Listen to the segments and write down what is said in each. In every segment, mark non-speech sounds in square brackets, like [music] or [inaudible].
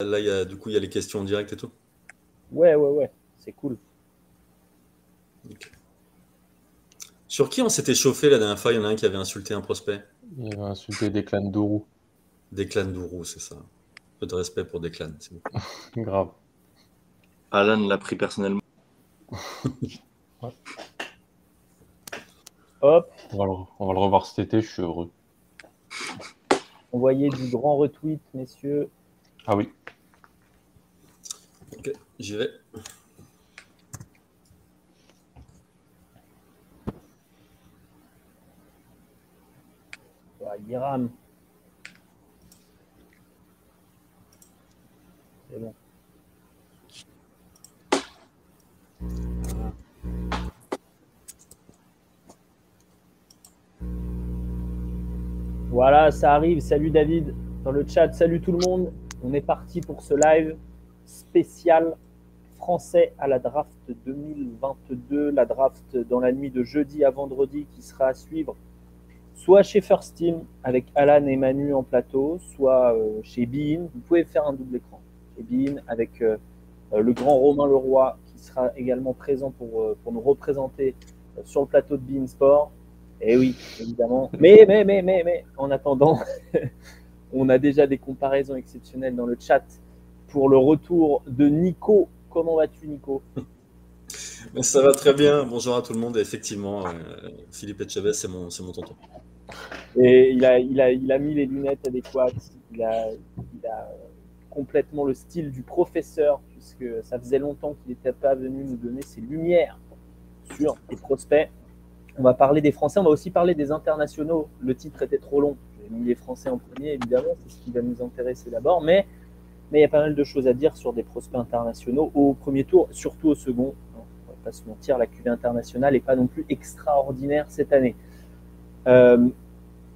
Là, il y a, du coup, il y a les questions en direct et tout. Ouais, ouais, ouais. C'est cool. Sur qui on s'était chauffé la dernière fois? Il y en a un qui avait insulté un prospect. Il avait insulté Declan Dourou. Declan Dourou, c'est ça. Un peu de respect pour Declan, s'il vous plaît. [laughs] Grave. Alan l'a pris personnellement. [laughs] Hop, On va, le, on va le revoir cet été, je suis heureux. envoyez du grand retweet, messieurs. Ah oui. Ok, j'y vais. C'est bon. Voilà, ça arrive. Salut David dans le chat. Salut tout le monde. On est parti pour ce live spécial français à la draft 2022. La draft dans la nuit de jeudi à vendredi qui sera à suivre soit chez First Team avec Alan et Manu en plateau, soit euh, chez Bein. Vous pouvez faire un double écran. Chez Bein avec euh, le grand Romain Leroy qui sera également présent pour, euh, pour nous représenter sur le plateau de Bein Sport. Et oui, évidemment. Mais, mais, mais, mais, mais, en attendant, [laughs] on a déjà des comparaisons exceptionnelles dans le chat pour le retour de Nico. Comment vas-tu, Nico? Mais Ça va très bien. Bonjour à tout le monde. Effectivement, euh, Philippe Etchebest, c'est mon, c'est mon tonton. Et il a, il, a, il a mis les lunettes adéquates. Il a, il a complètement le style du professeur, puisque ça faisait longtemps qu'il n'était pas venu nous donner ses lumières sur les prospects. On va parler des Français, on va aussi parler des internationaux. Le titre était trop long. J'ai mis les Français en premier, évidemment, c'est ce qui va nous intéresser d'abord. Mais mais il y a pas mal de choses à dire sur des prospects internationaux au premier tour, surtout au second. On va pas se mentir, la cuvée internationale n'est pas non plus extraordinaire cette année. Euh,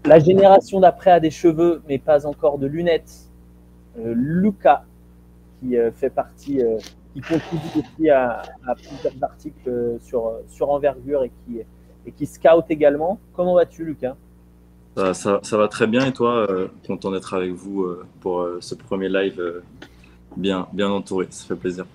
la génération d'après a des cheveux, mais pas encore de lunettes. Euh, Lucas, qui euh, fait partie, qui contribue aussi à, plusieurs articles sur, sur envergure et qui, et qui scout également. Comment vas-tu, Lucas Ça, ça- ça va très bien et toi, euh, content d'être avec vous euh, pour euh, ce premier live euh, bien, bien entouré, ça fait plaisir.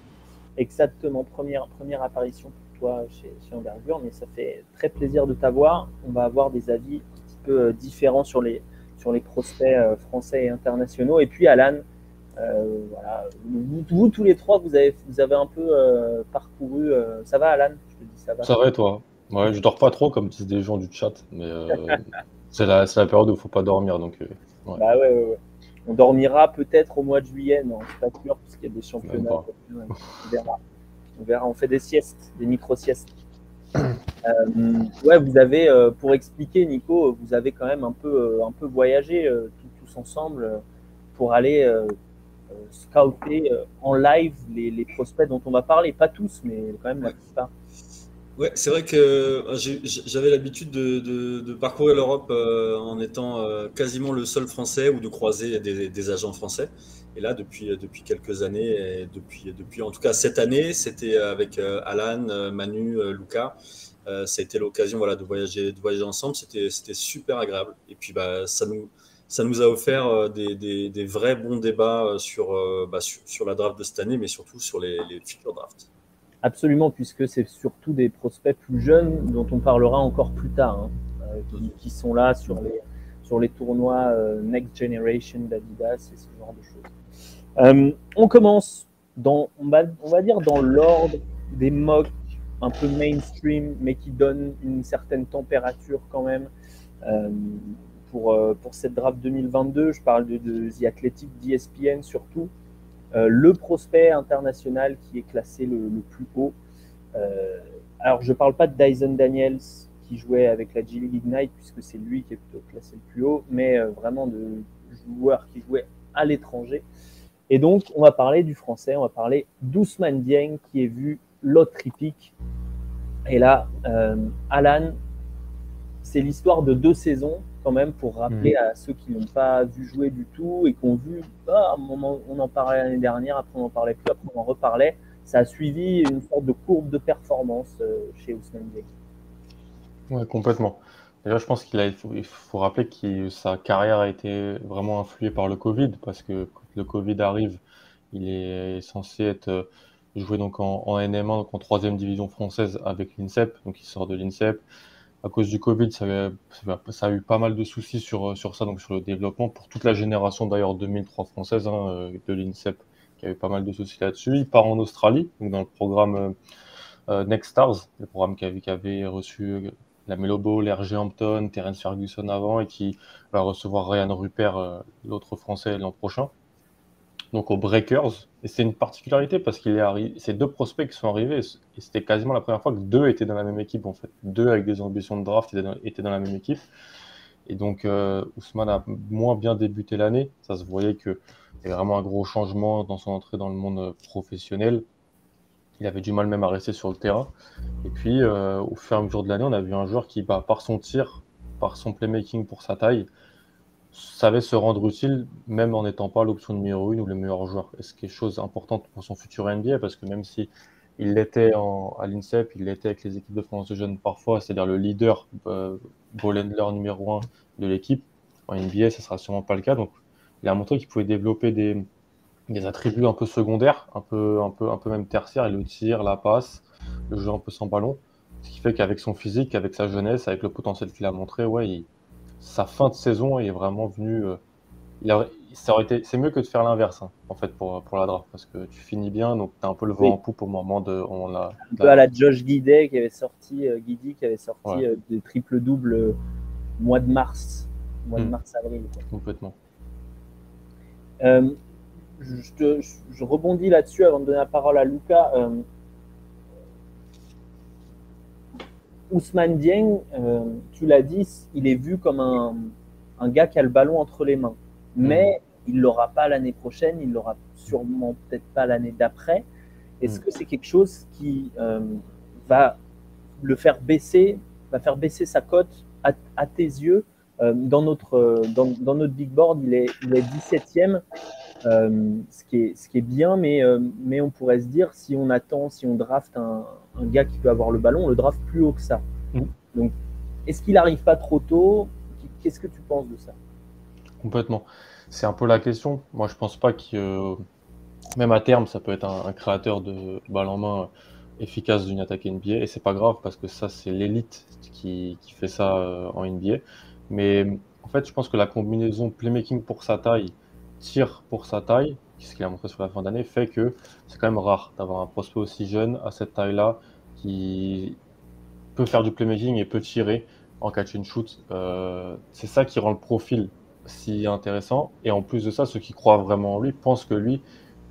Exactement, première, première apparition pour toi chez, chez Envergure, mais ça fait très plaisir de t'avoir. On va avoir des avis un petit peu différents sur les, sur les prospects euh, français et internationaux. Et puis Alan, euh, voilà, vous, vous, tous les trois, vous avez, vous avez un peu euh, parcouru. euh, ça va Alan? Je te dis ça va. Ça va et toi? Ouais, je dors pas trop comme disent des gens du chat, mais euh, [laughs] c'est la, c'est la période où il faut pas dormir. Donc, euh, Bah ouais, ouais, ouais. On dormira peut-être au mois de juillet, non, suis pas sûr, parce qu'il y a des championnats. On verra. On verra, on fait des siestes, des micro-siestes. [clears throat] Euh, ouais, vous avez, euh, pour expliquer, Nico, vous avez quand même un peu, un peu voyagé tous ensemble pour aller scouter en live les, les prospects dont on va parler. Pas tous, mais quand même la plupart. Ouais, c'est vrai que euh, j'avais l'habitude de, parcourir l'Europe euh, en étant euh, quasiment le seul Français ou de croiser des, agents français. Et là, depuis, depuis quelques années, depuis, depuis en tout cas cette année, c'était avec Alan, Manu. Euh, ça a été l'occasion voilà, de, voyager, de voyager ensemble. C'était super agréable. Et puis, bah, ça, nous, ça nous a offert des, des- vrais bons débats sur, bah, sur, sur la draft de cette année, mais surtout sur les, les futures drafts. Absolument, puisque c'est surtout des prospects plus jeunes dont on parlera encore plus tard, hein, euh, qui, sont là sur les, sur les tournois euh, Next Generation d'Adidas et ce genre de choses. Euh, on commence dans, on va, on va dire dans l'ordre des mocks un peu mainstream, mais qui donnent une certaine température quand même pour, pour cette draft 2022. Je parle de, de The Athletic d'ESPN surtout. Euh, le prospect international qui est classé le, plus haut. Euh, alors, je ne parle pas de Dyson Daniels qui jouait avec la G League Ignite, puisque c'est lui qui est plutôt classé le plus haut, mais euh, vraiment de joueurs qui jouaient à l'étranger. Et donc, on va parler du français, on va parler d'Ousmane Dieng qui est vu loterie pick. Et là, Alan, c'est l'histoire de deux saisons quand même pour rappeler à ceux qui n'ont pas vu jouer du tout et qui ont vu, ah, moment, on en parlait l'année dernière, après on en parlait plus, après on en reparlait. Ça a suivi une sorte de courbe de performance euh, chez Ousmane Dieng. Ouais, complètement. Déjà, je pense qu'il a, il faut, il faut rappeler que sa carrière a été vraiment influée par le Covid, parce que quand le Covid arrive, Il est censé être joué donc en, en NM1, donc en troisième division française avec l'INSEP. Donc il sort de l'INSEP. À cause du Covid, ça, ça, a eu pas mal de soucis sur, sur ça, donc sur le développement pour toute la génération d'ailleurs 2003 française hein, de l'INSEP qui a eu pas mal de soucis là-dessus. Il part en Australie, donc dans le programme euh, Next Stars, le programme qui avait, reçu la Melobo, l'RG Hampton, Terence Ferguson avant et qui va recevoir Ryan Rupert, euh, l'autre français, l'an prochain. Donc aux Breakers. Et c'est une particularité parce qu'il est arrivé, c'est deux prospects qui sont arrivés et c'était quasiment la première fois que deux étaient dans la même équipe en fait. Deux avec des ambitions de draft étaient dans, la même équipe. Et donc euh, Ousmane a moins bien débuté l'année. Ça se voyait y avait vraiment un gros changement dans son entrée dans le monde professionnel. Il avait du mal même à rester sur le terrain. Et puis, euh, au fur et à mesure de l'année, on a vu un joueur qui, bah, par son tir, par son playmaking pour sa taille, savait se rendre utile, même en n'étant pas l'option numéro une ou le meilleur joueur. Et c'est quelque chose d'important pour son futur NBA, parce que même si il l'était à l'INSEP, il l'était avec les équipes de France de jeunes parfois, c'est-à-dire le leader, euh, ball numéro un de l'équipe, en NBA, ce sera sûrement pas le cas. Donc, il a montré qu'il pouvait développer des, attributs un peu secondaires, un peu, un peu, un peu même tertiaires, le tir, la passe, le jeu un peu sans ballon. Ce qui fait qu'avec son physique, avec sa jeunesse, avec le potentiel qu'il a montré, ouais, sa fin de saison est vraiment venue. Euh, ça aurait été, c'est mieux que de faire l'inverse, hein, en fait, pour, pour la draft, parce que tu finis bien, donc tu as un peu le vent en poupe au moment de. On l'a, un peu à la Josh Guidet qui avait sorti, euh, Guidi qui avait sorti euh, des triple-doubles mois de mars, mois de hmm. mars-avril. Complètement je, rebondis là-dessus avant de donner la parole à Luca. Euh, Ousmane Dieng, euh, tu l'as dit, il est vu comme un, gars qui a le ballon entre les mains. Mais mm. il ne l'aura pas l'année prochaine, il ne l'aura sûrement peut-être pas l'année d'après. Est-ce mm. que c'est quelque chose qui euh, va le faire baisser, va faire baisser sa cote à, tes yeux dans, notre, dans, notre big board, il est, il est 17e. Euh, ce, qui est, ce qui est bien, mais, euh, mais on pourrait se dire, si on attend, si on draft un, un, gars qui peut avoir le ballon, on le draft plus haut que ça. Mm. Donc, est-ce qu'il n'arrive pas trop tôt? Qu'est-ce que tu penses de ça? Complètement. C'est un peu la question. Moi, je pense pas que, même à terme, ça peut être un, créateur de balle en main efficace d'une attaque NBA. Et c'est pas grave parce que ça, c'est l'élite qui, qui, fait ça euh, en NBA. Mais en fait, je pense que la combinaison playmaking pour sa taille tir pour sa taille, ce qu'il a montré sur la fin d'année, fait que c'est quand même rare d'avoir un prospect aussi jeune à cette taille-là qui peut faire du playmaking et peut tirer en catch and shoot. Euh, c'est ça qui rend le profil si intéressant. Et en plus de ça, ceux qui croient vraiment en lui pensent que lui,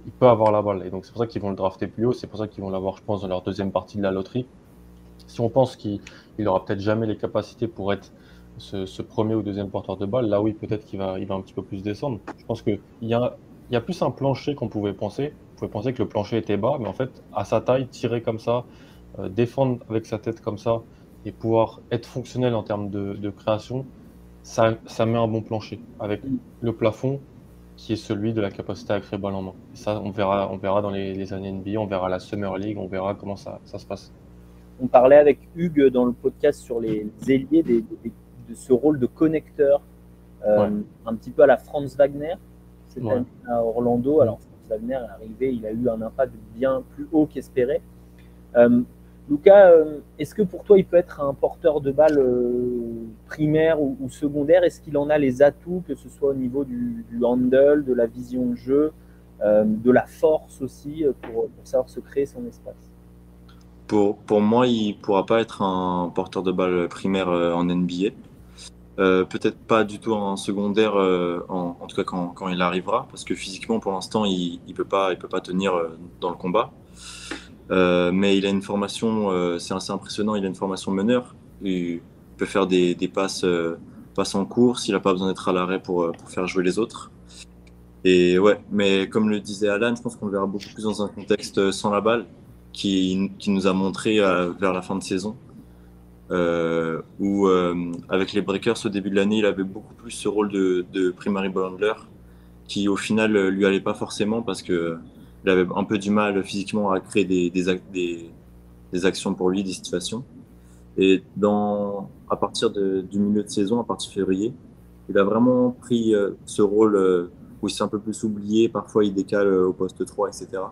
il peut avoir la balle. Et donc c'est pour ça qu'ils vont le drafter plus haut. C'est pour ça qu'ils vont l'avoir, je pense, dans leur deuxième partie de la loterie. Si on pense qu'il n'aura peut-être jamais les capacités pour être ce, premier ou deuxième porteur de balle, là oui, peut-être qu'il va, il va un petit peu plus descendre. Je pense qu'il y a, y a plus un plancher qu'on pouvait penser. On pouvait penser que le plancher était bas, mais en fait, à sa taille, tirer comme ça, euh, défendre avec sa tête comme ça, et pouvoir être fonctionnel en termes de, création, ça, ça, met un bon plancher avec le plafond qui est celui de la capacité à créer balle en main. ça, on verra, on verra dans les, années NBA, on verra la Summer League, on verra comment ça, ça se passe. On parlait avec Hugues dans le podcast sur les ailiers des de ce rôle de connecteur, euh, un petit peu à la Franz Wagner, c'était à Orlando. Alors, Franz Wagner est arrivé, il a eu un impact bien plus haut qu'espéré. Euh, Lucas, euh, est-ce que pour toi, il peut être un porteur de balle primaire ou, secondaire? Est-ce qu'il en a les atouts, que ce soit au niveau du, handle, de la vision de jeu, de la force aussi, pour, pour, savoir se créer son espace? Pour, pour moi, il ne pourra pas être un porteur de balle primaire en NBA. Euh, peut-être pas du tout en secondaire, euh, en, tout cas quand, quand, il arrivera, parce que physiquement pour l'instant il ne peut, pas, peut pas tenir euh, dans le combat. mais il a une formation, c'est assez impressionnant, il a une formation meneur. Il peut faire des, des passes, passes en course, il n'a pas besoin d'être à l'arrêt pour, pour, faire jouer les autres. Et ouais, mais comme le disait Alan, je pense qu'on le verra beaucoup plus dans un contexte sans la balle, qui, qui nous a montré vers la fin de saison euh, où euh, avec les Breakers au début de l'année, il avait beaucoup plus ce rôle de, de primary ball handler, qui au final euh, lui allait pas forcément parce que il avait un peu du mal physiquement à créer des, actions pour lui, des situations. Et à partir du milieu de saison, à partir de février, il a vraiment pris ce rôle où c'est un peu plus oublié. Parfois, il décale au poste 3, etc.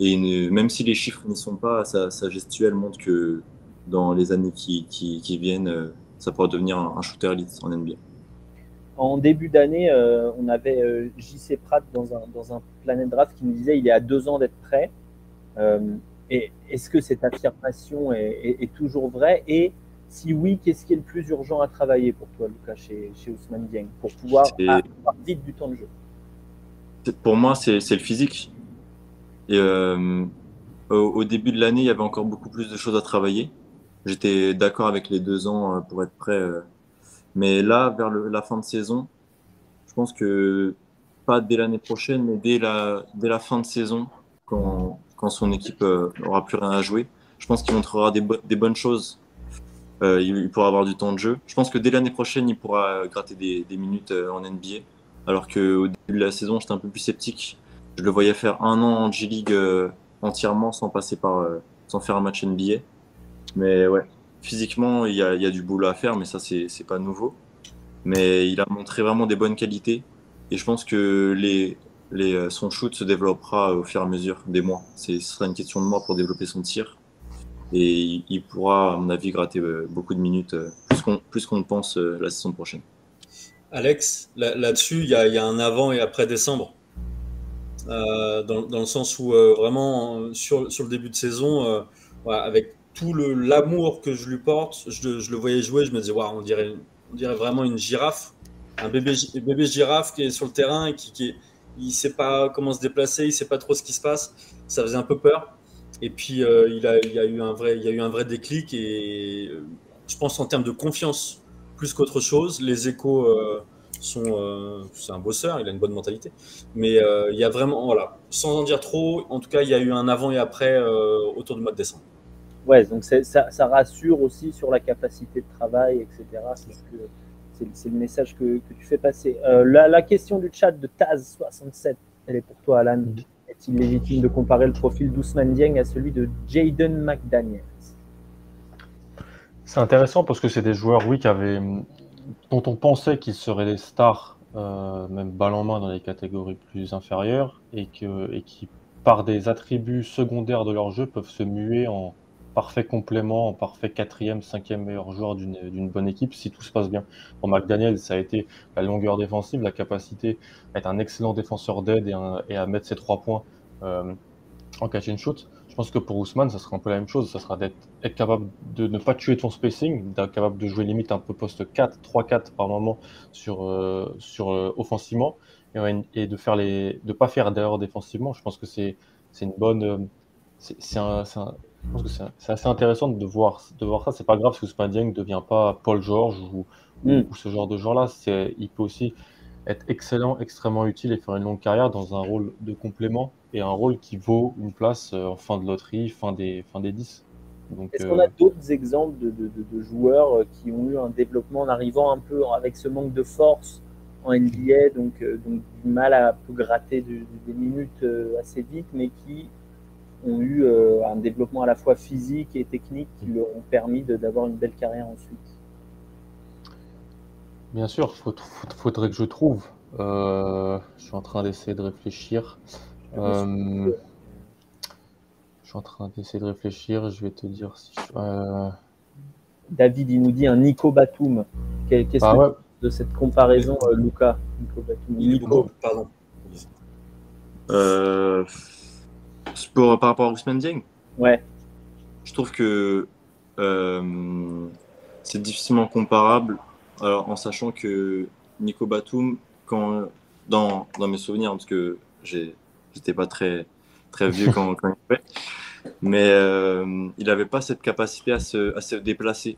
Et même si les chiffres n'y sont pas, sa, gestuelle montre que dans les années qui, qui, viennent, ça pourra devenir un, shooter elite en NBA. En début d'année, on avait JC Pratt dans un, dans un Planet Draft qui nous disait il est à deux ans d'être prêt. et est-ce que cette affirmation est, est toujours vraie? Et si oui, qu'est-ce qui est le plus urgent à travailler pour toi, Lucas, chez, chez Ousmane Dieng, pour pouvoir avoir vite du temps de jeu? Pour moi, c'est le physique. Et, euh, au, début de l'année, il y avait encore beaucoup plus de choses à travailler. J'étais d'accord avec les deux ans euh, pour être prêt. Euh. Mais là, vers la fin de saison, je pense que pas dès l'année prochaine, mais dès la, fin de saison, quand, son équipe aura plus rien à jouer, je pense qu'il montrera des, bonnes choses euh, il, pourra avoir du temps de jeu. Je pense que dès l'année prochaine, il pourra gratter des, minutes euh, en NBA. Alors qu'au début de la saison, j'étais un peu plus sceptique. Je le voyais faire un an en G-League euh, entièrement sans passer par, sans faire un match NBA. Mais ouais, physiquement, il y a, du boulot à faire, mais ça, c'est pas nouveau. Mais il a montré vraiment des bonnes qualités. Et je pense que les, les, son shoot se développera au fur et à mesure des mois. Ce sera une question de mois pour développer son tir et il pourra, à mon avis, gratter euh, beaucoup de minutes, euh, plus qu'on pense euh, la saison prochaine. Alex, là-dessus, il y, a un avant et après décembre. dans, le sens où vraiment, sur, sur, le début de saison, avec tout l'amour que je lui porte, je, le voyais jouer, je me disais, on, dirait, on dirait vraiment une girafe, un bébé, girafe qui est sur le terrain et qui, qui il sait pas comment se déplacer, il sait pas trop ce qui se passe. Ça faisait un peu peur. Et puis, euh, il, a, il, a eu un vrai, il y a eu un vrai déclic. Et euh, je pense en termes de confiance, plus qu'autre chose, les échos euh, sont. c'est un bosseur, il a une bonne mentalité. Mais il y a vraiment, voilà, sans en dire trop, en tout cas, il y a eu un avant et après autour du mois de décembre. Ouais, donc ça, ça, rassure aussi sur la capacité de travail, etc. C'est le message que, que, tu fais passer. La, la, question du chat de Taz67, elle est pour toi, Alan. Mm-hmm. Est-il légitime de comparer le profil d'Ousmane Dieng à celui de Jaden McDaniels? C'est intéressant parce que c'est des joueurs, oui, qui avaient, dont on pensait qu'ils seraient des stars, euh, même balle en main dans les catégories plus inférieures, et, que, et qui, par des attributs secondaires de leur jeu, peuvent se muer en, parfait complément, en parfait quatrième, cinquième meilleur joueur d'une bonne équipe si tout se passe bien. Pour McDaniel, ça a été la longueur défensive, la capacité à être un excellent défenseur d'aide et, à mettre ses trois points euh, en catch and shoot. Je pense que pour Ousmane, ça sera un peu la même chose. Ça sera d'être capable de ne pas tuer ton spacing, d'être capable de jouer limite un peu poste 4, 3-4 par moment sur, euh, sur euh, offensivement et, de faire les, de pas faire d'erreur défensivement. Je pense que c'est une bonne, c'est un, je pense que c'est assez intéressant de voir, de voir ça. C'est pas grave si Ousmane Dieng ne devient pas Paul George ou, mm. ou, ce genre de gens-là. Il peut aussi être excellent, extrêmement utile et faire une longue carrière dans un rôle de complément et un rôle qui vaut une place euh, en fin de loterie, fin des, fin des 10. Est-ce qu'on a euh, d'autres exemples de, de, de, joueurs euh, qui ont eu un développement en arrivant un peu avec ce manque de force en NBA, donc, donc du mal à gratter des minutes assez vite, mais qui ont eu euh, un développement à la fois physique et technique qui leur ont permis d'avoir une belle carrière ensuite. Bien sûr, il faudrait que je trouve. Euh, je suis en train d'essayer de réfléchir. Euh, je suis en train d'essayer de réfléchir. Je vais te dire si. David, il nous dit un Nico Batum. Qu'est-ce ah que de cette comparaison, Luca Nico Batum. Nico, pardon. Par rapport à Ousmane Dieng Ouais. Je trouve que euh, c'est difficilement comparable en sachant que Nico Batum, quand, dans, dans mes souvenirs, parce que j'étais pas très, très vieux quand, quand il fait, mais euh, il n'avait pas cette capacité à se, à se déplacer.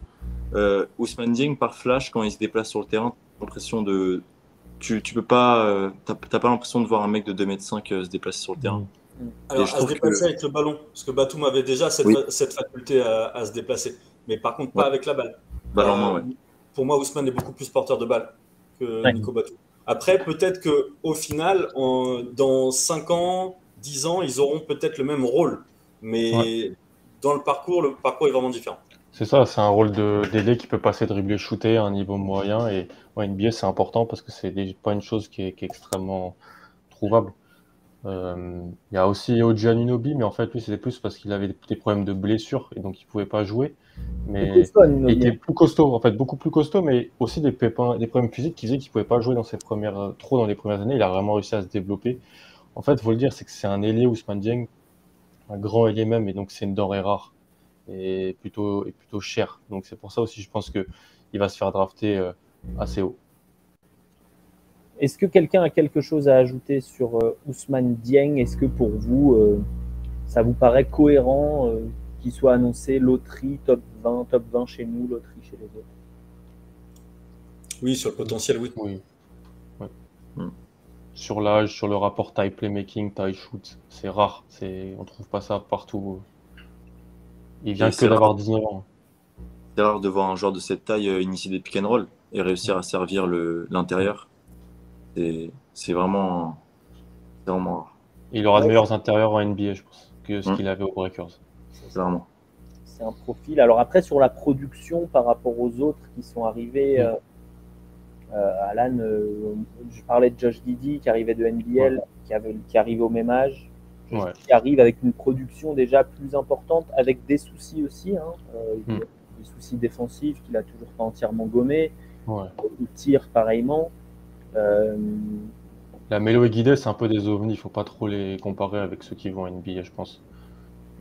Euh, Ousmane Dieng, par flash, quand il se déplace sur le terrain, l'impression de. Tu, tu peux pas. Euh, pas l'impression de voir un mec de 2m5 se déplacer sur le terrain. Alors, à se déplacer avec le ballon, parce que Batum avait déjà cette, cette faculté à, se déplacer, mais par contre pas avec la balle. Euh, pour moi, Ousmane est beaucoup plus porteur de balle que Nico Batum. Après, peut-être qu'au final, en, dans 5 ans, 10 ans, ils auront peut-être le même rôle, mais dans le parcours, le parcours est vraiment différent. C'est ça, c'est un rôle d'ailier qui peut passer, dribbler, shooter à un niveau moyen. Et ouais, NBA, c'est important parce que c'est pas une chose qui est, qui est extrêmement trouvable. Euh, il y a aussi Oji Anunobi, mais en fait, lui, c'était plus parce qu'il avait des problèmes de blessure et donc il pouvait pas jouer. Mais il était plus costaud, en fait, beaucoup plus costaud, mais aussi des, pépins, des problèmes physiques qui faisaient qu'il pouvait pas jouer dans ses premières, trop dans les premières années. Il a vraiment réussi à se développer. En fait, faut le dire, c'est que c'est un ailier Ousmane Dieng, un grand ailier même, et donc c'est une denrée rare et plutôt, et plutôt cher. Donc c'est pour ça aussi, je pense que il va se faire drafter euh, assez haut. Est-ce que quelqu'un a quelque chose à ajouter sur euh, Ousmane Dieng? Est-ce que pour vous, euh, ça vous paraît cohérent euh, qu'il soit annoncé loterie top 20, top 20 chez nous, loterie chez les autres? Oui, sur le potentiel, oui. Oui. Hmm. Sur l'âge, sur le rapport taille playmaking, taille shoot, c'est rare. C'est, on trouve pas ça partout. Il vient que d'avoir 19 ans. C'est rare de voir un joueur de cette taille initier des pick and roll et réussir à servir l'intérieur. C'est vraiment, vraiment rare. Il aura de meilleurs intérieurs en NBA, je pense, que ce mmh. qu'il avait aux Breakers. Clairement. C'est un profil. Alors après, sur la production par rapport aux autres qui sont arrivés, mmh. euh, euh, Alan, euh, je parlais de Josh Didi qui arrivait de NBL, qui, avait, qui arrivait au même âge. Qui arrive avec une production déjà plus importante, avec des soucis aussi, hein. mmh. des soucis défensifs qu'il a toujours pas entièrement gommé, ouais. ou tir pareillement. Euh, la Mélo et Guidet, c'est un peu des ovnis, il faut pas trop les comparer avec ceux qui vont à NBA, je pense.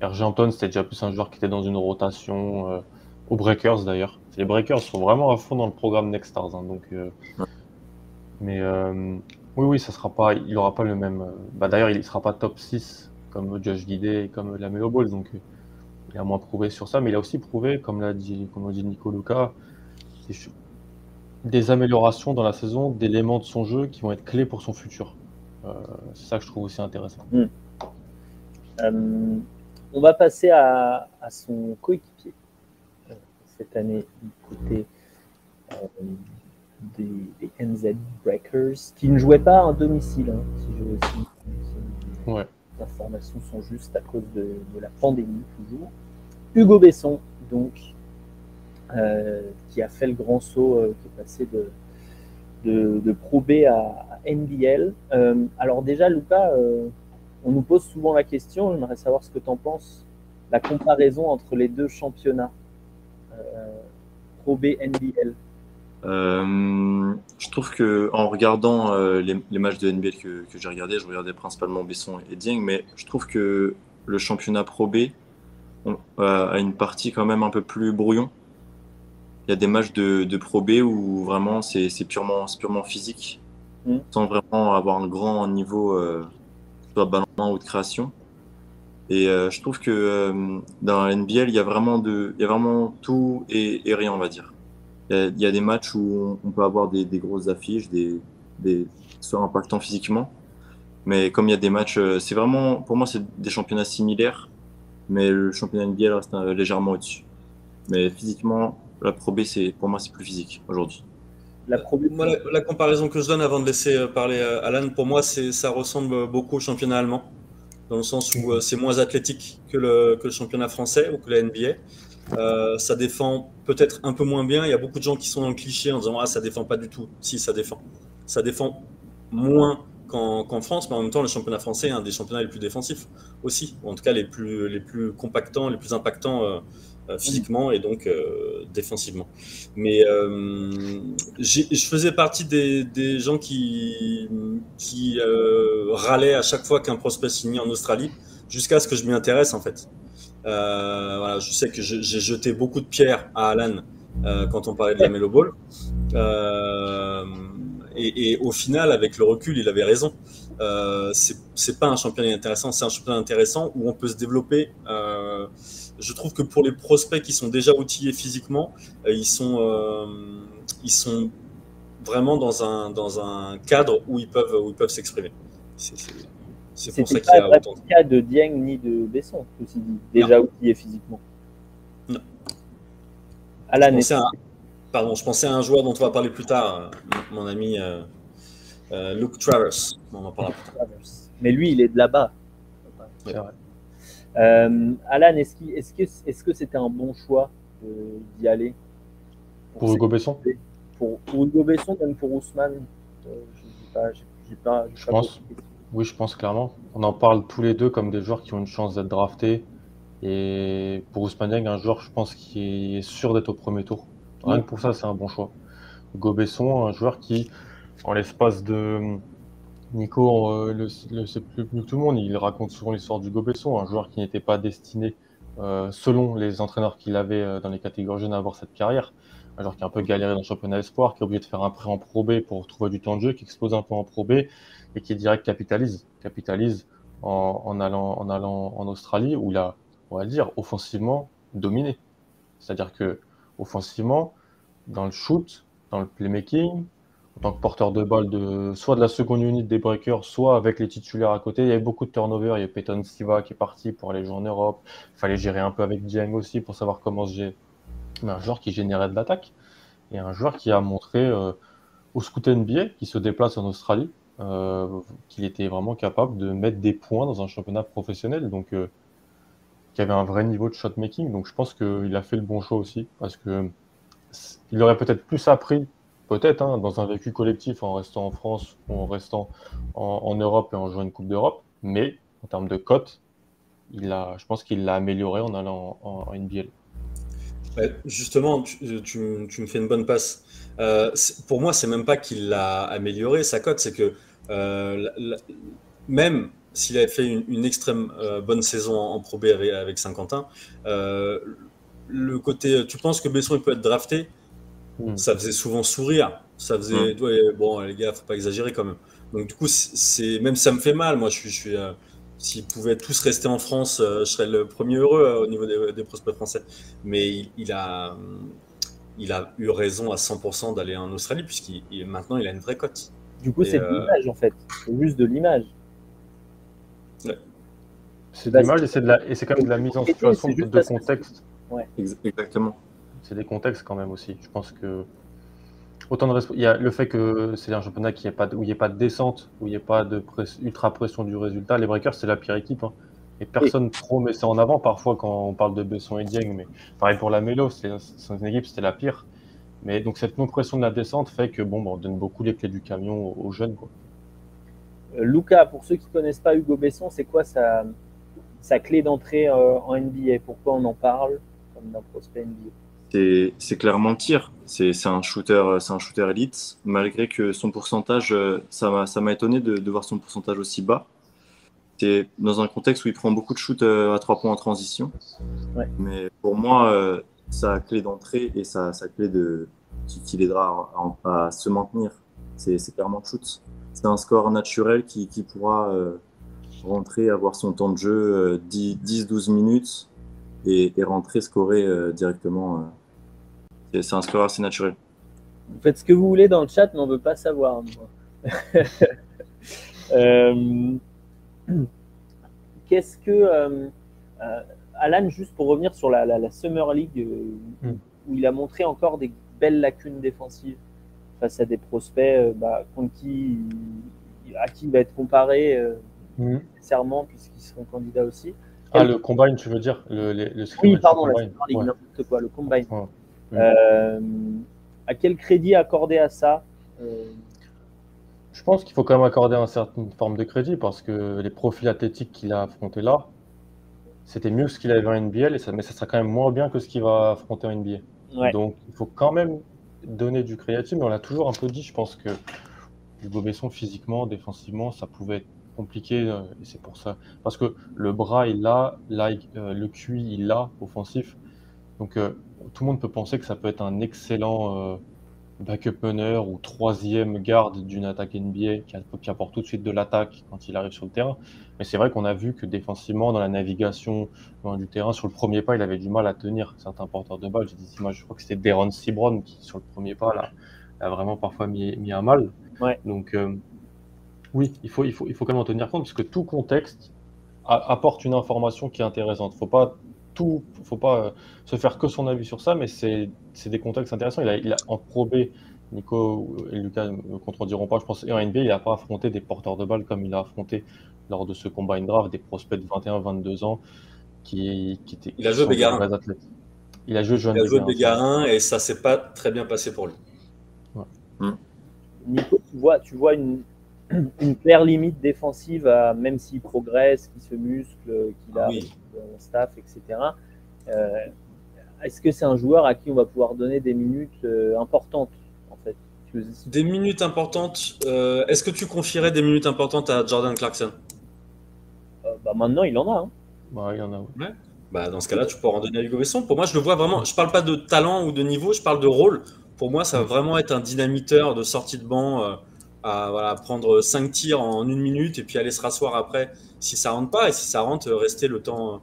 RG Anton, c'était déjà plus un joueur qui était dans une rotation, euh, aux Breakers d'ailleurs. Les Breakers sont vraiment à fond dans le programme Next Stars. Hein, donc, euh, mais oui, oui, ça sera pas, il aura pas le même. Bah, d'ailleurs, il sera pas top 6 comme Josh Guidet et comme la Melo Ball, donc il a moins prouvé sur ça, mais il a aussi prouvé, comme l'a dit, comme dit Nico Luca, des améliorations dans la saison, d'éléments de son jeu qui vont être clés pour son futur. Euh, c'est ça que je trouve aussi intéressant. Hmm. Euh, on va passer à, son coéquipier euh, cette année du côté des, NZ Breakers, qui ne jouait pas à domicile, hein, si je ouais. Les informations sont justes à cause de, de la pandémie toujours. Hugo Besson, donc, qui a fait le grand saut, euh, qui est passé de, Pro B à, NBL. Euh, alors déjà, Lucas, on nous pose souvent la question, j'aimerais savoir ce que tu en penses, la comparaison entre les deux championnats, Pro B, NBL. je trouve que en regardant les, matchs de NBL que, j'ai regardé, je regardais principalement Besson et Dieng, mais je trouve que le championnat Pro B a une partie quand même un peu plus brouillon il y a des matchs de, de Pro B où vraiment c'est purement, purement physique, mm. sans vraiment avoir un grand niveau, euh, soit ballonnement ou de création. Et euh, je trouve que euh, dans la NBL, il y a vraiment, de, il y a vraiment tout et, et rien, on va dire. Il y, a, des matchs où on, peut avoir des, des, grosses affiches, des, des, soit impactants physiquement. Mais comme il y a des matchs, c'est vraiment, pour moi, c'est des championnats similaires, mais le championnat NBL reste légèrement au-dessus. Mais physiquement, la Pro B, pour moi, c'est plus physique aujourd'hui. La, comparaison que je donne avant de laisser euh, parler euh, Alan, pour moi, ça ressemble beaucoup au championnat allemand, dans le sens où euh, c'est moins athlétique que le, championnat français ou que la NBA. ça défend peut-être un peu moins bien. Il y a beaucoup de gens qui sont dans le cliché en disant ah ça défend pas du tout. Si ça défend, ça défend moins qu'en, France, mais en même temps le championnat français est un des championnats les plus défensifs aussi, en tout cas les plus les plus compactants, les plus impactants physiquement et donc euh, défensivement. Mais euh, je faisais partie des, des gens qui, qui râlaient à chaque fois qu'un prospect signait en Australie, jusqu'à ce que je m'y intéresse en fait. voilà, je sais que j'ai jeté beaucoup de pierres à Alan quand on parlait de la Melo Ball. Et, et, au final, avec le recul, il avait raison. Euh, c'est pas un championnat intéressant, c'est un championnat intéressant où on peut se développer. Je trouve que pour les prospects qui sont déjà outillés physiquement, euh, ils, sont, euh, ils sont vraiment dans un, dans un cadre où ils peuvent, où ils peuvent s'exprimer. C'est pour ça qu'il y a autant. le cas de Dieng ni de Besson, aussi dit, déjà outillés physiquement. Non. je à, pardon, je pensais à un joueur dont on va parler plus tard, euh, mon ami Luke Travers. On en parlera plus tard. Mais lui, il est de là-bas. Euh, Alan, est-ce, est-ce que est-ce que c'était un bon choix d'y aller Pour Hugo Besson? Pour, pour Hugo Besson, même pour Ousmane, euh, je pas, j'ai pas, je pense. Oui, je pense clairement. On en parle tous les deux comme des joueurs qui ont une chance d'être draftés. Et pour Ousmane Dieng, un joueur, je pense, qui est sûr d'être au premier tour. Rien que pour ça, c'est un bon choix. Hugo Besson, un joueur qui, en l'espace de. Nico euh, le, sait plus que tout le monde, il raconte souvent l'histoire d'Hugo Besson, un joueur qui n'était pas destiné, euh, selon les entraîneurs qu'il avait euh, dans les catégories jeunes, à avoir cette carrière. Un joueur qui a un peu galéré dans le championnat espoir, qui est obligé de faire un prêt en Pro B pour trouver du temps de jeu, qui explose un peu en Pro B et qui direct capitalise. Capitalise en, allant, en allant en Australie où il a, on va dire, offensivement dominé. C'est-à-dire que offensivement, dans le shoot, dans le playmaking, tant que porteur de balle de soit de la seconde unité des breakers, soit avec les titulaires à côté. Il y avait beaucoup de turnover. Il y a Peyton Siva qui est parti pour aller jouer en Europe. Il fallait gérer un peu avec Dieng aussi pour savoir comment se gérer. Mais un joueur qui générait de l'attaque et un joueur qui a montré euh, au scout NBA qui se déplace en Australie euh, qu'il était vraiment capable de mettre des points dans un championnat professionnel. Donc, euh, qui avait un vrai niveau de shot making. Donc, je pense qu'il a fait le bon choix aussi parce que il aurait peut-être plus appris Peut-être, hein, dans un vécu collectif en restant en France ou en restant en, Europe et en jouant une Coupe d'Europe, mais en termes de cote, il je pense qu'il l'a amélioré en allant en, en NBL. justement, tu, me fais une bonne passe. Euh, pour moi, c'est même pas qu'il l'a amélioré sa cote, c'est que euh, même s'il avait fait une, extrême euh, bonne saison en, Pro B avec, Saint-Quentin, le côté, tu penses que Besson peut être drafté? Hmm. ça faisait souvent sourire. Ça faisait, hmm. bon, les gars, faut pas exagérer quand même. Donc du coup, c'est même ça me fait mal. Moi, je suis, je suis euh, s'ils pouvaient tous rester en France, euh, je serais le premier heureux euh, au niveau des, prospects français. Mais il, a, il a eu raison à 100% d'aller en Australie puisqu'il maintenant il a une vraie cote. Du coup, c'est de l'image en fait. C'est juste de l'image. C'est de l'image et c'est de la, et c'est quand même de la mise en situation de, de contexte. Ouais. Exactement c'est des contextes quand même aussi. Je pense que autant de il y a le fait que c'est un championnat qui pas où il n'y ait pas de descente, où il n'y ait pas de ultra pression du résultat. Les Breakers, c'est la pire équipe. Hein. Et personne trop met ça en avant parfois quand on parle de Besson et Dieng. Mais pareil pour la Mélo, c'est une équipe, c'était la pire. Mais donc cette non-pression de la descente fait que bon, on donne beaucoup les clés du camion aux, jeunes. Quoi. Euh, Luca, pour ceux qui ne connaissent pas Hugo Besson, c'est quoi sa, sa clé d'entrée euh, en NBA Pourquoi on en parle comme d'un prospect NBA c'est clairement le tir. C'est un shooter, c'est un shooter élite. Malgré que son pourcentage, euh, ça m'a étonné de, voir son pourcentage aussi bas. C'est dans un contexte où il prend beaucoup de shoots euh, à trois points en transition. Mais pour moi, euh, sa clé d'entrée et sa, clé de qui, l'aidera à, se maintenir, c'est clairement le shoot. C'est un score naturel qui, pourra rentrer, avoir son temps de jeu 10-12 minutes et, rentrer scorer directement c'est un score assez naturel. Vous faites ce que vous voulez dans le chat, mais on ne veut pas savoir. [laughs] Euh, qu'est-ce que. Euh, euh, Alan, juste pour revenir sur la, Summer League, hmm. où il a montré encore des belles lacunes défensives face à des prospects bah, contre qui, à qui il va être comparé hmm. nécessairement, puisqu'ils seront candidats aussi. Ah, le combine, tu veux dire le, Oui, pardon, Summer League, n'importe quoi, le combine. Euh, à quel crédit accorder à ça euh, Je pense qu'il faut quand même accorder une certaine forme de crédit parce que les profils athlétiques qu'il a affrontés là, c'était mieux que ce qu'il avait en NBL, et ça, mais ça sera quand même moins bien que ce qu'il va affronter en NBA. Donc il faut quand même donner du créatif, mais on l'a toujours un peu dit, je pense que Hugo Besson, physiquement, défensivement, ça pouvait être compliqué, euh, et c'est pour ça. Parce que le bras, il l'a, le QI, il l'a, offensif. Donc tout le monde peut penser que ça peut être un excellent euh, backup runner ou troisième garde d'une attaque NBA qui, apporte tout de suite de l'attaque quand il arrive sur le terrain. Mais c'est vrai qu'on a vu que défensivement, dans la navigation loin du terrain, sur le premier pas, il avait du mal à tenir certains porteurs de balles. J'ai dit, moi, je crois que c'était Deron Cibron qui, sur le premier pas, là, a vraiment parfois mis, mis à mal. Donc, euh, oui, il faut, il, faut, il faut quand même en tenir compte parce que tout contexte apporte une information qui est intéressante. Il ne faut pas tout, faut pas euh, se faire que son avis sur ça, mais c'est des contextes intéressants. Il a, il a en probé, Nico et Lucas ne me contrediront pas, je pense, et en NBA, il n'a pas affronté des porteurs de balles comme il a affronté lors de ce combat draft, des prospects de 21-22 ans qui, qui étaient. Il a joué Bégarin. Athlètes. Il a joué Il a joué Bégarin. Bégarin et ça s'est pas très bien passé pour lui. Nico, tu vois, tu vois une, une claire limite défensive, à, même s'il progresse, qu'il se muscle, qu'il a Ah oui. un staff, etc. Euh, Est-ce que c'est un joueur à qui on va pouvoir donner des minutes euh, importantes en fait Des minutes importantes. euh, Est-ce que tu confierais des minutes importantes à Jordan Clarkson? Euh, bah, Maintenant, il en a. hein. Bah, il y en a. ouais. bah, Dans ce cas-là, tu peux en donner à Hugo Besson. Pour moi, je le vois vraiment. Je parle pas de talent ou de niveau, je parle de rôle. Pour moi, ça va vraiment être un dynamiteur de sortie de banc euh, à voilà, prendre 5 tirs en une minute et puis aller se rasseoir après si ça rentre pas. Et si ça rentre, rester le temps,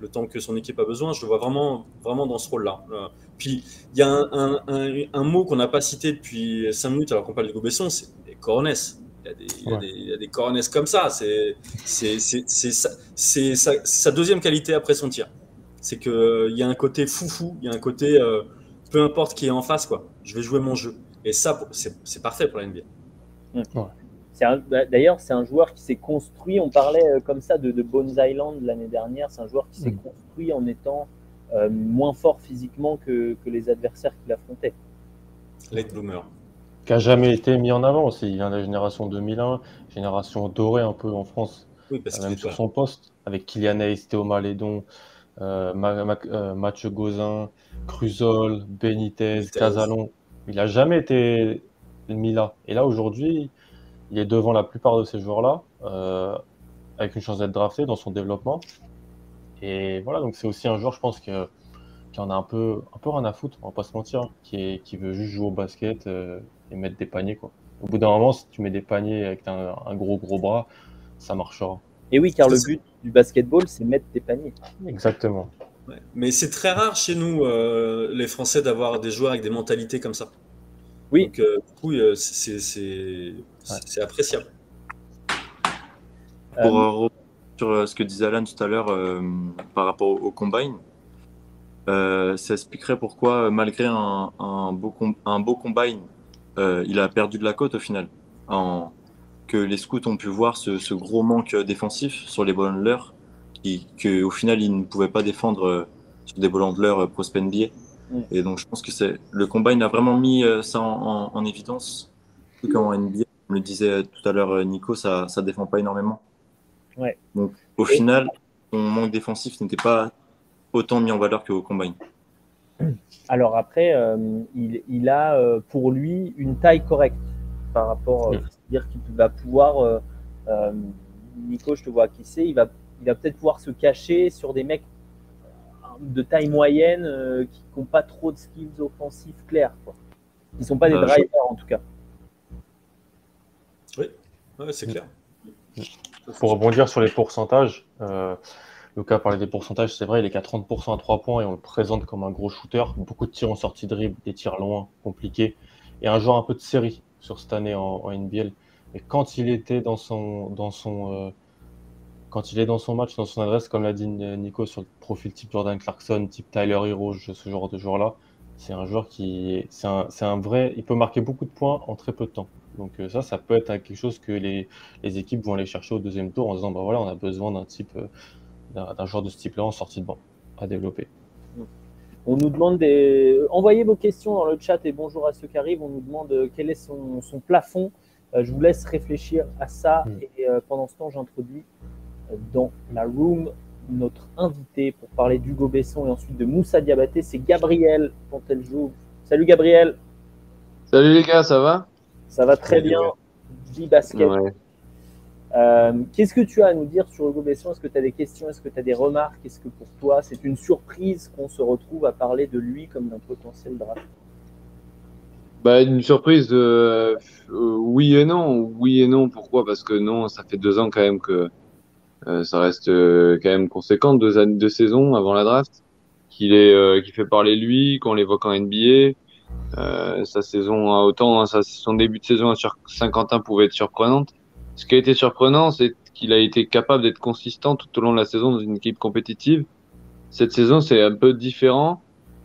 le temps que son équipe a besoin. Je le vois vraiment, vraiment dans ce rôle-là. Euh, Puis, il y a un, un- un- un mot qu'on n'a pas cité depuis 5 minutes alors qu'on parle d'Hugo Besson, c'est les coronets. Il y a des, il y a Ouais. des, il y a des coronets comme ça. C'est sa, deuxième qualité après son tir. C'est qu'il y a un côté foufou, il y a un côté euh, peu importe qui est en face, quoi. Je vais jouer mon jeu. Et ça, c'est c'est parfait pour la NBA. Bah, D'ailleurs, c'est un joueur qui s'est construit. On parlait euh, comme ça de, de Bones Island l'année dernière. C'est un joueur qui s'est Mm. construit en étant euh, moins fort physiquement que, que les adversaires qu'il affrontait. Late bloomer. Qui a jamais été mis en avant aussi. Il vient de la génération 2001, génération dorée un peu en France. Oui, parce qu'il même sur son poste, avec Kylian Hayes, Théo Malédon, euh, Ma- Ma- euh, Mathieu Gauzin, Cruzol, Benitez, Benitez. Casalon. Il n'a jamais été mis là. Et là, aujourd'hui, il est devant la plupart de ces joueurs-là, euh, avec une chance d'être drafté dans son développement. Et voilà, donc c'est aussi un joueur, je pense, que, qui en a un peu, un peu rien à foutre, on va pas se mentir, hein, qui, est, qui veut juste jouer au basket euh, et mettre des paniers. Quoi. Au bout d'un moment, si tu mets des paniers avec un, un gros, gros bras, ça marchera. Et oui, car le but du basketball, c'est mettre des paniers. Exactement. Ouais. Mais c'est très rare chez nous, euh, les Français, d'avoir des joueurs avec des mentalités comme ça. Oui. Donc, euh, du coup, euh, c'est c'est- c'est- c'est appréciable. Pour Euh, rebondir sur ce que disait Alan tout à l'heure euh, par rapport au, au combine, euh, ça expliquerait pourquoi, malgré un, un beau, com- un beau combine, euh, il a perdu de la cote au final. En, que les scouts ont pu voir ce, ce gros manque défensif sur les ball handlers, qui, que, au final, ils ne pouvaient pas défendre euh, sur des ball handlers euh, prospect NBA. Et donc, je pense que c'est le combine a vraiment mis euh, ça en, en, en évidence. Surtout qu'en NBA, comme le disait tout à l'heure euh, Nico, ça ne défend pas énormément. Ouais. Donc, au Et- final, son manque défensif n'était pas autant mis en valeur qu'au combine. Alors après, euh, il, il a euh, pour lui une taille correcte par rapport, euh, c'est-à-dire qu'il va pouvoir, euh, euh, Nico, je te vois qui c'est, il va, il va peut-être pouvoir se cacher sur des mecs euh, de taille moyenne euh, qui n'ont pas trop de skills offensifs clairs, quoi. Qui sont pas des Euh, je- drivers en tout cas. Ouais, c'est clair. Pour rebondir sur les pourcentages, euh, Lucas parlait des pourcentages, c'est vrai, il est qu'à 30% à 3 points et on le présente comme un gros shooter. Beaucoup de tirs en sortie de dribble, des tirs loin, compliqués. Et un joueur un peu de série sur cette année en, en NBL. Et quand il était dans son, dans son, euh, quand il est dans son match, dans son adresse, comme l'a dit Nico, sur le profil type Jordan Clarkson, type Tyler Hero, ce genre de joueur-là, c'est un joueur qui, c'est un, vrai, il peut marquer beaucoup de points en très peu de temps. Donc euh, ça, ça peut être quelque chose que les, les équipes vont aller chercher au deuxième tour en disant bah voilà, on a besoin d'un type, euh, d'un joueur de ce type-là en sortie de banc à développer. On nous demande des. Envoyez vos questions dans le chat et bonjour à ceux qui arrivent. On nous demande euh, quel est son, son plafond. Euh, je vous laisse réfléchir à ça Mm. et euh, pendant ce temps, j'introduis euh, dans la room notre invité pour parler d'Hugo Besson et ensuite de Moussa Diabaté. C'est Gabriel joue. Salut Gabriel, Salut les gars, ça va? Ça va très Salut, bien. basket. Ouais. Euh, Qu'est-ce que tu as à nous dire sur Hugo Besson? Est-ce que tu as des questions? Est-ce que tu as des remarques? Est-ce que pour toi, c'est une surprise qu'on se retrouve à parler de lui comme d'un potentiel draft? Bah, une surprise, euh, euh, oui et non. Oui et non, pourquoi? Parce que non, ça fait deux ans quand même que euh, ça reste euh, quand même conséquent, deux années de saison avant la draft, qu'il est, euh, qui fait parler lui, qu'on l'évoque en NBA. Euh, sa saison, à autant, hein, sa, son début de saison sur Saint-Quentin pouvait être surprenante. Ce qui a été surprenant, c'est qu'il a été capable d'être consistant tout au long de la saison dans une équipe compétitive. Cette saison, c'est un peu différent.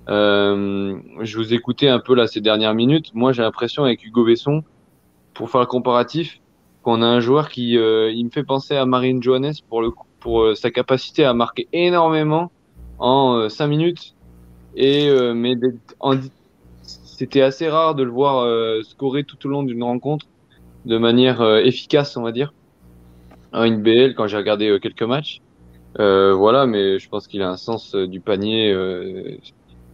Euh, je vous écoutais un peu là ces dernières minutes. Moi, j'ai l'impression avec Hugo Besson, pour faire le comparatif, qu'on a un joueur qui, euh, il me fait penser à Marine Johannes pour le coup, pour euh, sa capacité à marquer énormément en euh, cinq minutes Et, euh, mais c'était assez rare de le voir scorer tout au long d'une rencontre de manière efficace, on va dire. À une BL, quand j'ai regardé quelques matchs. voilà, mais je pense qu'il a un sens du panier.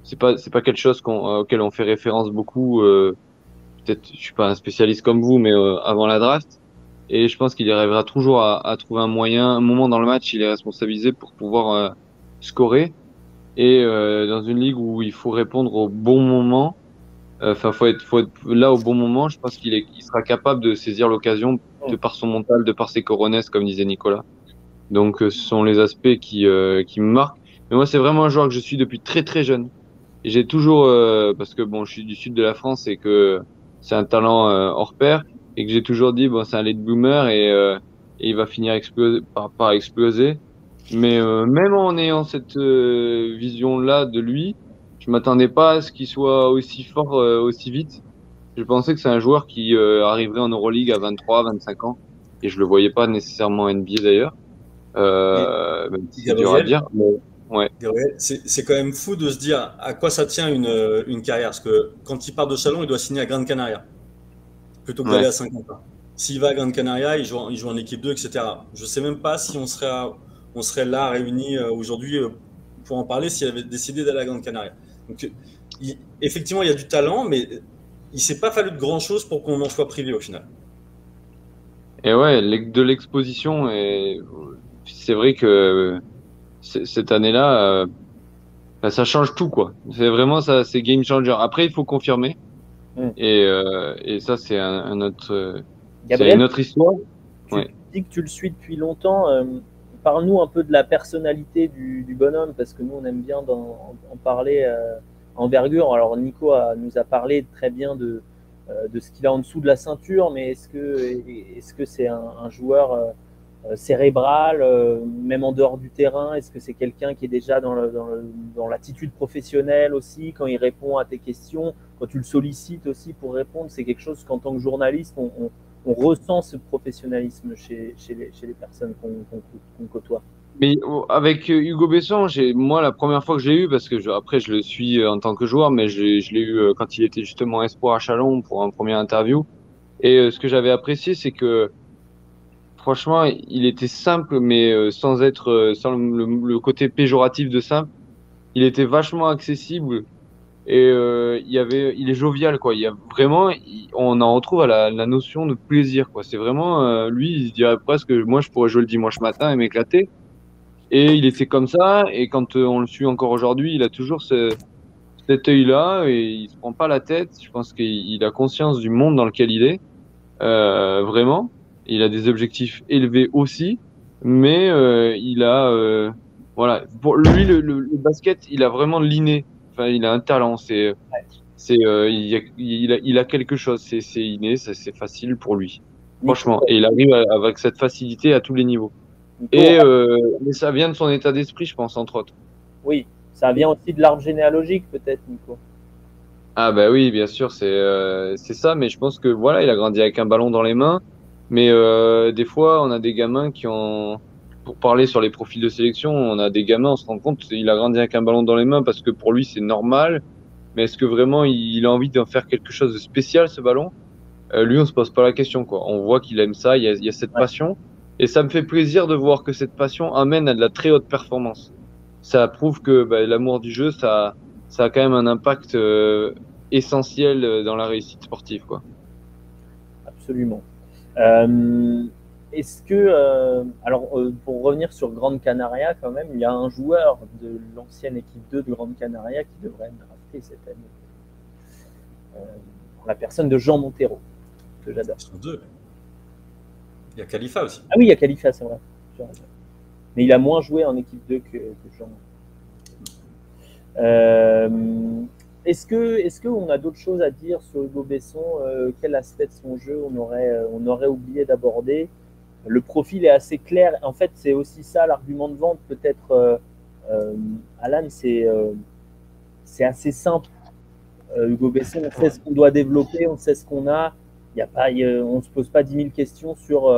c'est pas c'est pas quelque chose auquel on fait référence beaucoup. Peut-être, je suis pas un spécialiste comme vous, mais avant la draft. Et je pense qu'il arrivera toujours à, à, trouver un moyen, un moment dans le match, il est responsabilisé pour pouvoir euh, scorer. Et euh, dans une ligue où il faut répondre au bon moment, euh, enfin, faut être, faut être là au bon moment. Je pense qu'il il sera capable de saisir l'occasion de par son mental, de par ses coronesses, comme disait Nicolas. Donc, ce sont les aspects qui, qui me marquent. Mais moi, c'est vraiment un joueur que je suis depuis très très jeune. Et j'ai toujours, parce que bon, je suis du sud de la France et que c'est un talent hors pair et que j'ai toujours dit bon c'est un late bloomer et, euh, et il va finir exploser, par, par exploser. Mais euh, même en ayant cette euh, vision-là de lui, je m'attendais pas à ce qu'il soit aussi fort aussi vite. Je pensais que c'est un joueur qui arriverait en Euroleague à 23, 25 ans et je le voyais pas nécessairement en NBA d'ailleurs. Euh, c'est dur à dire. Mais... Ouais. C'est quand même fou de se dire à quoi ça tient une, une carrière. Parce que quand il part de Chalon, il doit signer à Grande Canaria plutôt que d'aller à 50 ans. S'il va à Grande Canaria, il joue, il joue en équipe 2, etc. Je ne sais même pas si on serait, on serait là réunis euh, aujourd'hui euh, pour en parler s'il avait décidé d'aller à Grande Canaria. Donc, effectivement, il y a du talent, mais il ne s'est pas fallu de grand-chose pour qu'on en soit privé au final. Et ouais, de l'exposition, et c'est vrai que cette année-là, euh, bah, ça change tout, quoi. C'est vraiment ça, c'est game changer. Après, il faut confirmer. Mm. Et, euh, et, ça, c'est un, autre, euh, une autre histoire. Tu dis que tu le suis depuis longtemps. Euh, parle-nous un peu de la personnalité du, du, bonhomme, parce que nous, on aime bien en, en, parler envergure. Alors, Nico a, nous a parlé très bien de, de ce qu'il a en dessous de la ceinture, mais est-ce que c'est un, un, joueur cérébral, euh, même en dehors du terrain Est-ce que c'est quelqu'un qui est déjà dans, l'attitude professionnelle aussi, quand il répond à tes questions, quand tu le sollicites aussi pour répondre C'est quelque chose qu'en tant que journaliste, on, on, ressent ce professionnalisme chez, chez, les, chez les, personnes qu'on côtoie. Mais oh, avec euh, Hugo Besson, moi la première fois que j'ai eu, parce que je, après je le suis en tant que joueur, mais je, l'ai eu quand il était justement espoir à Chalon pour un premier interview. Et ce que j'avais apprécié, c'est que franchement, il était simple, mais euh, sans être, euh, sans le, côté péjoratif de simple. Il était vachement accessible et euh, il y avait, il est jovial quoi. Il y a vraiment, on en retrouve à la, notion de plaisir quoi. C'est vraiment, lui, il se dirait presque, moi, je pourrais jouer le dimanche matin et m'éclater. Et il était comme ça. Et quand on le suit encore aujourd'hui, il a toujours ce, cet œil-là et il se prend pas la tête. Je pense qu'il a conscience du monde dans lequel il est, vraiment il a des objectifs élevés aussi, mais euh, il a, euh, voilà, pour lui le, le, basket, il a vraiment l'inné. Enfin, il a un talent. C'est, c'est, euh, il, a, il, a, il, a, quelque chose. C'est, c'est inné. C'est facile pour lui. Franchement, et il arrive avec cette facilité à tous les niveaux. Et mais ça vient de son état d'esprit, je pense, entre autres. Oui, ça vient aussi de l'arbre généalogique, peut-être, Nico. Ah bah oui, bien sûr, c'est euh, c'est ça. Mais je pense que voilà, il a grandi avec un ballon dans les mains. Mais euh, des fois, on a des gamins qui ont, pour parler sur les profils de sélection, on a des gamins, on se rend compte, il a grandi avec un ballon dans les mains parce que pour lui c'est normal. Mais est-ce que vraiment il a envie d'en faire quelque chose de spécial ce ballon? Euh, Lui, on se pose pas la question. Quoi. On voit qu'il aime ça, il y a, il y a cette passion. Et ça me fait plaisir de voir que cette passion amène à de la très haute performance. Ça prouve que bah, l'amour du jeu, ça, ça a quand même un impact euh, essentiel dans la réussite sportive. Quoi. Absolument. Euh, est-ce que, euh, alors euh, pour revenir sur Grande Canaria quand même, il y a un joueur de l'ancienne équipe 2 de Grande Canaria qui devrait être drafté cette année. la personne de Jean Montero, que j'adore. deux. Il y a Khalifa aussi. Ah oui, il y a Khalifa, c'est vrai. Mais il a moins joué en équipe 2 que, que Jean. Euh, est-ce que, est-ce qu'on a d'autres choses à dire sur Hugo Besson euh, Quel aspect de son jeu on aurait, euh, on aurait oublié d'aborder? Le profil est assez clair. En fait, c'est aussi ça l'argument de vente. Peut-être, euh, Alan, c'est, c'est assez simple. Hugo Besson, on sait ce qu'on doit développer, on sait ce qu'on a. Y a pas, on ne se pose pas 10 000 questions sur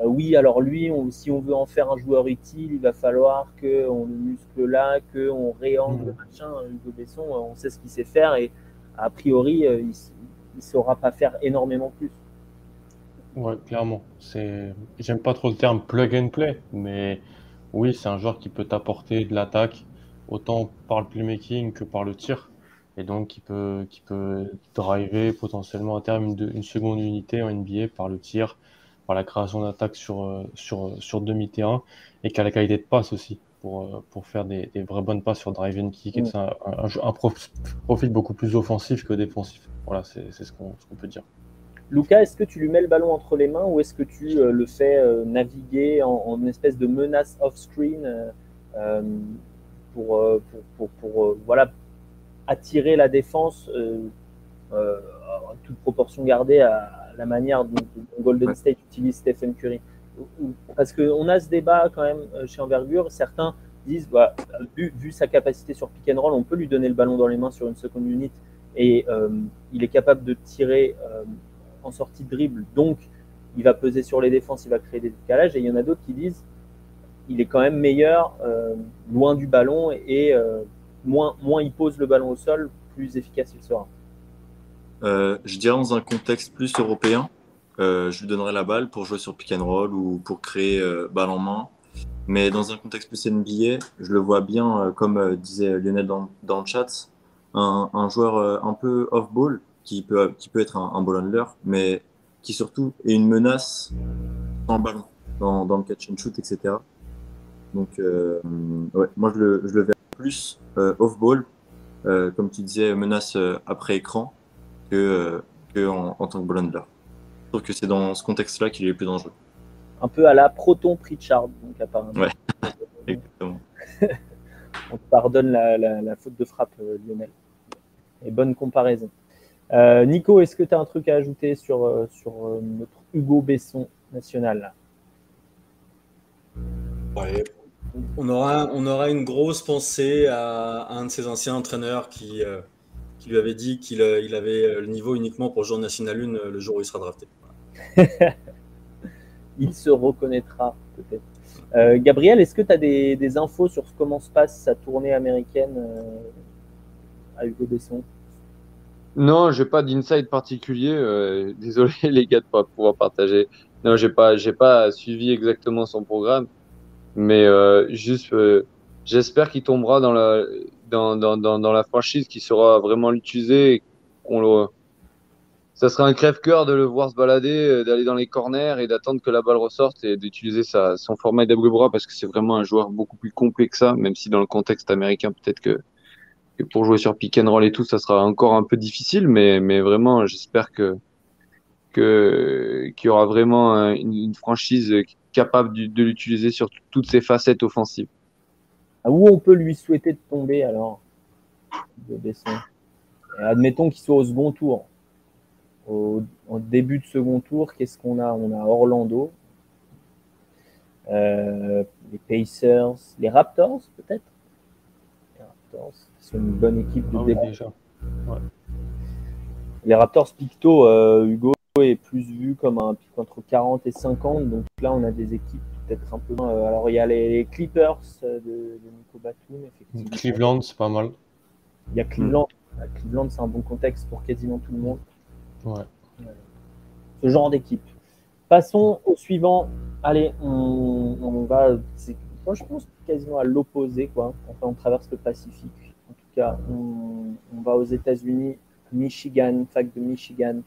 euh, oui, alors lui, si on veut en faire un joueur utile, il va falloir qu'on le muscle là, qu'on réangle, mmh. machin. Hugo Besson, on sait ce qu'il sait faire et a priori, il ne saura pas faire énormément plus. Ouais, clairement. C'est, j'aime pas trop le terme plug and play, mais oui, c'est un joueur qui peut t'apporter de l'attaque, autant par le playmaking que par le tir. Et donc, qui peut, qui peut driver potentiellement à terme une, seconde unité en NBA par le tir, par la création d'attaque sur, sur, sur demi-terrain, et qui a la qualité de passe aussi pour, pour faire des, des vraies bonnes passes sur drive and kick. Et c'est un, un, profil beaucoup plus offensif que défensif. Voilà, c'est ce qu'on ce peut dire. Lucas, est-ce que tu lui mets le ballon entre les mains ou est-ce que tu euh, le fais euh, naviguer en, une espèce de menace off-screen euh, pour, pour, pour, voilà, attirer la défense en toute proportion gardée à la manière dont, Golden State utilise Stephen Curry Parce qu'on a ce débat quand même chez Envergure. Certains disent, bah, vu, vu, sa capacité sur pick and roll, on peut lui donner le ballon dans les mains sur une seconde unit et il est capable de tirer en sortie de dribble, donc il va peser sur les défenses, il va créer des décalages. Et il y en a d'autres qui disent il est quand même meilleur euh, loin du ballon et euh, moins, moins il pose le ballon au sol, plus efficace il sera. Euh, je dirais dans un contexte plus européen, je lui donnerais la balle pour jouer sur pick and roll ou pour créer balle en main. Mais dans un contexte plus NBA, je le vois bien, comme disait Lionel dans, le chat, un, joueur un peu off-ball qui peut, qui peut être un, un ball handler, mais qui surtout est une menace en ballon, dans, dans le catch and shoot, etc. Donc, euh, ouais, moi, je le, je le verrais plus euh, off-ball, euh, comme tu disais, menace euh, après écran, que, euh, que en, en, tant que ball handler. Je trouve que c'est dans ce contexte-là qu'il est le plus dangereux. Un peu à la Proton Pritchard, donc apparemment. Ouais, [laughs] exactement. [laughs] On te pardonne la, la, la, faute de frappe, Lionel. Et bonne comparaison. Euh, Nico, est-ce que tu as un truc à ajouter sur, euh, sur euh, notre Hugo Besson national? On, aura, on aura une grosse pensée à, un de ses anciens entraîneurs qui, qui lui avait dit qu'il il avait le niveau uniquement pour jouer en National 1 le jour où il sera drafté. [laughs] il se reconnaîtra peut-être. Gabriel, est-ce que tu as des, des, infos sur comment se passe sa tournée américaine à Hugo Besson? Non, j'ai pas d'insight particulier. Euh, [laughs] désolé [laughs] les gars de pas pouvoir partager. Non, j'ai pas, j'ai pas suivi exactement son programme, mais euh, juste, euh, j'espère qu'il tombera dans la, dans, la franchise, qui sera vraiment l'utiliser. Le, ça serait un crève-cœur de le voir se balader, euh, d'aller dans les corners et d'attendre que la balle ressorte et d'utiliser son format d'abri bras parce que c'est vraiment un joueur beaucoup plus complet que ça, même si dans le contexte américain peut-être que pour jouer sur pick and roll et tout, ça sera encore un peu difficile, mais, mais vraiment, j'espère que qu'il y aura vraiment une, franchise capable de, l'utiliser sur toutes ses facettes offensives. Où on peut lui souhaiter de tomber alors de Admettons qu'il soit au second tour. Au, début de second tour, qu'est-ce qu'on a? On a Orlando, euh, les Pacers, les Raptors peut-être? Les Raptors c'est une bonne équipe de ah Déjà. Les Raptors Picto, euh, Hugo est plus vu comme un pic entre 40 et 50. Donc là, on a des équipes peut-être un peu. Euh, alors, il y a les Clippers euh, de, Nico Batum. Cleveland, c'est pas mal. Il y a Cleveland. Cleveland, c'est un bon contexte pour quasiment tout le monde. Ouais. Ce genre d'équipe. Passons au suivant. Allez, on, on va. Moi, je pense quasiment à l'opposé, quoi. Enfin, on traverse le Pacifique on, va aux États-Unis, Michigan, fac de Michigan.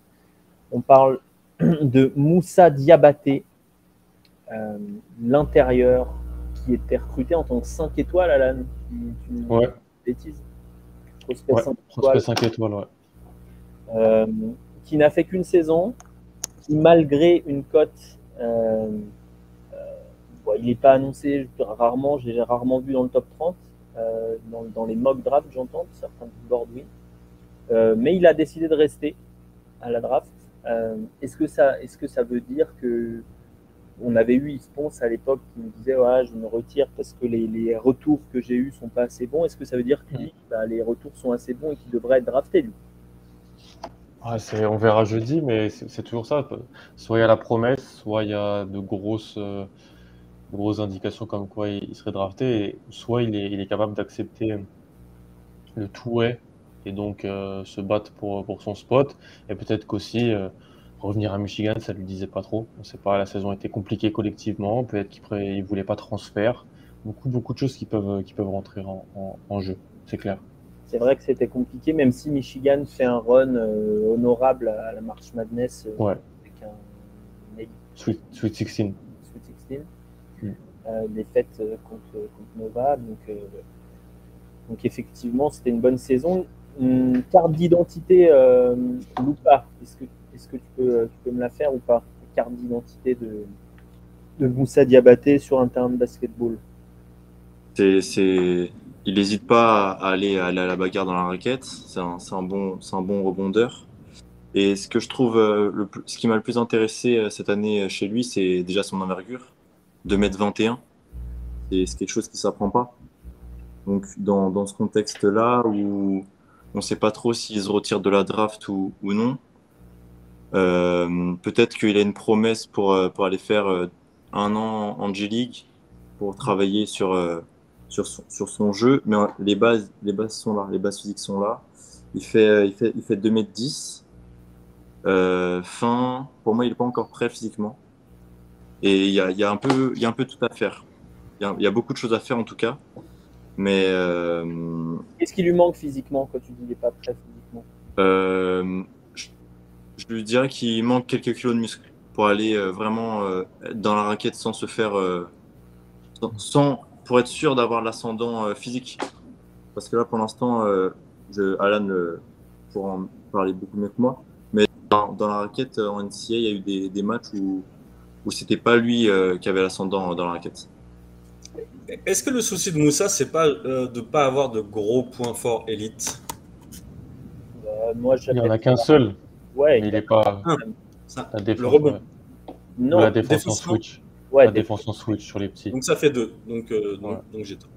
On parle [clears throat] de Moussa Diabaté, euh, l'intérieur qui était recruté en tant que 5 étoiles, Alan. ouais. Bêtise. Prospect 5 étoiles. ouais. Euh, qui n'a fait qu'une saison, qui malgré une cote, euh, il n'est pas annoncé rarement, j'ai rarement vu dans le top 30, euh, dans, les mock drafts, j'entends, certains board oui. Mais il a décidé de rester à la draft. Est-ce que ça, est-ce que ça veut dire que on avait eu Ispons à l'époque qui me disait ouais, je me retire parce que les, les retours que j'ai eus sont pas assez bons. Est-ce que ça veut dire que bah, les retours sont assez bons et qu'il devrait être drafté lui? Ah, c'est, on verra jeudi, mais c'est, toujours ça. Soit il y a la promesse, soit il y a de grosses, euh, grosses indications comme quoi il, il serait drafté, et soit il est, il est capable d'accepter le tout et donc euh, se battre pour, pour son spot. Et peut-être qu'aussi euh, revenir à Michigan, ça lui disait pas trop. On sait pas, la saison était compliquée collectivement. Peut-être qu'il il voulait pas transfert. Beaucoup, beaucoup de choses qui peuvent, qui peuvent rentrer en, en- en jeu, c'est clair. C'est vrai que c'était compliqué, même si Michigan fait un run euh, honorable à la March Madness euh, Ouais. avec un Sweet, Sweet 16. Sweet 16, Mm. euh, défaite euh, contre, contre Nova. Donc, donc effectivement, c'était une bonne saison. Hum, carte d'identité, Lupa, est-ce que, est-ce que tu, peux, tu peux me la faire ou pas Carte d'identité de, Moussa Diabaté sur un terrain de basketball? C'est. Il n'hésite pas à aller, à la bagarre dans la raquette. C'est un, un, bon, un bon rebondeur. Et ce que je trouve, euh, le ce qui m'a le plus intéressé euh, cette année euh, chez lui, c'est déjà son envergure, 2m21. C'est quelque chose qui s'apprend pas. Donc dans, dans ce contexte-là où on ne sait pas trop s'il se retire de la draft ou, non, euh, peut-être qu'il a une promesse pour, euh, pour aller faire euh, un an en G-League pour travailler sur, euh, sur, son, sur son jeu. Mais euh, les bases, les bases sont là, les bases physiques sont là. Il fait, euh, il fait, il fait 2m10. Euh, fin, pour moi, il n'est pas encore prêt physiquement. Et il y a, y, a un peu- y a un peu tout à faire. Il y a, il y a beaucoup de choses à faire en tout cas. Mais euh, Qu'est-ce qui lui manque physiquement quand tu dis qu'il n'est pas prêt physiquement? euh, je, lui dirais qu'il manque quelques kilos de muscle pour aller euh, vraiment euh, dans la raquette sans se faire. euh, sans, sans- pour être sûr d'avoir l'ascendant euh, physique. Parce que là, pour l'instant, euh, Alan euh, pourra en parler beaucoup mieux que moi. Mais dans, dans la raquette en NCA, il y a eu des, des matchs où, où c'était pas lui euh, qui avait l'ascendant dans la raquette. Est-ce que le souci de Moussa, c'est pas euh, de pas avoir de gros points forts élite Euh, Moi, Il n'y en a qu'un seul, Ouais, mais il n'est pas Ça, la défense, le rebond. ouais. non, la défense en défensivement. switch. ouais, la défense en switch sur les petits. Donc ça fait deux. Donc, euh, donc, Ouais. donc j'ai [laughs] tort.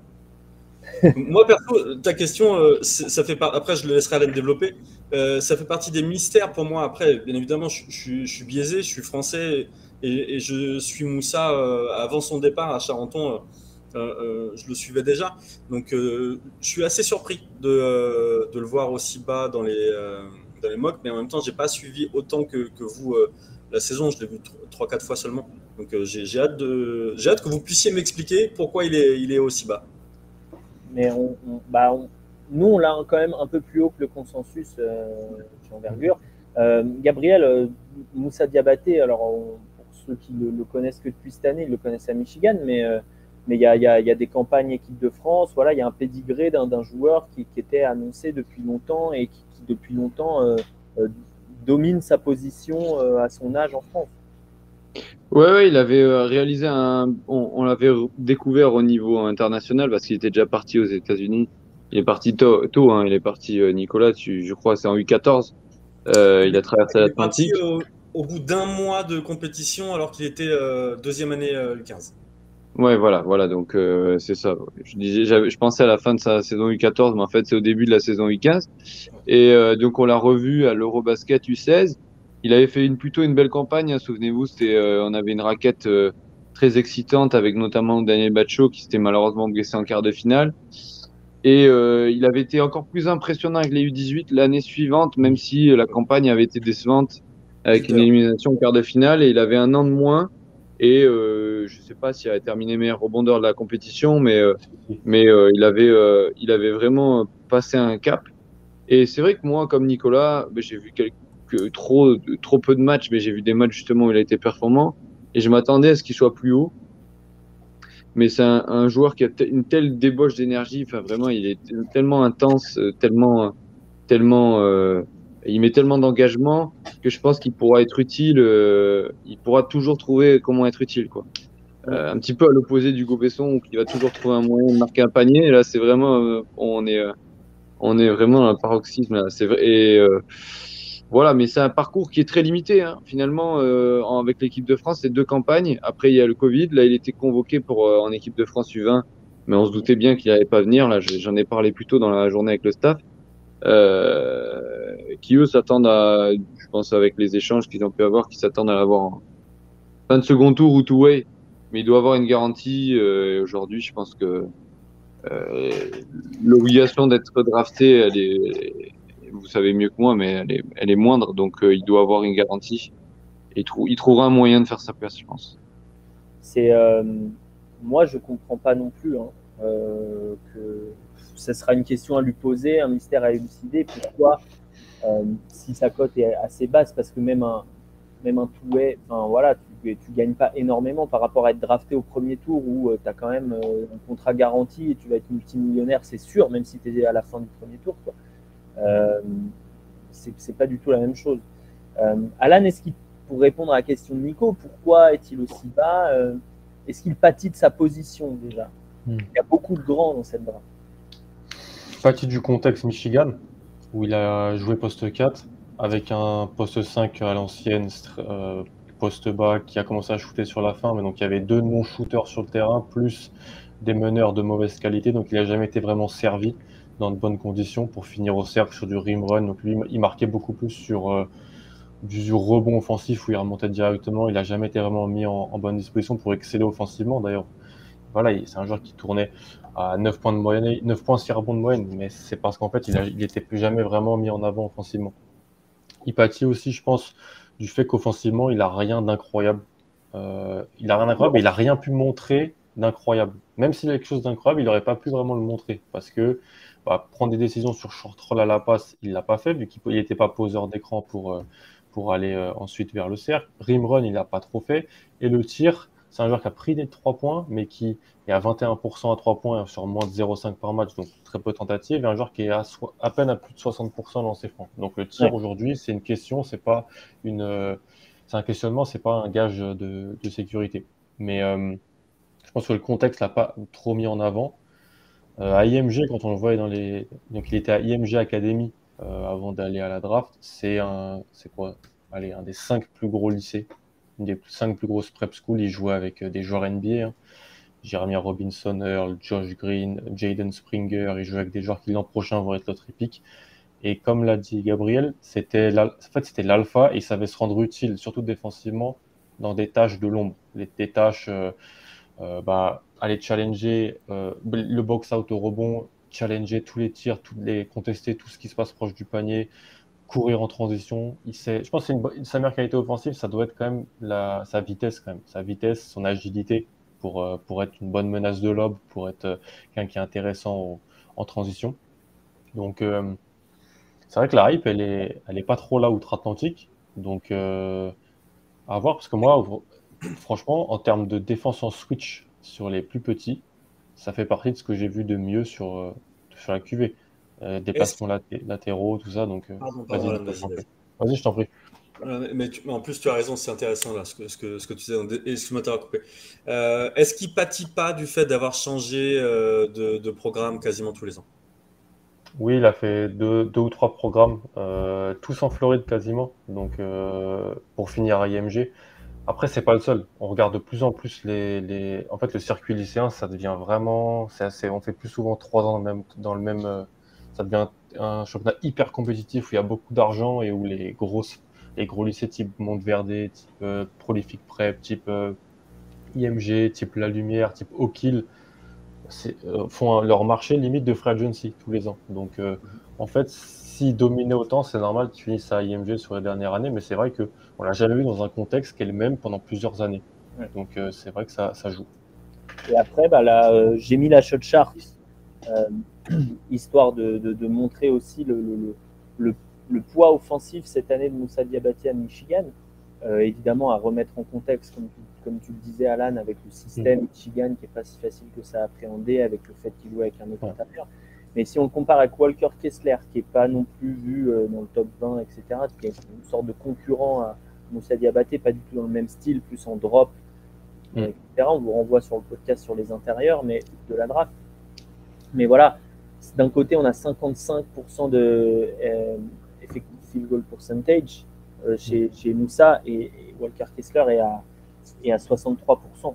Moi, perso, ta question, euh, ça fait par... après, je le laisserai Alain développer. Euh, ça fait partie des mystères pour moi. Après, bien évidemment, je, je suis- je suis biaisé, je suis français et, et je suis Moussa euh, avant son départ à Charenton. euh, euh, euh, je le suivais déjà. Donc, euh, je suis assez surpris de, euh, de le voir aussi bas dans les, euh, dans les mocks, mais en même temps, j'ai pas suivi autant que, que vous euh, la saison. Je l'ai vu trois, quatre fois seulement. Donc, euh, j'ai hâte, de... hâte que vous puissiez m'expliquer pourquoi il est, il est aussi bas. mais on, on- bah, nous, on l'a quand même un peu plus haut que le consensus euh, sur envergure. Euh, Gabriel, euh, Moussa Diabaté, alors pour ceux qui le, le connaissent que depuis cette année, ils le connaissent à Michigan, mais mais il y y, y a des campagnes équipe de France, voilà, il y a un pédigré d'un joueur qui, qui était annoncé depuis longtemps et qui, qui depuis longtemps euh, euh, domine sa position euh, à son âge en France. Ouais, ouais, il avait réalisé un. On, on l'avait découvert au niveau international parce qu'il était déjà parti aux États-Unis. Il est parti tôt, tôt hein, il est parti, Nicolas, tu, je crois, c'est en U14. Euh, il a traversé Il est parti l'Atlantique. au, au bout d'un mois de compétition alors qu'il était euh, deuxième année euh, U15. Ouais, voilà, voilà, donc euh, c'est ça. Je disais, je pensais à la fin de sa saison U14, mais en fait, c'est au début de la saison U15. Et euh, donc, on l'a revu à l'Eurobasket U16. Il avait fait une, plutôt une belle campagne, hein, souvenez-vous, c'était, euh, on avait une raquette euh, très excitante avec notamment Daniel Bacho qui s'était malheureusement blessé en quart de finale. Et euh, il avait été encore plus impressionnant avec les U18 l'année suivante, même si la campagne avait été décevante avec une élimination en quart de finale. Et il avait un an de moins. Et euh, je sais pas s'il a terminé meilleur rebondeur de la compétition, mais euh, mais euh, il avait il avait vraiment passé un cap. Et c'est vrai que moi, comme Nicolas, ben, j'ai vu quelques trop trop peu de matchs, mais j'ai vu des matchs justement où il a été performant. Et je m'attendais à ce qu'il soit plus haut. Mais c'est un, un joueur qui a une telle débauche d'énergie. Enfin, vraiment, il est tellement intense, tellement tellement il met tellement d'engagement que je pense qu'il pourra être utile. euh, il pourra toujours trouver comment être utile, quoi. Euh, un petit peu à l'opposé du Besson où il va toujours trouver un moyen de marquer un panier. Et là, c'est vraiment, euh, on est, euh, on est vraiment dans le paroxysme. C'est vrai. Et euh, voilà, mais c'est un parcours qui est très limité. Hein. Finalement, euh, en- avec l'équipe de France, c'est deux campagnes. Après, il y a le Covid. Là, il était convoqué pour euh, en équipe de France U20, mais on se doutait bien qu'il n'allait pas venir. Là, je- j'en ai parlé plus tôt dans la journée avec le staff. Euh, qui eux s'attendent à, je pense avec les échanges qu'ils ont pu avoir, qui s'attendent à l'avoir en fin de second tour ou two-way. Mais il doit avoir une garantie. Euh, Aujourd'hui, je pense que euh, l'obligation d'être drafté, elle est, vous savez mieux que moi, mais elle est, elle est moindre. Donc euh, il doit avoir une garantie. Et il, trouvera un moyen de faire sa place, je pense. C'est euh, moi, je comprends pas non plus hein, euh, que ce sera une question à lui poser, un mystère à élucider. Pourquoi, euh, si sa cote est assez basse, parce que même un, même un enfin voilà, tu, tu gagnes pas énormément par rapport à être drafté au premier tour où tu as quand même un contrat garanti et tu vas être multimillionnaire, c'est sûr, même si tu es à la fin du premier tour. Quoi. Euh, c'est pas du tout la même chose. Alan, est-ce qu'il, pour répondre à la question de Nico, pourquoi est-il aussi bas Est-ce qu'il pâtit de sa position déjà? Hmm. Il y a beaucoup de grands dans cette draft. Pâtit du contexte Michigan, où il a joué poste 4 avec un poste 5 à l'ancienne, euh, poste bas qui a commencé à shooter sur la fin, mais donc il y avait deux non-shooters sur le terrain, plus des meneurs de mauvaise qualité, donc il n'a jamais été vraiment servi dans de bonnes conditions pour finir au cercle sur du rim run. Donc lui, il marquait beaucoup plus sur euh, du rebond offensif où il remontait directement. Il n'a jamais été vraiment mis en, bonne disposition pour exceller offensivement. D'ailleurs, voilà, c'est un joueur qui tournait à 9 points de moyenne, 9 points 6 rebonds de moyenne, mais c'est parce qu'en fait, il n'était plus jamais vraiment mis en avant offensivement. Il aussi, je pense, du fait qu'offensivement, il n'a rien d'incroyable. Euh, il a rien d'incroyable, il n'a rien pu montrer d'incroyable. Même s'il a quelque chose d'incroyable, il n'aurait pas pu vraiment le montrer parce que bah, prendre des décisions sur short roll à la passe, il l'a pas fait vu qu'il n'était pas poseur d'écran pour, euh, aller euh, ensuite vers le cercle. Rimrun, il n'a pas trop fait. Et le tir, c'est un joueur qui a pris des 3 points, mais qui est à 21% à 3 points sur moins de 0,5 par match, donc très peu de tentatives, et un joueur qui est à, à peine à plus de 60% dans ses francs. Donc le tir aujourd'hui, c'est une question, c'est pas une, euh, c'est un questionnement, c'est pas un gage de, de sécurité. Mais euh, je pense que le contexte l'a pas trop mis en avant. Euh, à IMG, quand on le voyait dans les, donc il était à IMG Academy euh, avant d'aller à la draft. C'est un, c'est quoi? Allez, un des cinq plus gros lycées, une des cinq plus grosses prep schools. Il jouait avec euh, des joueurs NBA. Hein. Jeremy Robinson, Earl, Josh Green, Jaden Springer. Il jouait avec des joueurs qui l'an prochain vont être l'autre épique. Et comme l'a dit Gabriel, c'était en fait, c'était l'alpha et il savait se rendre utile, surtout défensivement, dans des tâches de l'ombre, des tâches, euh, euh, bah, aller challenger le box-out au rebond, challenger tous les tirs, tous les contester tout ce qui se passe proche du panier, courir en transition. Je pense que une, sa meilleure qualité offensive, ça doit être quand même sa vitesse, sa vitesse, son agilité pour, euh, pour être une bonne menace de lob, pour être euh, quelqu'un qui est intéressant en, transition. Donc, euh, c'est vrai que la hype, elle est, elle est pas trop là outre-Atlantique. Donc, à voir, parce que moi, franchement, en termes de défense en switch sur les plus petits, ça fait partie de ce que j'ai vu de mieux sur, sur la QV. Euh, déplacements latéraux, tout ça. Donc, euh, vas-y, je t'en prie. Mais, en plus, tu as raison, c'est intéressant là, ce que, ce que, ce que tu disais. Excuse-moi de coupé. Est-ce qu'il pâtit pas du fait d'avoir changé de, de, programme quasiment tous les ans? Oui, il a fait deux, deux ou trois programmes, tous en Floride quasiment, donc pour finir à IMG. Après, c'est pas le seul. On regarde de plus en plus les, les... En fait, le circuit lycéen, ça devient vraiment. Assez... On fait plus souvent trois ans dans le même. Dans le même... Euh, ça devient un championnat hyper compétitif où il y a beaucoup d'argent et où les grosses, les gros lycées type Montverde, type euh, Prolific Prep, type euh, IMG, type La Lumière, type O'Kill, font leur marché limite de free agency tous les ans. Donc, en fait, s'ils dominaient autant, c'est normal qu'ils finissent à IMG sur les dernières années, mais c'est vrai que on l'a jamais vu dans un contexte qui est le même pendant plusieurs années. Donc euh, c'est vrai que ça, ça, joue. Et après, bah, là, euh, j'ai mis la shot chart, euh, [clears throat] histoire de, de, montrer aussi le, le, le, poids offensif cette année de Moussa Diabati à Michigan. évidemment, à remettre en contexte, comme tu, comme tu le disais, Alan, avec le système mm. Michigan qui n'est pas si facile que ça à appréhender, avec le fait qu'il joue avec un autre intérieur. Mais si on le compare avec Walker Kessler, qui n'est pas non plus vu euh, dans le top 20, etc., qui est une sorte de concurrent à Moussa Diabaté, pas du tout dans le même style, plus en drop, mm. etc. On vous renvoie sur le podcast sur les intérieurs, mais de la draft. Mais voilà, d'un côté, on a 55% de euh, effective field goal percentage euh, chez, mm. chez, Moussa et, Walker Kessler est à, est à 63%.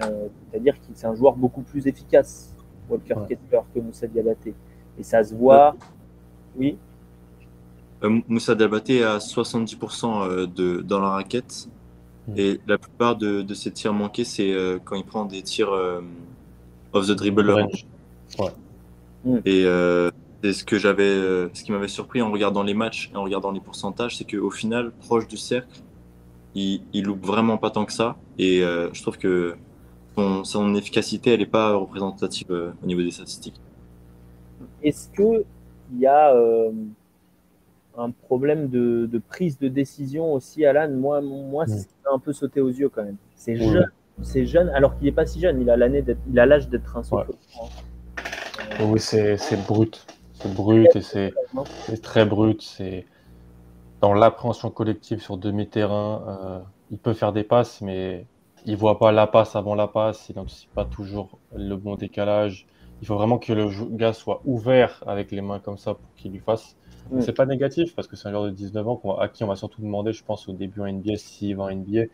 C'est-à-dire qu'il c'est un joueur beaucoup plus efficace Walker Kessler que Moussa Diabaté. Et ça se voit Oui. Euh, Moussa Diabaté a 70% euh, de, dans la raquette. Mm. Et la plupart de, de ses tirs manqués, c'est euh, quand il prend des tirs euh, off the dribble. Range. Et euh, c'est ce que j'avais, euh, ce qui m'avait surpris en regardant les matchs et en regardant les pourcentages, c'est qu'au final, proche du cercle, il, il loupe vraiment pas tant que ça. Et euh, je trouve que son, son efficacité, elle n'est pas représentative euh, au niveau des statistiques. Est-ce que il y a euh, un problème de, de prise de décision aussi, Alan? Moi, moi, c'est Mm. ce qui m'a un peu sauté aux yeux quand même. C'est Oui. jeune, c'est jeune, alors qu'il n'est pas si jeune. Il a l'année il a l'âge d'être un Ouais. Sophomore. Oui, c'est brut. C'est brut et c'est très brut. C'est dans l'appréhension collective sur demi-terrain. euh, il peut faire des passes, mais il voit pas la passe avant la passe. Il n'anticipe pas toujours le bon décalage. Il faut vraiment que le gars soit ouvert avec les mains comme ça pour qu'il lui fasse. Mm. C'est pas négatif parce que c'est un joueur de 19 ans à qui on va surtout demander, je pense, au début en NBA, s'il va en NBA,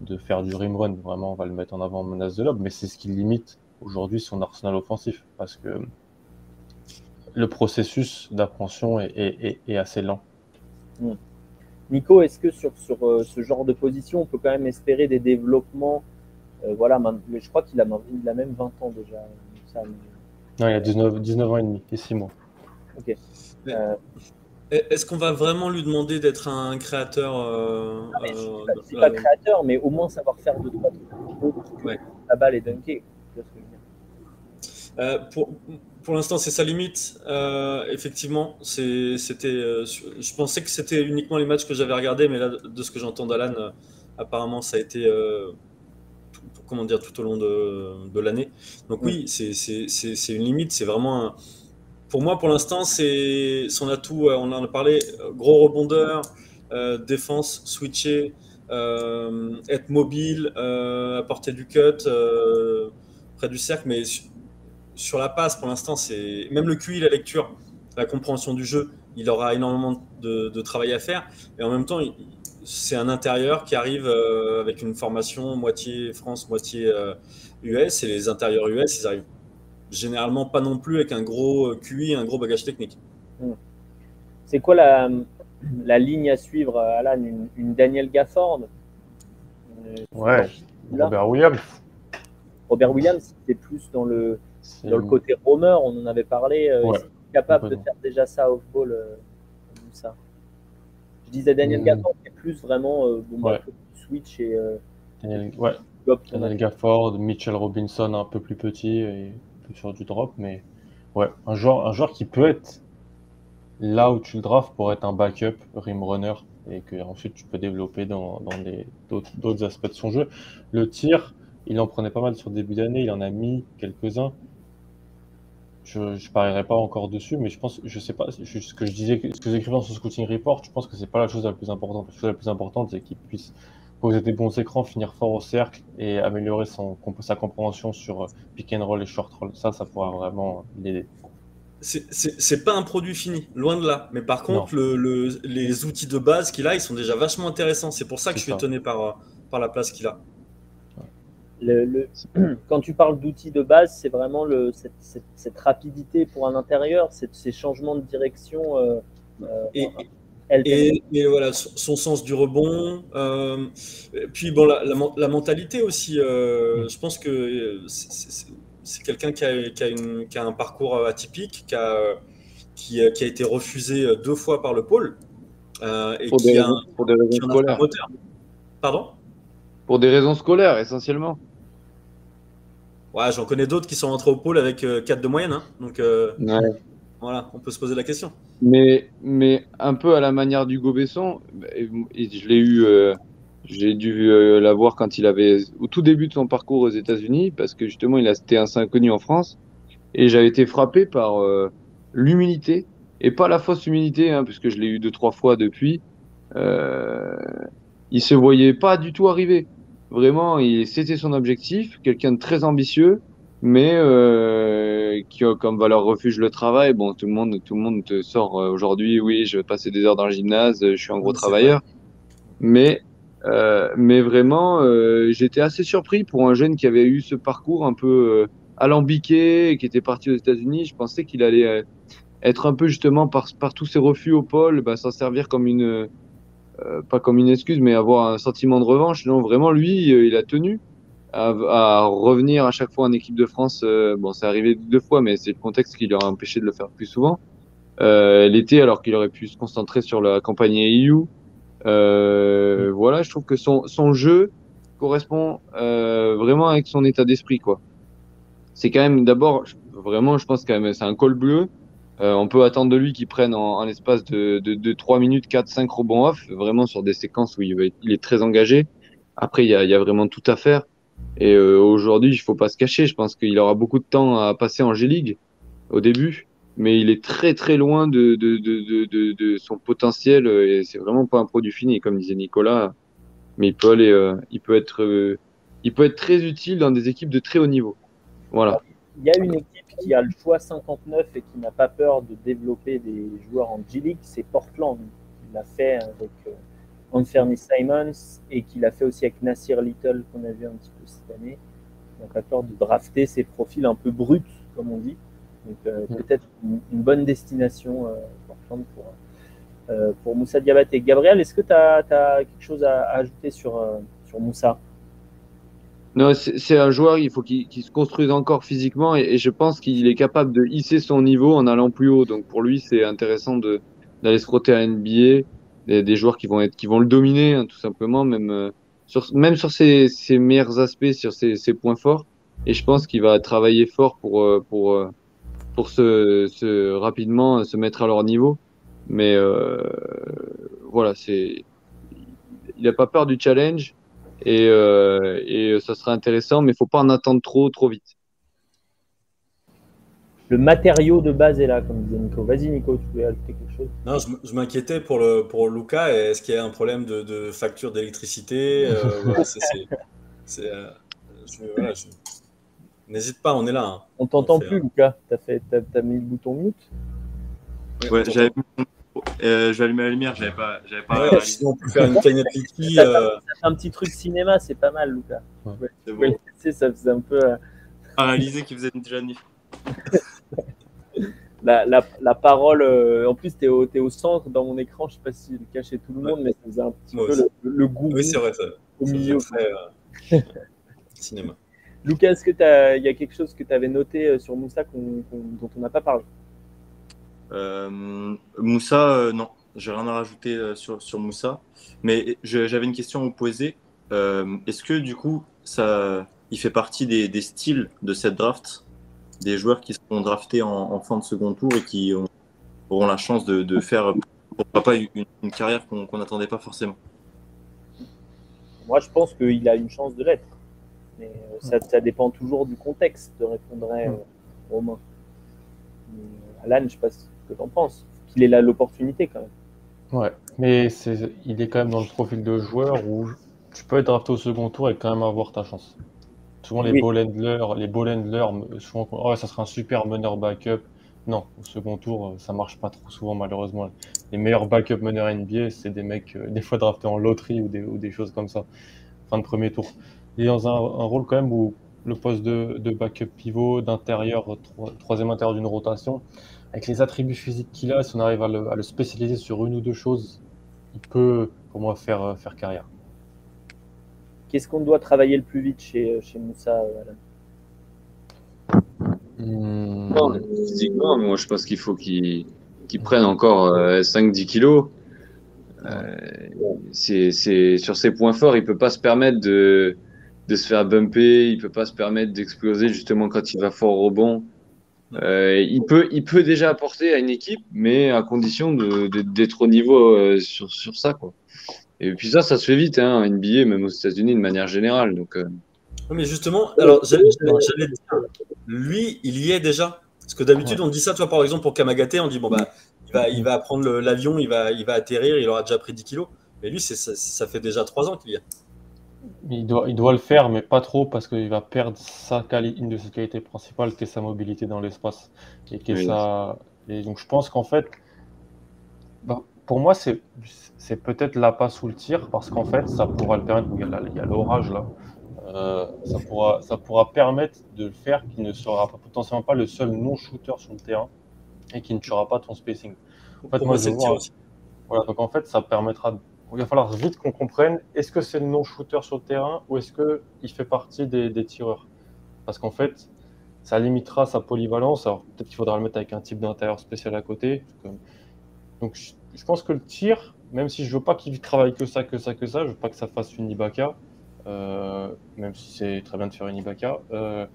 de faire du rim run. Vraiment, on va le mettre en avant en menace de lob, mais c'est ce qui limite aujourd'hui son arsenal offensif parce que le processus d'appréhension est, est- est- est assez lent. Nico, est-ce que sur, sur euh, ce genre de position, on peut quand même espérer des développements euh, Voilà, je crois qu'il a, il a même 20 ans déjà. ça, mais- Non, il a 19, 19 ans et demi et 6 mois. euh, Est-ce qu'on va vraiment lui demander d'être un créateur euh, Ah, mais suis pas- euh, créateur, mais au moins savoir faire deux trois trucs Ouais. la balle et dunker. Tu vois ce que je veux dire Euh, pour pour l'instant, c'est sa limite. Euh, effectivement, c'était. euh, je pensais que c'était uniquement les matchs que j'avais regardés, mais là, de ce que j'entends d'Alan, apparemment, ça a été. tout- comment dire tout au long de, de l'année. Donc oui, c'est une limite. C'est vraiment un- Pour moi, pour l'instant, c'est son atout. On en a parlé. Gros rebondeur, défense, switcher, être mobile, apporter du cut près du cercle, mais sur la passe, pour l'instant, c'est même le QI, la lecture, la compréhension du jeu, il aura énormément de, de travail à faire. Et en même temps, c'est un intérieur qui arrive euh, avec une formation moitié France, moitié euh, US. Et les intérieurs US, ils arrivent généralement pas non plus avec un gros euh, QI, un gros bagage technique. C'est quoi la, la ligne à suivre, Alan? Une, une Daniel Gafford? Euh, Ouais. Robert Williams. Robert Williams, c'est plus dans le, dans le côté roamer, on en avait parlé. euh, Ouais, est-ce qu'il est capable de faire déjà ça off-ball euh, comme ça Je disais Daniel Mm. Gafford, c'est plus vraiment euh, bon, bah, Ouais. switch et euh, Daniel, ouais, Daniel Gafford, Mitchell Robinson un peu plus petit et sur du drop, mais ouais, un joueur, un joueur qui peut être là où tu le drafts pour être un backup rim runner et que ensuite tu peux développer dans, dans d'autres aspects de son jeu. Le tir, il en prenait pas mal sur le début d'année, il en a mis quelques-uns. Je ne parierai pas encore dessus, mais je pense, je sais pas, je- ce que je disais, ce que j'écrivais dans son scouting report, je pense que c'est pas la chose la plus importante. La chose la plus importante, c'est qu'il puisse poser des bons écrans, finir fort au cercle et améliorer son, sa compréhension sur euh, pick and roll et short roll. Ça, ça pourra vraiment l'aider. C'est- pas un produit fini, loin de là. Mais par contre, le- le- les outils de base qu'il a, ils sont déjà vachement intéressants. C'est pour ça que je suis ça. étonné par, euh, par la place qu'il a. Le- le- [clears throat] quand tu parles d'outils de base, c'est vraiment le, cette, cette- cette rapidité pour un intérieur, cette- ces changements de direction. euh, euh, Et, elle- Et, et voilà, son, son sens du rebond. euh, et puis bon, la, la men- la mentalité aussi. euh, Mm. Je pense que c'est- quelqu'un qui a, qui, a une- qui a un parcours atypique, qui a, qui, a, qui a été refusé deux fois par le pôle. euh, et Pour qui des, a, raisons, un- pour des raisons qui en a fait un scolaires. moteur. Pardon? Pour des raisons scolaires, essentiellement. Ouais, j'en connais d'autres qui sont rentrés au pôle avec 4 de moyenne. hein. Donc euh, Ouais. voilà, on peut se poser la question. Mais, mais un peu à la manière du Besson, je l'ai eu, euh, j'ai dû euh, la voir quand il avait, au tout début de son parcours aux États-Unis, parce que justement, il a été un inconnu en France, et j'avais été frappé par euh, l'humilité, et pas la fausse humilité, hein, puisque je l'ai eu deux, trois fois depuis. Euh, il se voyait pas du tout arriver. Vraiment, c'était son objectif, quelqu'un de très ambitieux, mais euh, qui a comme valeur refuge le travail. Bon, tout le monde, tout le monde te sort euh, aujourd'hui. Oui, je vais passer des heures dans le gymnase. Je suis un gros travailleur. Mais, euh, mais vraiment, euh, j'étais assez surpris pour un jeune qui avait eu ce parcours un peu alambiqué, qui était parti aux États-Unis. Je pensais qu'il allait être un peu justement par, par tous ces refus au pôle, bah, s'en servir comme une, pas comme une excuse, mais avoir un sentiment de revanche. Non, vraiment, lui, euh, il a tenu à, à, revenir à chaque fois en équipe de France. Euh, bon, c'est arrivé deux fois, mais c'est le contexte qui lui a empêché de le faire plus souvent. Euh, L'été, alors qu'il aurait pu se concentrer sur la campagne EU. Euh, voilà, je trouve que son, son jeu correspond euh, vraiment avec son état d'esprit, quoi. C'est quand même d'abord, vraiment, je pense quand même, c'est un col bleu. Euh, on peut attendre de lui qu'il prenne en, en l'espace de, de, de 3 minutes 4, 5 rebonds off, vraiment sur des séquences où il, être, il est très engagé. Après, il y a, y a vraiment tout à faire. Et euh, aujourd'hui, il faut pas se cacher. Je pense qu'il aura beaucoup de temps à passer en G-League au début, mais il est très très loin de, de, son potentiel et c'est vraiment pas un produit fini, comme disait Nicolas. Mais il peut aller, euh, il peut être, euh, il peut être très utile dans des équipes de très haut niveau. Voilà. Qui a le choix 59 et qui n'a pas peur de développer des joueurs en G-League, c'est Portland. Il l'a fait avec euh, Anthony Simons et qui l'a fait aussi avec Nasir Little qu'on a vu un petit peu cette année. Il n'a pas peur de drafter ces profils un peu bruts, comme on dit. Donc euh, Mm. peut-être une, une bonne destination euh, Portland pour, euh, pour Moussa Diabaté. Gabriel, est-ce que tu as, quelque chose à, à ajouter sur, sur Moussa? Non, c'est un joueur, il faut qu'il qu'il se construise encore physiquement et, je pense qu'il est capable de hisser son niveau en allant plus haut. Donc pour lui, c'est intéressant d'aller se frotter à NBA, des, des joueurs qui vont être qui vont le dominer hein, tout simplement, même euh, sur même sur ses, ses meilleurs aspects, sur ses, ses points forts. Et je pense qu'il va travailler fort pour euh, pour euh, pour se, se rapidement se mettre à leur niveau. Mais voilà, c'est il a pas peur du challenge et, euh, et ça sera intéressant, mais il faut pas en attendre trop, trop vite. Le matériau de base est là, comme disait Nico. Vas-y, Nico, tu voulais ajouter quelque chose? Non, je, m'inquiétais pour, le, pour Luca. Est-ce qu'il y a un problème de, de facture d'électricité? Euh, euh, voilà, N'hésite pas, on est là. hein. On t'entend plus, Lucas. T'as fait, t'as, t'as mis le bouton mute? Ouais, j'avais t'entend. Euh, je vais allumer la lumière, j'avais pas, j'avais pas Ouais, sinon, on peut faire une cagnotte Wiki. [laughs] Ça, euh, ça fait un petit truc cinéma, c'est pas mal, Lucas. Ouais. C'est bon. [laughs] ça faisait un peu euh, réalisé qu'il faisait déjà nuit. [laughs] la, la, la parole. euh, en plus, t'es au, t'es au centre dans mon écran. Je sais pas si le cachait tout le monde, mais ça faisait un petit Moi peu le, le goût Oui, c'est vrai, ça. au ça milieu. fait très, euh, cinéma. Lucas, est-ce que t'as- il y a quelque chose que tu avais noté euh, sur Moussa qu'on- dont on n'a pas parlé? Euh, Moussa, euh, non, j'ai rien à rajouter euh, sur, sur Moussa. Mais j'avais une question à vous poser. Euh, Est-ce que du coup, ça, il fait partie des, des styles de cette draft, des joueurs qui seront draftés en, en fin de second tour et qui ont- auront la chance de, de faire, pourquoi pas, une, une carrière qu'on n'attendait pas forcément? Moi, je pense qu'il a une chance de l'être. Mais euh, ça, ça dépend toujours du contexte, répondrait euh, Romain. Mais, euh, Alan, je sais pas que tu en penses. Qu'il ait là l'opportunité quand même. Ouais, mais c'est, il est quand même dans le profil de joueur où tu peux être drafté au second tour et quand même avoir ta chance. Souvent, les Oui. ball handlers, les ball handlers, me- souvent, oh, ça serait un super meneur backup. Non, au second tour, euh, ça marche pas trop souvent, malheureusement. Les meilleurs backup meneurs NBA, c'est des mecs, euh, des fois draftés en loterie ou des, ou des choses comme ça, fin de premier tour. Il est dans un, un rôle quand même où le poste de, de backup pivot, d'intérieur, tro- troisième intérieur d'une rotation, avec les attributs physiques qu'il a, si on arrive à le, à le spécialiser sur une ou deux choses, il peut, pour moi, faire, euh, faire carrière. Qu'est-ce qu'on doit travailler le plus vite chez, chez Moussa, euh, Alan? Hmm. Non, physiquement, moi je pense qu'il faut qu'il prenne encore euh, 5-10 kilos. Euh, c'est, c'est, sur ses points forts, il peut pas se permettre de, de se faire bumper, il peut pas se permettre d'exploser justement quand il va fort au rebond. Euh, il, peut, il peut déjà apporter à une équipe, mais à condition d'être au niveau euh, sur, sur ça. Quoi. Et puis ça, ça se fait vite, hein, NBA, même aux États-Unis de manière générale. Donc, euh, Oui, mais justement, alors j'allais dire, lui, il y est déjà. Parce que d'habitude, on dit ça, toi, par exemple, pour Kamagaté, on dit, bon, bah, il va, il va prendre l'avion, il va, il va atterrir, il aura déjà pris 10 kilos. Mais lui, ça, ça fait déjà 3 ans qu'il y est. Il doit, il doit le faire, mais pas trop, parce qu'il va perdre sa une de ses qualités principales, qui est sa mobilité dans l'espace. Et qui est Oui. sa- et donc je pense qu'en fait, bah, pour moi, c'est c'est peut-être la passe ou le tir, parce qu'en fait, ça pourra le permettre, il y a l'orage là, Euh, ça, pourra, ça pourra permettre de le faire qu'il ne sera pas- potentiellement pas le seul non-shooter sur le terrain, et qui ne tuera pas ton spacing. En fait, moi, je vois, voilà, donc en fait, ça permettra. Il va falloir vite qu'on comprenne est-ce que c'est le non-shooter sur le terrain ou est-ce qu'il fait partie des, tireurs? Parce qu'en fait, ça limitera sa polyvalence. Alors peut-être qu'il faudra le mettre avec un type d'intérieur spécial à côté. Donc je, pense que le tir, même si je veux pas qu'il travaille que ça, que ça, que ça, je veux pas que ça fasse une Ibaka, euh, même si c'est très bien de faire une Ibaka, euh,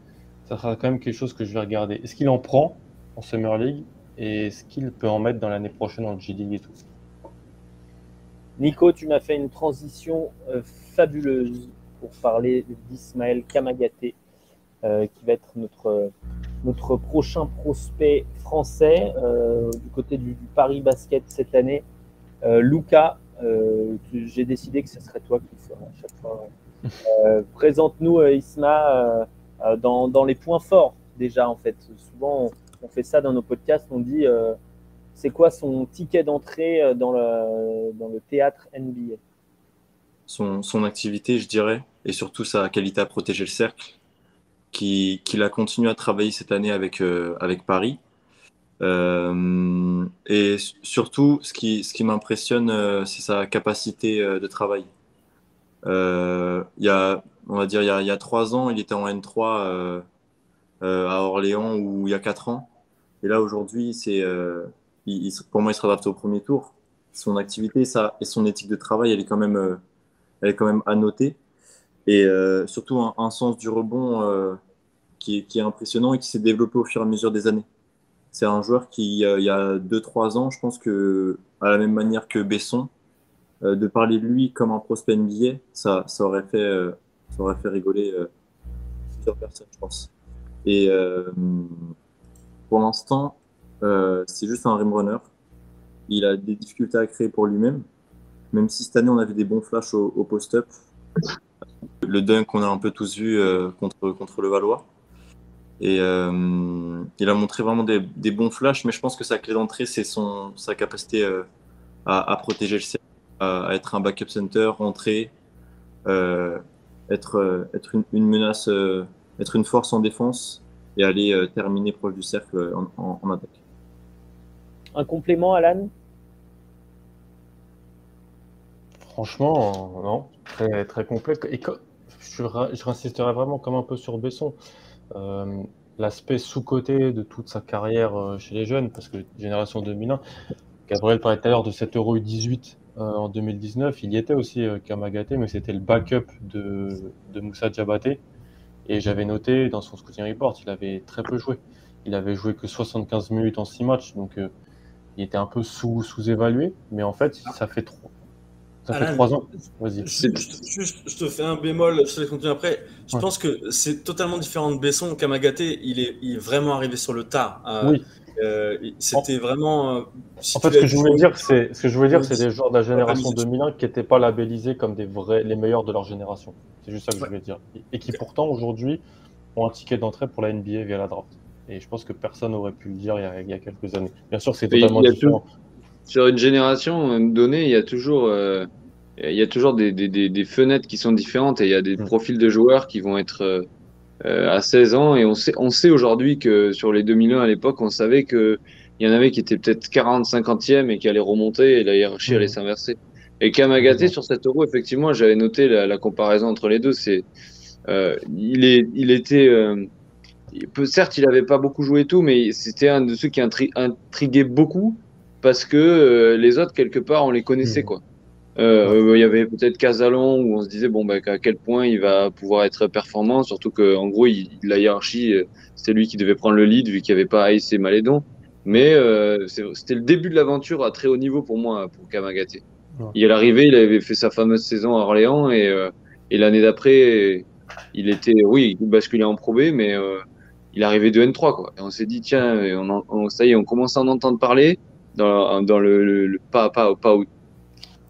ça sera quand même quelque chose que je vais regarder. Est-ce qu'il en prend en Summer League et est-ce qu'il peut en mettre dans l'année prochaine en G League et tout? Nico, tu m'as fait une transition euh, fabuleuse pour parler d'Ismaël Kamagaté, euh, qui va être notre, notre prochain prospect français euh, du côté du, Paris Basket cette année. Luca, j'ai décidé que ce serait toi qui le à chaque fois. [laughs] Présente-nous Isma dans, dans, les points forts déjà en fait. Souvent on fait ça dans nos podcasts, on dit c'est quoi son ticket d'entrée euh, dans le, dans le théâtre NBA son, son, activité, je dirais, et surtout sa qualité à protéger le cercle, qu'il qui a continué à travailler cette année avec, euh, avec Paris. Euh, et surtout, ce qui, ce qui m'impressionne, c'est sa capacité de travail. il y a, on va dire, il y a, il y a trois ans, il était en N3 à Orléans ou il y a quatre ans. Et là, aujourd'hui, c'est pour moi, il sera drafté au premier tour. Son activité ça, et son éthique de travail, elle est quand même, euh, elle est quand même à noter. Et euh, surtout un, sens du rebond euh, qui, est, impressionnant et qui s'est développé au fur et à mesure des années. C'est un joueur qui, il y a 2-3 ans, je pense que, à la même manière que Besson, de parler de lui comme un prospect NBA, ça, ça, aurait, fait, ça aurait fait rigoler plusieurs personnes, je pense. Et pour l'instant, euh, c'est juste un rim runner. Il a des difficultés à créer pour lui-même. Même si cette année on avait des bons flashs au, post-up. Le dunk qu'on a un peu tous vu euh, contre, le Valois. Et euh, il a montré vraiment des, bons flashs, mais je pense que sa clé d'entrée, c'est sa capacité à, protéger le cercle, à, être un backup center, rentrer, être, une, menace, être une force en défense et aller terminer proche du cercle en attaque. Un complément, Alan? Franchement, non. Très, très complet. Et je, réinsisterai vraiment comme un peu sur Besson. Euh, l'aspect sous-côté de toute sa carrière euh, chez les jeunes, parce que génération 2001, Gabriel parlait tout à l'heure de 7 Euro 18 en 2019, il y était aussi euh, Kamagaté, mais c'était le backup de, Moussa Diabaté. Et j'avais noté dans son scouting report, il avait très peu joué. Il avait joué que 75 minutes en 6 matchs, donc il était un peu sous, sous-évalué, mais en fait, ça fait trop. Ça fait trois ans. Vas-y. Je, te fais un bémol, je te continue après. Je pense que c'est totalement différent de Besson. Kamagaté, il est, il est vraiment arrivé sur le tard. Euh, oui. Euh, C'était vraiment. Euh, en fait, ce que, je voulais dire, c'est, ce que je voulais dire, c'est des joueurs de la génération 2001 qui n'étaient pas labellisés comme des vrais, les meilleurs de leur génération. C'est juste ça que je voulais dire. Et qui pourtant aujourd'hui ont un ticket d'entrée pour la NBA via la draft. Et je pense que personne n'aurait pu le dire il y, a, quelques années. Bien sûr, c'est totalement différent. sur une génération donnée, il y a toujours, euh, il y a toujours des, des, des, fenêtres qui sont différentes et il y a des mm. profils de joueurs qui vont être euh, à 16 ans. Et on sait, on sait aujourd'hui que sur les 2001 à l'époque, on savait qu'il y en avait qui étaient peut-être 40, 50e et qui allaient remonter et la hiérarchie allait mm. s'inverser. Et Kamagaté, sur cet euro, effectivement, j'avais noté la, la, comparaison entre les deux. C'est, euh, il, est, il était certes, il n'avait pas beaucoup joué tout, mais c'était un de ceux qui intriguait beaucoup parce que euh, les autres, quelque part, on les connaissait. Mhm. quoi. Euh, il y avait peut-être Casalon où on se disait bon, bah, à quel point il va pouvoir être performant, surtout qu'en gros, il, la hiérarchie, euh, c'était lui qui devait prendre le lead vu qu'il n'y avait pas Aïs et Malédon. Mais c'était le début de l'aventure à très haut niveau pour moi, pour Kamagaté. Il est arrivé, il avait fait sa fameuse saison à Orléans et, et l'année d'après, il était, oui, il basculait en probé, mais il arrivait de N3 quoi. Et on s'est dit tiens, on, ça y est, on commence à en entendre parler dans, dans le, le, pas pas pas,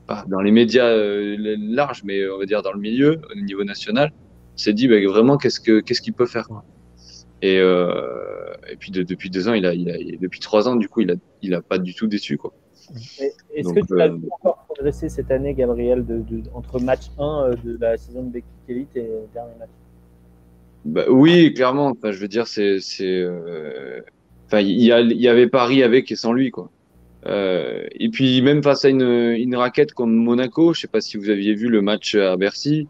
pas dans les médias euh, larges, mais on va dire dans le milieu au niveau national. On s'est dit bah, vraiment qu'est-ce que qu'est-ce qu'il peut faire. Et euh, et puis depuis deux ans, il a, il a, depuis trois ans du coup, il a il a pas du tout déçu quoi. Est-ce que tu as euh, encore progressé cette année, Gabriel, de, de, entre match 1 euh, de la saison de Becky Elite et dernier match? Bah, oui, clairement. Enfin, je veux dire, c'est, euh, enfin, il y, avait Paris avec et sans lui, quoi. Euh, et puis même face à une, une raquette comme Monaco, je sais pas si vous aviez vu le match à Bercy,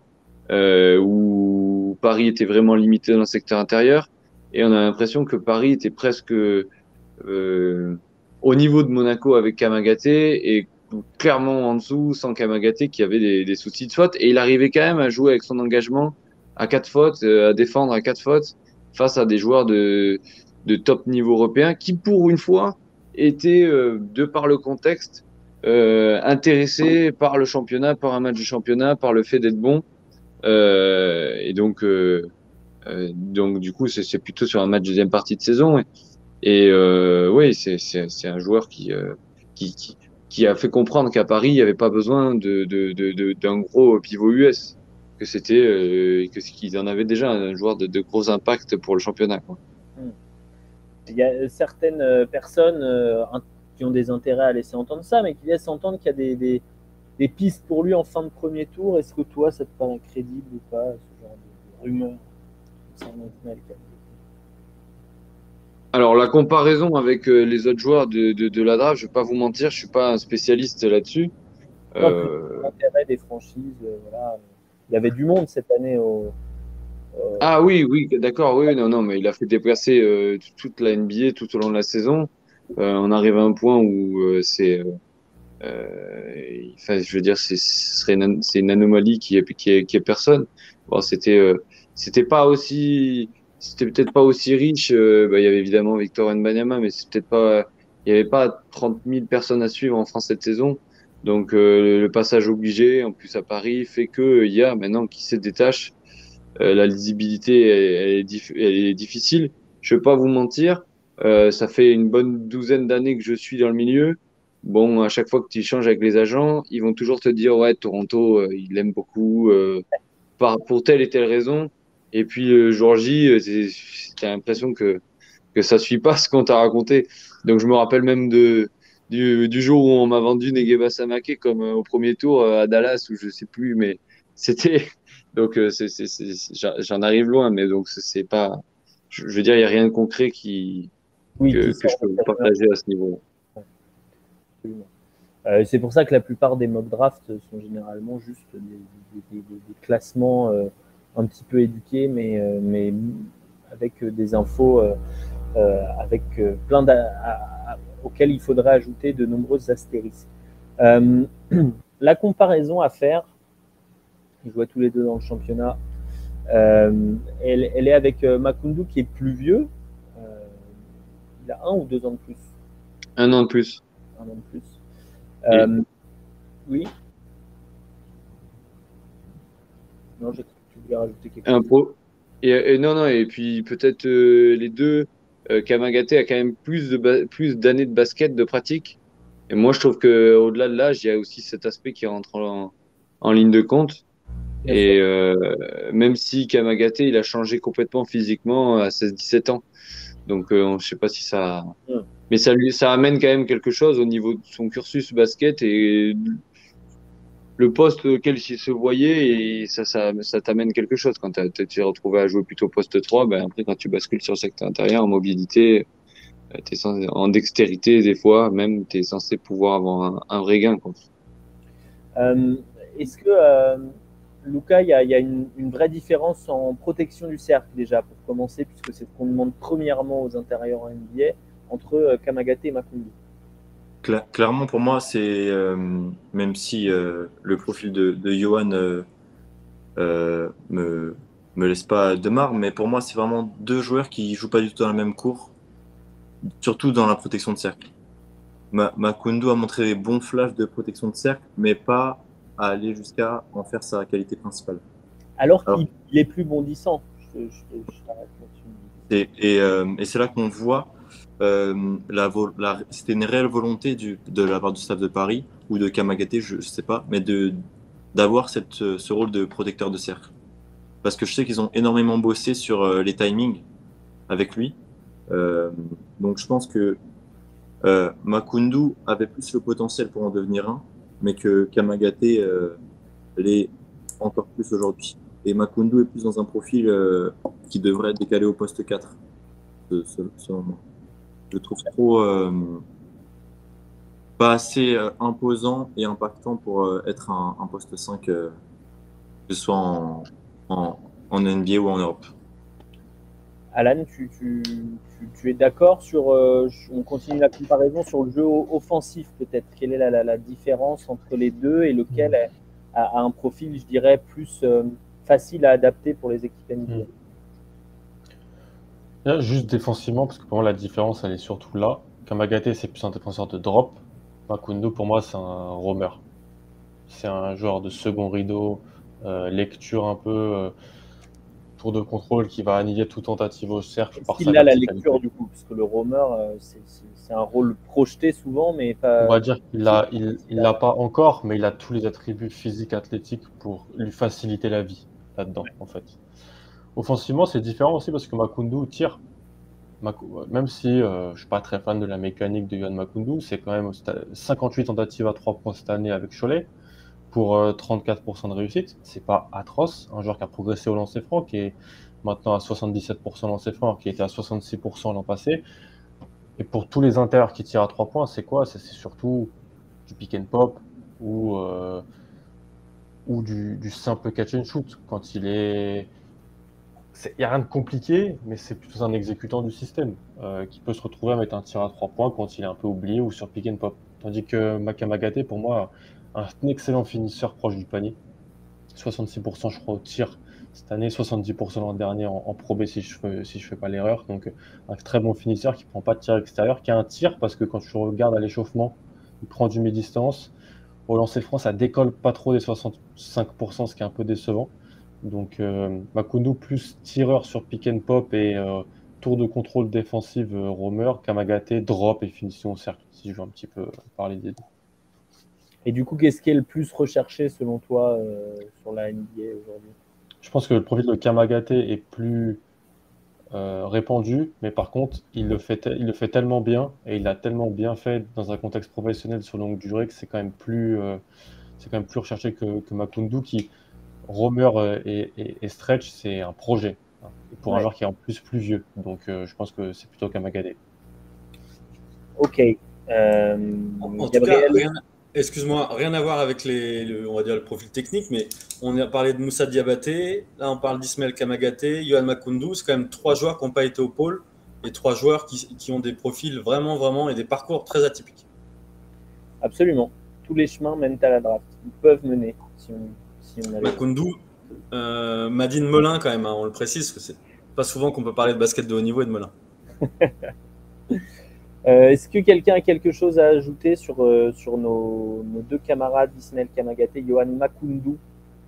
euh, où Paris était vraiment limité dans le secteur intérieur, et on a l'impression que Paris était presque euh, au niveau de Monaco avec Kamagaté et clairement en dessous sans Kamagaté qui avait des, des soucis de faute, et il arrivait quand même à jouer avec son engagement à quatre fautes, euh, à défendre à quatre fautes face à des joueurs de, de top niveau européen qui pour une fois étaient euh, de par le contexte euh, intéressés par le championnat, par un match de championnat, par le fait d'être bon. Et donc, donc du coup, c'est plutôt sur un match de deuxième partie de saison. Et, oui, c'est un joueur qui, qui qui a fait comprendre qu'à Paris, il n'y avait pas besoin de de de d'un gros pivot US, que c'était euh, que qu'ils en avaient déjà un joueur de, de gros impact pour le championnat. Quoi. Il y a certaines euh, personnes euh, qui ont des intérêts à laisser entendre ça, mais qui laissent entendre qu'il y a des, des, des pistes pour lui en fin de premier tour. Est-ce que toi, ça te paraît crédible ou pas, ce genre de, de rumeur Alors la comparaison avec euh, les autres joueurs de, de, de la draft, je vais pas vous mentir, je suis pas un spécialiste là-dessus. Euh, L'intérêt des franchises, euh, voilà. Il y avait du monde cette année au. Ah oui, oui, d'accord, oui, non, non, mais il a fait déplacer euh, toute la NBA tout au long de la saison. Euh, on arrive à un point où euh, c'est, je veux dire, c'est, une, anomalie qui est, qui est, personne. Bon, c'était, c'était pas aussi, c'était peut-être pas aussi riche. bah, il y avait évidemment Victor Wembanyama, mais c'est peut-être pas, il y avait pas 30 000 personnes à suivre en France cette saison. Donc euh, le passage obligé, en plus à Paris, fait que euh, il y a maintenant qui se détache. Euh, la lisibilité elle, est, elle est difficile. Je vais pas vous mentir, euh, ça fait une bonne douzaine d'années que je suis dans le milieu. Bon, à chaque fois que tu échanges avec les agents, ils vont toujours te dire ouais Toronto, euh, il l'aime beaucoup euh, par pour telle et telle raison. Et puis Georgie, euh, c'est- t'as l'impression que que ça suit pas [laughs] ce qu'on t'a raconté. Donc je me rappelle même de du, du jour où on m'a vendu Negeba Samake comme euh, au premier tour euh, à Dallas ou je sais plus, mais c'était [laughs] donc euh, j'en arrive loin, mais donc c'est- pas, je, je veux dire, il y a rien de concret qui Oui, que, je peux vous partager à ce niveau. Euh, c'est pour ça que la plupart des mock drafts sont généralement juste des, des- des- des- des classements euh, un petit peu éduqués, mais, euh, mais avec des infos, avec plein d'a- auxquelles il faudrait ajouter de nombreuses astérisques. Euh, [clears throat] la comparaison à faire, ils jouent tous les deux dans le championnat, euh, elle, elle est avec euh, Makundu qui est plus vieux. Euh, il a un ou deux ans de plus Un an de plus. un an de plus. Oui. Non, j'ai tu voulais rajouter quelque Un chose? pro. Et, et non, non, et puis peut-être les deux, euh, Kamagaté a quand même plus de plus d'années de basket, de pratique. Et moi, je trouve que au-delà de l'âge, il y a aussi cet aspect qui rentre en, en ligne de compte. Bien Et euh, même si Kamagaté, il a changé complètement physiquement à 16-17 ans. Donc, euh, je sais pas si ça. Mais ça lui, ça amène quand même quelque chose au niveau de son cursus basket et le poste auquel il se voyait et ça, t'amène quelque chose. Quand tu t'es retrouvé à jouer plutôt poste 3, ben après, quand tu bascules sur le secteur intérieur, en mobilité, euh, en dextérité, des fois, même, tu es censé pouvoir avoir un, vrai gain. Euh, Est-ce que, euh, Lucas, il y a, une, vraie différence en protection du cercle déjà, pour commencer, puisque c'est ce qu'on demande premièrement aux intérieurs en NBA, entre Kamagaté et Makundu? Cla- clairement, pour moi, c'est euh, même si euh, le profil de, de Johan euh, me, me laisse pas de marre, mais pour moi, c'est vraiment deux joueurs qui jouent pas du tout dans la même cour, surtout dans la protection de cercle. Ma, Makundu a montré des bons flashs de protection de cercle, mais pas à aller jusqu'à en faire sa qualité principale. Alors Alors- qu'il il est plus bondissant. Je, je- je t'arrête là-dessus. Et, et, et c'est là qu'on voit, euh, c'était une réelle volonté de la part du staff de Paris ou de Kamagaté, je ne sais pas, mais d'avoir euh, ce rôle de protecteur de cercle. Parce que je sais qu'ils ont énormément bossé sur euh, les timings avec lui. Donc je pense que Makundu avait plus le potentiel pour en devenir un, mais que Kamagaté l'est encore plus aujourd'hui. Et Makundu est plus dans un profil qui devrait être décalé au poste 4, ce- ce- selon moi. Je le trouve trop euh, pas assez euh, imposant et impactant pour euh, être un, un poste 5, que ce soit en, en, en NBA ou en Europe. Alan, tu, tu, tu, tu es d'accord sur. euh, on continue la comparaison sur le jeu offensif, peut-être? Quelle est la, la, la différence entre les deux et lequel a, a un profil, je dirais, plus euh, facile à adapter pour les équipes NBA Mm. Là, juste défensivement, parce que pour moi la différence elle est surtout là. Kamagaté c'est plus un défenseur de drop. Makundu pour moi c'est un roamer. C'est un joueur de second rideau, euh, lecture un peu, euh, tour de contrôle qui va annihiler toute tentative au cercle par qu'il a la lecture du coup? Parce que le roamer, euh, c'est- un rôle projeté souvent, mais pas. On va dire qu'il l'a il, il l'a pas encore, mais il a tous les attributs physiques, athlétiques pour lui faciliter la vie là-dedans, en fait. Offensivement, c'est différent aussi parce que Makundu tire. Même si euh, je suis pas très fan de la mécanique de Yohan Makundu, c'est quand même sta- 58 tentatives à 3 points cette année avec Cholet pour euh, 34% de réussite. C'est pas atroce. Un joueur qui a progressé au lancer franc, qui est maintenant à 77% lancer franc, qui était à 66% l'an passé. Et pour tous les intérieurs qui tirent à 3 points, c'est quoi? C'est surtout du pick and pop ou, euh, du simple catch and shoot. Quand il est. Il n'y a rien de compliqué, mais c'est plutôt un exécutant du système euh, qui peut se retrouver à mettre un tir à 3 points quand il est un peu oublié ou sur pick and pop. Tandis que Makamagate, pour moi, un excellent finisseur proche du panier. 66% je crois au tir cette année, 70% l'an dernier en, en Pro B si je je fais pas l'erreur. Donc un très bon finisseur qui prend pas de tir extérieur, qui a un tir parce que quand tu regardes à l'échauffement, il prend du mi-distance. Au lancer franc, ça décolle pas trop des 65%, ce qui est un peu décevant. Donc euh, Makundu plus tireur sur pick and pop et euh, tour de contrôle défensive euh, roamer, Kamagate drop et finition au cercle, si je veux un petit peu parler des deux. Et du coup, qu'est-ce qui est le plus recherché selon toi euh, sur la NBA aujourd'hui? Je pense que le profil de Kamagate est plus euh, répandu, mais par contre, il le, fait te- il le fait tellement bien et il l'a tellement bien fait dans un contexte professionnel sur longue durée que c'est quand même plus, euh, c'est quand même plus recherché que, que Makundu qui, roamer euh, et, et- et stretch, c'est un projet. hein, et pour un joueur qui est en plus plus vieux. Donc euh, je pense que c'est plutôt Kamagate. Ok. Euh, En, en tout Gabriel, cas, rien, excuse-moi, rien à voir avec les, le- on va dire le profil technique, mais on a parlé de Moussa Diabaté, là on parle d'Ismaël Kamagate, Yohan Makundu, c'est quand même trois joueurs qui n'ont pas été au pôle et trois joueurs qui, qui ont des profils vraiment, vraiment et des parcours très atypiques. absolument. Tous les chemins mènent à la draft. Ils peuvent mener si on, si on Makundu, euh, Madine Melin quand même, hein, on le précise, parce que c'est pas souvent qu'on peut parler de basket de haut niveau et de Melin. [laughs] Euh, Est-ce que quelqu'un a quelque chose à ajouter sur, euh, sur nos, nos deux camarades, Ismaël Kamagate et Johan Makundu,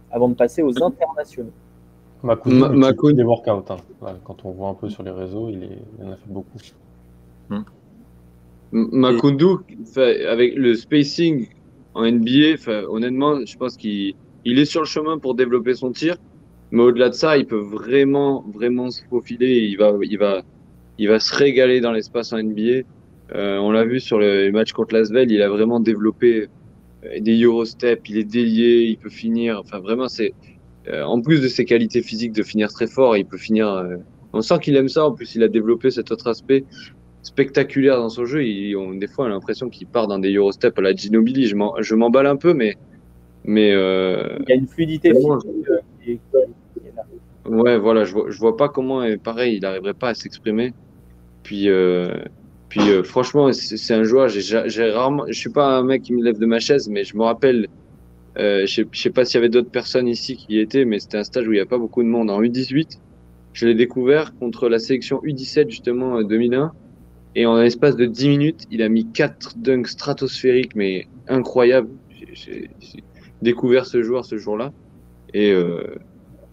avant de passer aux internationaux? Makundu, Ma- Makundu- les workouts. hein. Ouais, quand on voit un peu sur les réseaux, il, est, il en a fait beaucoup. M- Makundu, avec le spacing en NBA, honnêtement, je pense qu'il il est sur le chemin pour développer son tir. Mais au-delà de ça, il peut vraiment, vraiment se faufiler. Il va, il va, il va se régaler dans l'espace en NBA. Euh, on l'a vu sur le match contre Lasvel, il a vraiment développé euh, des Eurostep. Il est délié, il peut finir. Enfin, vraiment, c'est euh, en plus de ses qualités physiques de finir très fort, il peut finir. euh, on sent qu'il aime ça. En plus, il a développé cet autre aspect spectaculaire dans son jeu. Il, on, des fois, on a l'impression qu'il part dans des Eurostep à la Ginobili. Je m'emballe un peu, mais, mais euh, Il y a une fluidité Vraiment, physique, euh, ouais, voilà, je vois, je vois pas comment, pareil, il n'arriverait pas à s'exprimer. Puis, euh, puis euh, franchement, c'est un joueur. J'ai ja- j'ai rarement, je suis pas un mec qui me lève de ma chaise, mais je me rappelle. Euh, je sais, je sais pas s'il y avait d'autres personnes ici qui y étaient, mais c'était un stage où il y a pas beaucoup de monde. En U18, je l'ai découvert contre la sélection U17 justement euh, 2001. Et en l'espace de 10 minutes, il a mis quatre dunks stratosphériques, mais incroyables. Découvert ce joueur ce jour-là. Et, euh,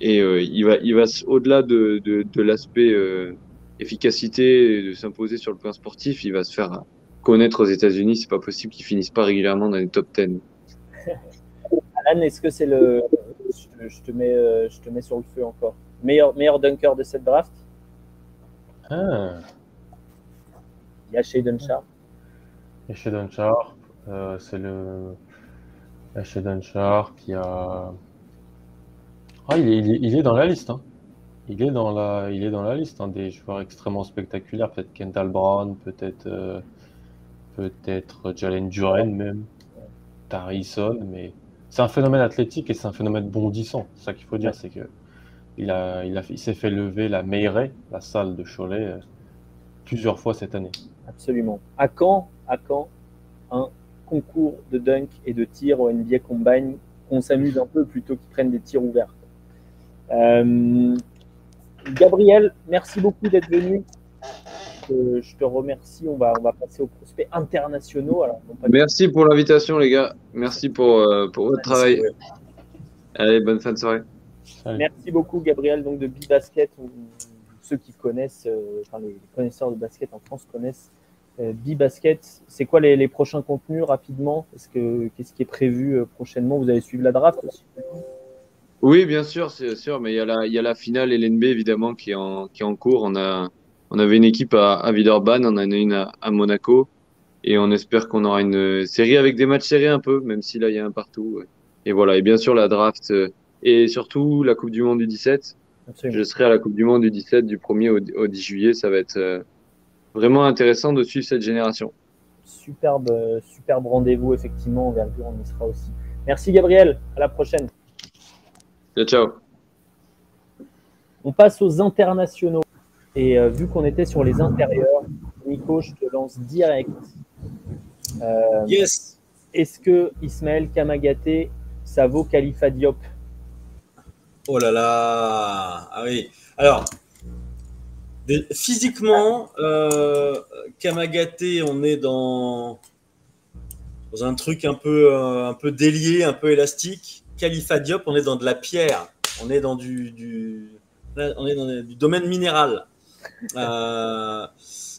et euh, il va, il va au-delà de, de, de l'aspect euh, efficacité et de s'imposer sur le plan sportif, il va se faire connaître aux États-Unis. C'est pas possible qu'il finisse pas régulièrement dans les top 10. [laughs] Alan, est-ce que c'est le. Je, te- je te mets, je te mets sur le feu encore. Meilleur, meilleur dunker de cette draft? Ah. Il y a Shaden Sharp. Et chez Sharp, euh, c'est le. Il y a Shaden Sharp, il y a. Ah, il est, dans la liste. Hein. il est dans la, il est dans la liste hein, des joueurs extrêmement spectaculaires. Peut-être Kendall Brown, peut-être euh, peut-être Jalen Duren même, Tarison, mais c'est un phénomène athlétique et c'est un phénomène bondissant. Ça qu'il faut dire, c'est que il a, s'est fait lever la Meilleray, la salle de Cholet, euh, plusieurs fois cette année. Absolument. À quand, à quand un concours de dunk et de tir au NBA Combine qu'on s'amuse un peu plutôt qu'ils prennent des tirs ouverts. Euh, Gabriel, merci beaucoup d'être venu. Euh, je te remercie. On va, on va passer aux prospects internationaux. Alors, merci pour l'invitation, les gars. Merci pour, euh, pour votre travail. Allez, bonne fin de soirée. Merci beaucoup, Gabriel, donc de B-Basket. Ceux qui connaissent, enfin, les connaisseurs de basket en France connaissent euh, B-Basket, c'est quoi les, prochains contenus rapidement? Qu'est-ce que qu'est-ce qui est prévu euh, prochainement? Vous allez suivre la draft aussi? Oui, bien sûr, c'est sûr, mais il y a la, il y a la finale LNB évidemment qui est en, qui est en cours. On a, on avait une équipe à, à Villeurbanne, on en a une à, Monaco, et on espère qu'on aura une série avec des matchs serrés un peu, même si là il y a un partout. Et voilà, et bien sûr la draft euh, et surtout la Coupe du Monde du 17. Je serai à la Coupe du Monde du 17 du 1er au, au 10 juillet, ça va être vraiment intéressant de suivre cette génération. Superbe, superbe rendez-vous, effectivement, envergure, on y sera aussi. Merci Gabriel, à la prochaine. Ciao, ciao. On passe aux internationaux. Et euh, vu qu'on était sur les intérieurs, Nico, je te lance direct. Euh, yes. Est-ce que Ismaël Kamagaté, ça vaut Khalifa Diop? Oh là là Ah oui. Alors, Physiquement, euh, Kamagate, on est dans, dans, un truc un peu, euh, un peu délié, un peu élastique. Khalifa Diop, on est dans de la pierre. On est dans du, du on est dans du domaine minéral. Euh,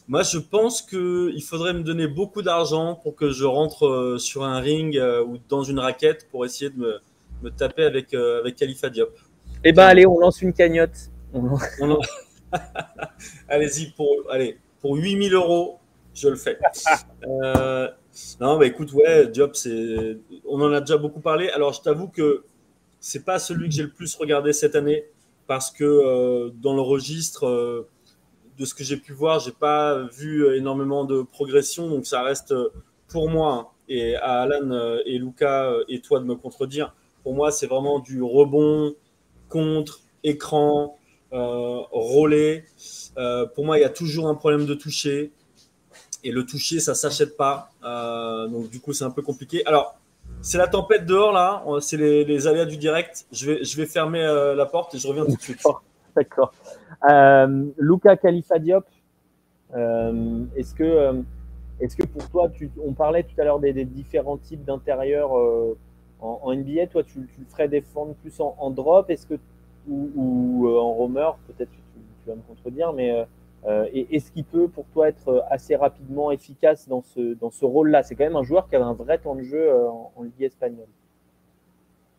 moi, je pense qu'il faudrait me donner beaucoup d'argent pour que je rentre euh, sur un ring ou dans une raquette pour essayer de me, me taper avec, avec Khalifa Diop. Eh ben, allez, on lance une cagnotte. On lance... [laughs] [laughs] Allez-y, pour, allez, pour 8000 euros, je le fais. [laughs] Euh, non, bah écoute, ouais, Diop, on en a déjà beaucoup parlé. Alors, je t'avoue que c'est pas celui que j'ai le plus regardé cette année parce que euh, dans le registre euh, de ce que j'ai pu voir, j'ai pas vu énormément de progression, donc ça reste pour moi et à Alan et Luca et toi de me contredire. Pour moi, c'est vraiment du rebond contre écran, euh. Euh, pour moi, il y a toujours un problème de toucher. Et le toucher, ça s'achète pas. Euh, donc, du coup, c'est un peu compliqué. Alors, c'est la tempête dehors, là. C'est les, les, aléas du direct. Je vais, je vais fermer la porte et je reviens tout de suite. D'accord. Luca Khalifa Diop, est-ce que, est-ce que pour toi, on parlait tout à l'heure des, différents types d'intérieurs en, NBA. Toi, tu, le ferais défendre plus en drop. Est-ce que ou, euh, en roamer, peut-être tu, vas me contredire, mais euh, euh, est-ce qu'il peut pour toi être assez rapidement efficace dans ce, dans ce rôle-là? C'est quand même un joueur qui avait un vrai temps de jeu en, Ligue espagnole.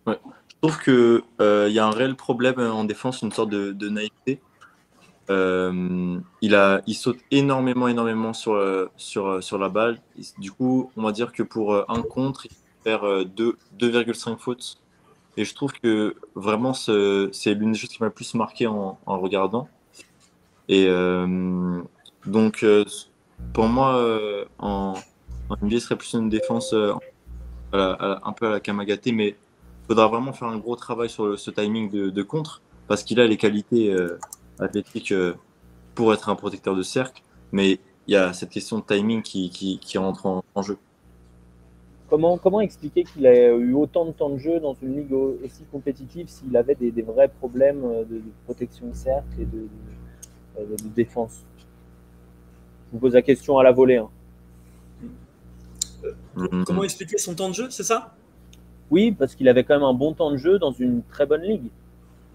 Je trouve qu'il il y a un réel problème en défense, une sorte de, naïveté. il, a, il saute énormément, énormément sur, sur, sur la balle. Du coup, on va dire que pour un contre, il peut faire 2,5 fautes et je trouve que vraiment, c'est l'une des choses qui m'a le plus marqué en, regardant. Et euh, donc, euh, pour moi, euh, en, en NBA, ce serait plus une défense un peu à la Kamagate, mais il faudra vraiment faire un gros travail sur ce timing de, contre, parce qu'il a les qualités athlétiques pour être un protecteur de cercle, mais il y a cette question de timing qui rentre en jeu. Comment, comment expliquer qu'il a eu autant de temps de jeu dans une ligue aussi compétitive s'il avait des, vrais problèmes de, protection de cercle et de, défense? Je vous pose la question à la volée. Hein. Euh, comment expliquer son temps de jeu, c'est ça? Oui, parce qu'il avait quand même un bon temps de jeu dans une très bonne ligue.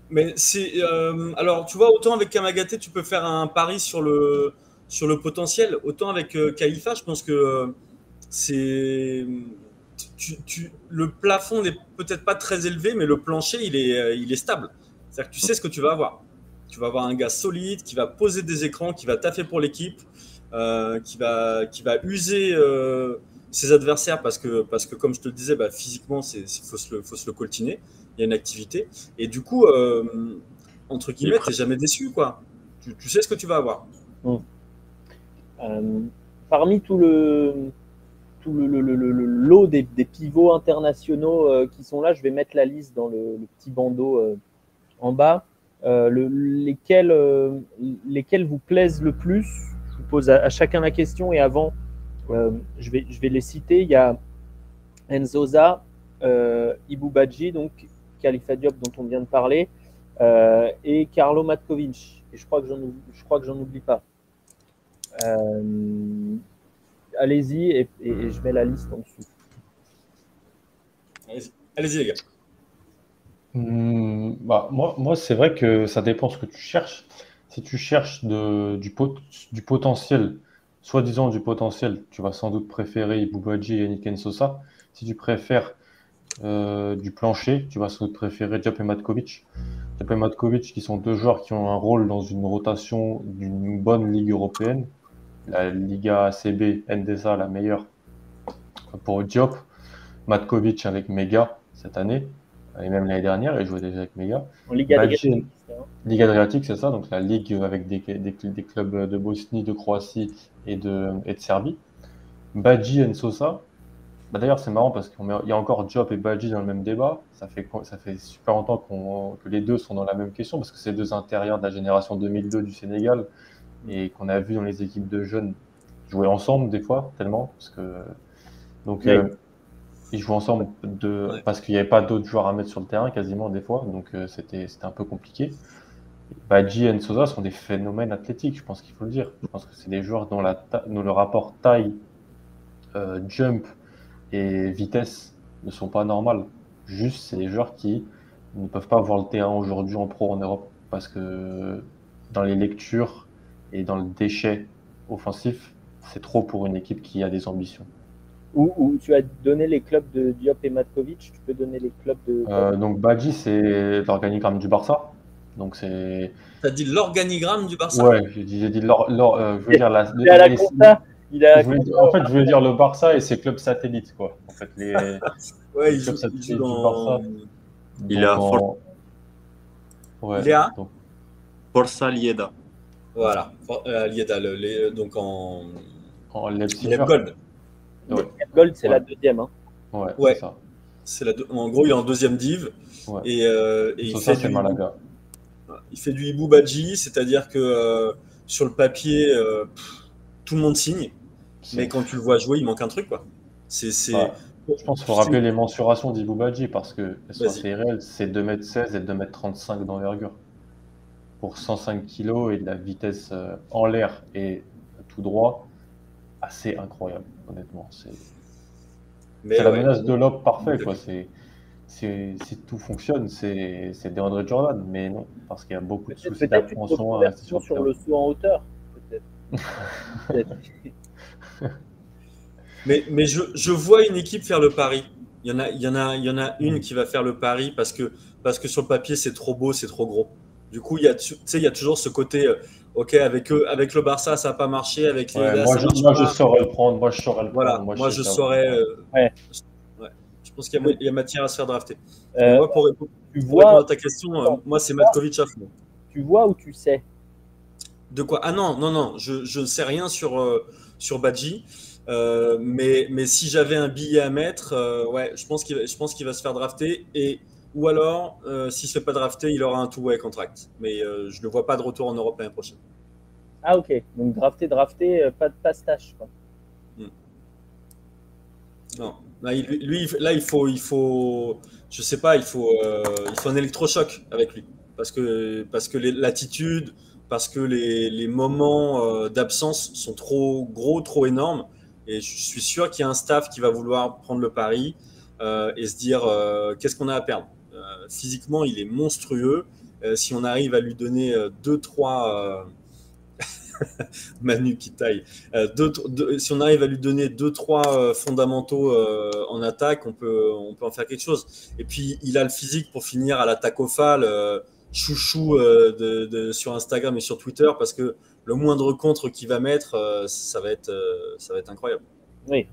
Mais c'est euh, alors tu vois autant avec Kamagaté tu peux faire un pari sur le sur le potentiel, autant avec euh, je pense que c'est le plafond n'est peut-être pas très élevé, mais le plancher, il est, euh, il est stable. C'est-à-dire que tu sais ce que tu vas avoir. Tu vas avoir un gars solide qui va poser des écrans, qui va taffer pour l'équipe, euh, qui, va, qui va user euh, ses adversaires parce que, parce que, comme je te le disais, bah, physiquement, il faut, se le, faut se le coltiner. Il y a une activité. Et du coup, entre guillemets, t'es jamais déçu, quoi. Tu, tu, sais ce que tu vas avoir. Euh, parmi tout le, tout le, lot des, pivots internationaux euh, qui sont là, je vais mettre la liste dans le, petit bandeau euh, en bas. Euh, lesquels, lesquels vous plaisent le plus? Je vous pose à, chacun la question et avant, je, vais, je vais les citer. Il y a Enzoza, Ibu Badji, donc Khalifa Diop dont on vient de parler, et Carlo Matkovic. Et je crois que j'en oublie pas. Allez-y et, et, et, je mets la liste en dessous. Allez-y, allez les gars. Mmh, bah, moi, moi c'est vrai que ça dépend ce que tu cherches. Si tu cherches de, du, pot, du potentiel, soi-disant du potentiel, tu vas sans doute préférer Ibubadji et Niken Sosa. Si tu préfères euh, du plancher, tu vas sans doute préférer Diop et Matkovic. Diop et Matkovic qui sont deux joueurs qui ont un rôle dans une rotation d'une bonne ligue européenne la Liga ACB Endesa, la meilleure pour Diop. Matkovic avec Mega cette année, et même l'année dernière, il jouait déjà avec Mega. En Liga Adriatique. Liga Adriatique, c'est ça, donc la ligue avec des, des, des, clubs de Bosnie, de Croatie et de, et de Serbie. Badji et Sosa. Bah D'ailleurs, c'est marrant parce qu'il y a encore Diop et Badji dans le même débat. Ça fait, ça fait super longtemps qu que les deux sont dans la même question parce que c'est deux intérieurs de la génération 2002 du Sénégal et qu'on a vu dans les équipes de jeunes jouer ensemble des fois, tellement. Parce que, donc, Oui. euh, ils jouent ensemble de, parce qu'il n'y avait pas d'autres joueurs à mettre sur le terrain quasiment des fois, donc euh, c'était c'était un peu compliqué. Badji et Sosa sont des phénomènes athlétiques, je pense qu'il faut le dire. Je pense que c'est des joueurs dont, la ta- dont le rapport taille, euh, jump et vitesse ne sont pas normales. Juste, c'est des joueurs qui ne peuvent pas voir le terrain aujourd'hui en pro en Europe parce que dans les lectures et dans le déchet offensif, c'est trop pour une équipe qui a des ambitions. Où, où tu as donné les clubs de Diop et Matkovic, tu peux donner les clubs de. Euh, donc Badji, c'est l'organigramme du Barça. Donc c'est T'as dit l'organigramme du Barça? Ouais, j'ai dit, j'ai dit l'or- l'or- euh, je veux dire la, il à la les- compta. Il la voulais- compta. en fait, je voulais dire le Barça et ses clubs satellites quoi. En fait, les Ouais, il Comme joue, ça, il tu- joue tu dans. pars ça. Il en- Ouais, à donc, Forza Lieda. Voilà, euh, Lieda, le- les- donc en. en. Il Gold. Gold, c'est Ouais. la deuxième. Hein. Ouais, Ouais. c'est ça. La deux- En gros, il est en deuxième div. Ouais. Et, euh, et il, fait c'est du, Malaga. il fait du Ibu Badji, c'est-à-dire que euh, sur le papier, euh, pff, tout le monde signe. Mais quand tu le vois jouer, il manque un truc. quoi. C'est. c'est- Ouais. Je pense qu'il faut rappeler les mensurations d'Ibou Badji parce assez réelles. C'est 2m16 et 2m35 d'envergure. Pour 105 kg et de la vitesse euh, en l'air et tout droit, assez incroyable, honnêtement. C'est c'est la ouais. menace de l'op parfait. Quoi. C'est, c'est, si tout fonctionne, c'est, c'est DeAndre Jordan. Mais non, parce qu'il y a beaucoup de soucis d'attention à rester sur sur le saut en hauteur. Peut-être. Peut-être. [laughs] Mais, mais je, je vois une équipe faire le pari. Il y en a, il y en a, il y en a une qui va faire le pari parce que, parce que sur le papier, c'est trop beau, c'est trop gros. Du coup, il y a, y toujours ce côté, euh, OK, avec, eux, avec le Barça, ça n'a pas marché, avec les Ouais, moi, ça je, marche moi, pas. je saurais le prendre. Moi, je saurais le Voilà, prendre. moi, je saurais. euh, Ouais. ouais. Je pense qu'il y, a- il y a matière à se faire drafter. Euh, moi, pour, répondre- tu, pour répondre vois, à ta question, moi, c'est Matkovic à fond. tu vois ou tu sais? De quoi? Ah non, non, non, je, ne sais rien sur, sur Badji. Mais, mais si j'avais un billet à mettre, ouais, je pense qu'il va, je pense qu'il va se faire drafter. Et, ou alors, euh, s'il ne se fait pas drafter, il aura un two-way contract. Mais euh, je ne vois pas de retour en Europe l'année prochaine. Ah, ok. Donc, drafté, drafté, euh, pas de pastache. Quoi. Non. Là, il, lui, là, il faut, il faut, je sais pas, il faut, euh, il faut un électrochoc avec lui. Parce que, parce que l'attitude, parce que les, les moments d'absence sont trop gros, trop énormes. Et je suis sûr qu'il y a un staff qui va vouloir prendre le pari euh, et se dire euh, qu'est-ce qu'on a à perdre? Euh, physiquement, il est monstrueux. Euh, si on arrive à lui donner euh, deux, trois. euh, [laughs] Manu qui taille. Deux, si on arrive à lui donner deux, trois euh, fondamentaux en attaque, on peut, on peut en faire quelque chose. Et puis, il a le physique pour finir à l'attaque au phal, chouchou sur Instagram et sur Twitter, parce que le moindre contre qu'il va mettre, ça, va être, ça va être incroyable. Oui.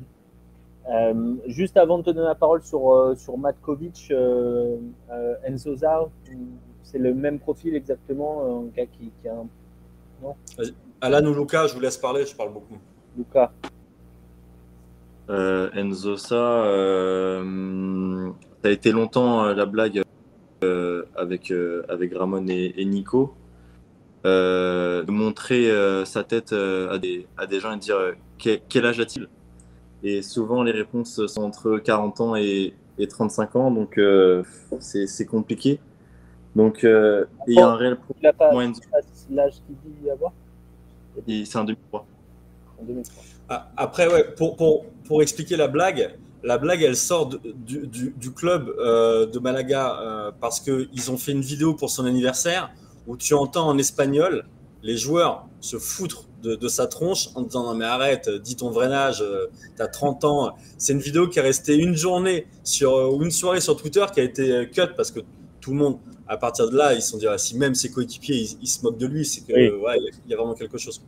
Euh, juste avant de te donner la parole sur, euh, sur Matkovic, euh, euh, Enzo Zar, c'est le même profil exactement, un gars qui, qui a un. Non Alan ou Luca, je vous laisse parler, je parle beaucoup. Luca. Euh, Enzo, ça, euh, ça a été longtemps euh, la blague euh, avec, euh, avec Ramon et, et Nico. Euh, de montrer euh, sa tête euh, à, des, à des gens et de dire euh, quel, quel âge a-t-il? Et souvent, les réponses sont entre 40 ans et, et 35 ans, donc euh, c'est compliqué. Donc, euh, il y a un réel Il n'a pas problème. L'âge qu'il dit avoir c'est un 2003. en 2003. Ah, Après, ouais, pour, pour, pour expliquer la blague, la blague, elle sort de- du, du, du club euh, de Malaga euh, parce qu'ils ont fait une vidéo pour son anniversaire où tu entends en espagnol les joueurs se foutre de, de sa tronche en disant non mais arrête, dis ton vrai âge, euh, t'as 30 ans. C'est une vidéo qui est restée une journée sur, euh, ou une soirée sur Twitter qui a été euh, cut parce que tout le monde, à partir de là, ils se sont dit ah, si même ses coéquipiers ils, ils se moquent de lui, c'est que Oui. euh, ouais, il y a- il y a vraiment quelque chose.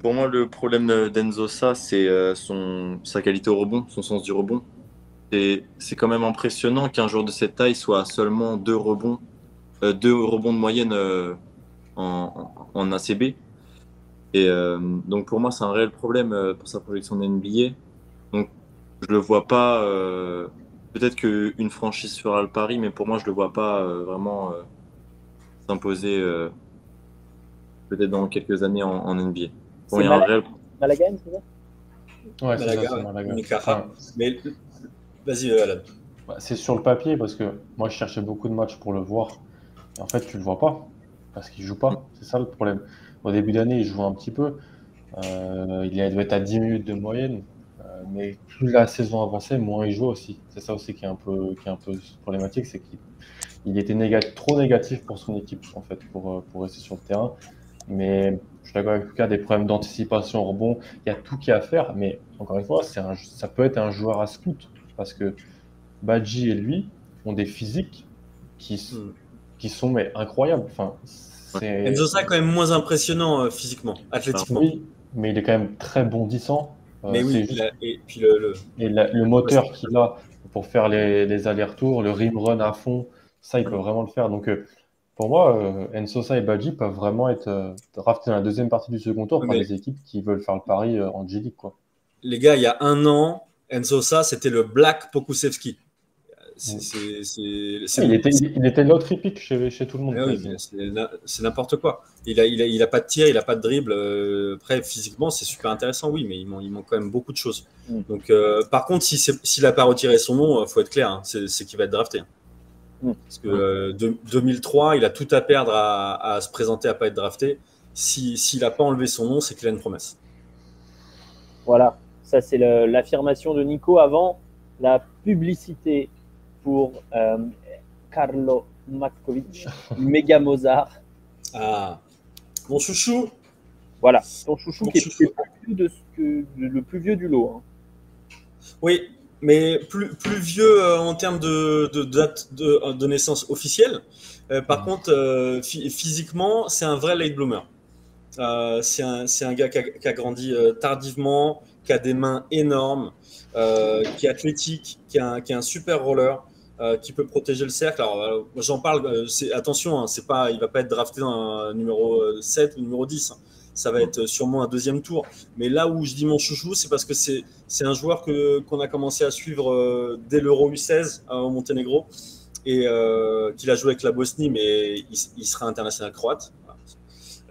Pour moi, le problème de- d'Enzo Sa, c'est euh, son sa qualité au rebond, son sens du rebond. Et c'est quand même impressionnant qu'un joueur de cette taille soit à seulement deux rebonds, euh, deux rebonds de moyenne euh, en, ACB. Et euh, donc pour moi, c'est un réel problème euh, pour sa projection de NBA. Donc je le vois pas. euh, Peut-être qu'une franchise fera le pari, mais pour moi, je le vois pas euh, vraiment euh, s'imposer. euh, Peut-être dans quelques années en, en NBA. Bon, C'est il y a un Malaga, réel Malaga, c'est ça? Ouais, c'est Malaga, ça, c'est Malaga. Unicaja. Enfin, Mais vas-y, Alan. bah, c'est sur le papier parce que moi je cherchais beaucoup de matchs pour le voir. Et en fait, tu le vois pas parce qu'il joue pas. C'est ça le problème. Au début d'année, il joue un petit peu. Euh, il doit être à 10 minutes de moyenne. Euh, mais plus la saison avançait, moins il joue aussi. C'est ça aussi qui est un peu, qui est un peu problématique, c'est qu'il il était trop négatif pour son équipe en fait, pour, euh, pour rester sur le terrain. Mais je suis d'accord avec Lucas, des problèmes d'anticipation, rebond, il y a tout qui est à faire. Mais encore une fois, ça peut être un joueur à scout parce que Badji et lui ont des physiques qui, Hmm. Qui sont mais, incroyables. Enfin. Enzo Sa est quand même moins impressionnant euh, physiquement, athlétiquement. Oui, mais il est quand même très bondissant. Euh, mais c'est oui, juste- la- et puis le, le- Et la- le moteur qu'il a pour faire les, les allers-retours, le rim run à fond, ça, il peut vraiment le faire. Donc, euh, pour moi, euh, Ensosa et Badji peuvent vraiment être euh, draftés dans la deuxième partie du second tour par les équipes qui veulent faire le pari euh, en G-League, quoi. les gars, il y a un an, Enzo Sa, c'était le Black Pokusevski. C'est- Il était, il était l'autre pick chez, chez tout le monde. Oui, mais c'est n'importe quoi. Il a, il, a, il a pas de tir, il a pas de dribble. euh, après, physiquement, c'est super intéressant, oui, mais il manque, il manque quand même beaucoup de choses. Mm. Donc, euh, par contre, si s'il n'a pas retiré son nom, il faut être clair, hein, c'est qu'il va être drafté. hein. Mm. Parce que euh, de- 2003, il a tout à perdre à, à se présenter à pas être drafté. Si- S'il n'a pas enlevé son nom, c'est qu'il a une promesse. Voilà, ça c'est l'affirmation de Nico avant la publicité pour euh, Carlo Matkovic, méga Mozart. Ah, mon chouchou, Voilà, ton chouchou Mon qui est chouchou. le plus vieux, de ce que- le plus vieux du lot. hein. Oui, mais plus, plus vieux euh, en termes de, de date de, de naissance officielle. Euh, par Mhm. contre, euh, phy- physiquement, c'est un vrai late bloomer. Euh, c'est un, c'est un gars qui a, qui a grandi euh, tardivement, qui a des mains énormes, euh, qui est athlétique, qui a un, qui a un super roller, euh, qui peut protéger le cercle. Alors, euh, j'en parle, euh, attention, hein, c'est pas, il va pas être drafté dans un numéro euh, 7 ou numéro 10. hein. Ça va être sûrement un deuxième tour. Mais là où je dis mon chouchou, c'est parce que c'est c'est un joueur que qu'on a commencé à suivre euh, dès l'Euro U16 euh, au Monténégro et qu'il a joué avec la Bosnie, mais il, il sera international croate.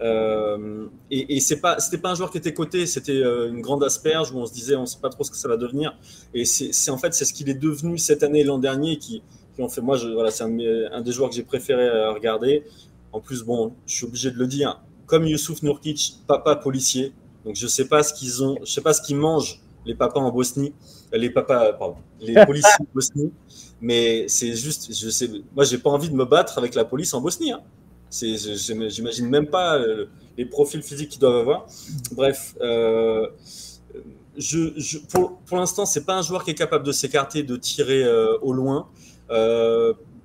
Euh, et et c'est pas c'était pas un joueur qui était coté, c'était euh, une grande asperge où on se disait on sait pas trop ce que ça va devenir. Et c'est en fait c'est ce qu'il est devenu cette année et l'an dernier qui qui ont fait moi je, voilà c'est un, de mes- un des joueurs que j'ai préféré euh, regarder. En plus bon je suis obligé de le dire comme Youssouf Nurkic, papa policier. Donc je sais pas ce qu'ils ont, je sais pas ce qu'ils mangent les papas en Bosnie, les papas, pardon, les [laughs] policiers en Bosnie. Mais c'est juste, je sais, moi j'ai pas envie de me battre avec la police en Bosnie. Hein. J'imagine même pas euh, les profils physiques qu'ils doivent avoir. Bref, euh, je, pour, pour l'instant c'est pas un joueur qui est capable de s'écarter, de tirer euh, au loin.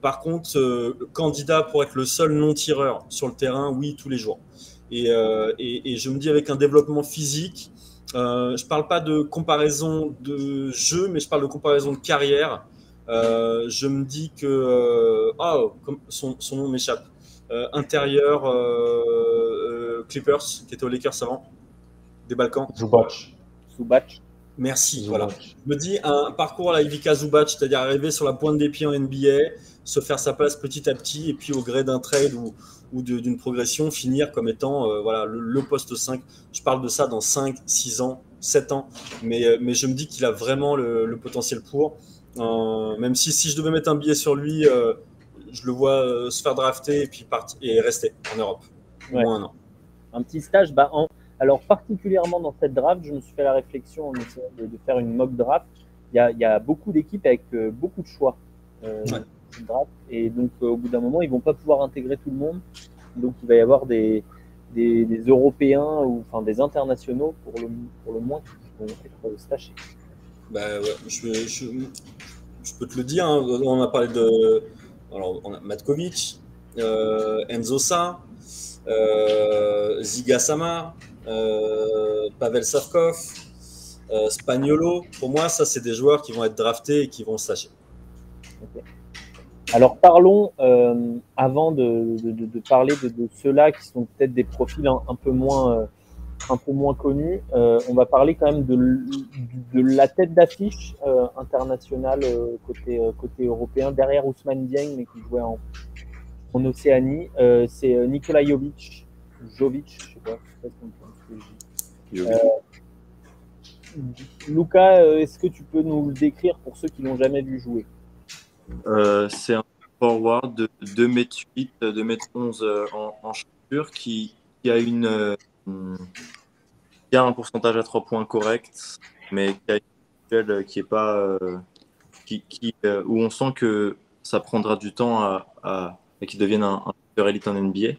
Par contre, candidat pour être le seul non-tireur sur le terrain, oui, tous les jours. Et, et, je me dis avec un développement physique, je parle pas de comparaison de jeu, mais je parle de comparaison de carrière. Je me dis que son, son nom m'échappe. Euh, intérieur euh, euh, Clippers qui était aux Lakers avant des Balkans. Zubac. Zubac. Merci. Zubac. Voilà. Je me dis un parcours à la Ivica Zubac, c'est-à-dire arriver sur la pointe des pieds en NBA, se faire sa place petit à petit, et puis au gré d'un trade ou, d'une progression, finir comme étant euh, voilà, le, le poste 5. Je parle de ça dans 5, 6 ans, 7 ans, mais, mais je me dis qu'il a vraiment le, le potentiel pour. Euh, même si, si je devais mettre un billet sur lui, euh, je le vois euh, se faire drafter et puis partir et rester en Europe. Au Ouais. moins un an. Un petit stage. Bah, en- Alors, particulièrement dans cette draft, je me suis fait la réflexion en essayant de, de faire une mock draft. Il y a, il y a beaucoup d'équipes avec euh, beaucoup de choix. euh, Ouais. draft. Et donc, au bout d'un moment, ils vont pas pouvoir intégrer tout le monde. Donc, il va y avoir des, des, des Européens ou enfin des internationaux pour le, pour le moins qui vont être stachés. Bah, ouais, je, je, je peux te le dire, hein, on a parlé de alors, on a Matkovic, euh, Enzo Sa, euh, Ziga Samar, euh, Pavel Savkov, euh, Spagnolo. Pour moi, ça, c'est des joueurs qui vont être draftés et qui vont se lâcher. Alors parlons, avant de, parler de, ceux-là qui sont peut-être des profils un, peu moins, un peu moins connus, euh, on va parler quand même de, la tête d'affiche euh, internationale euh, côté, côté européen, derrière Ousmane Dieng, mais qui jouait en, en Océanie. C'est Nikola Jovic, Jovic, je sais pas, je sais pas comment on prononce ce que je dis. Luca, euh, est-ce que tu peux nous le décrire pour ceux qui l'ont jamais vu jouer? C'est un forward de 2m8, 2m11 euh, en, en chaussure qui, qui a une qui a un pourcentage à 3 points correct, mais qui a qui est pas euh, qui, euh, où on sent que ça prendra du temps à, à, à qu'il devienne un, joueur élite en NBA.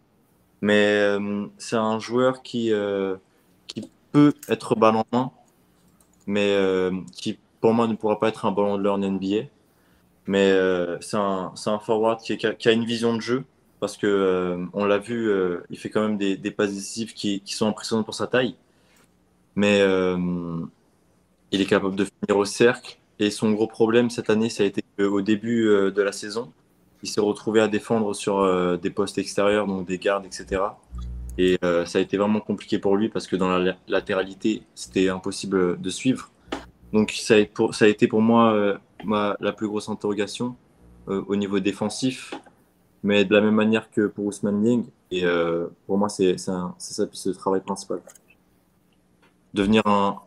Mais euh, c'est un joueur qui, qui peut être balle en main, mais qui pour moi ne pourra pas être un ballon de l'heure en NBA. Mais c'est un, un forward qui a une vision de jeu parce que euh, on l'a vu, euh, il fait quand même des, passes décisives qui, sont impressionnantes pour sa taille. Mais euh, il est capable de finir au cercle. Et son gros problème cette année, ça a été qu'au début de la saison, il s'est retrouvé à défendre sur des postes extérieurs, donc des gardes, etc. Et ça a été vraiment compliqué pour lui parce que dans la latéralité, c'était impossible de suivre. Donc ça a, été pour, moi la plus grosse interrogation au niveau défensif, mais de la même manière que pour Ousmane Dieng. Et euh, pour moi, c'est ça ce travail principal. Devenir un,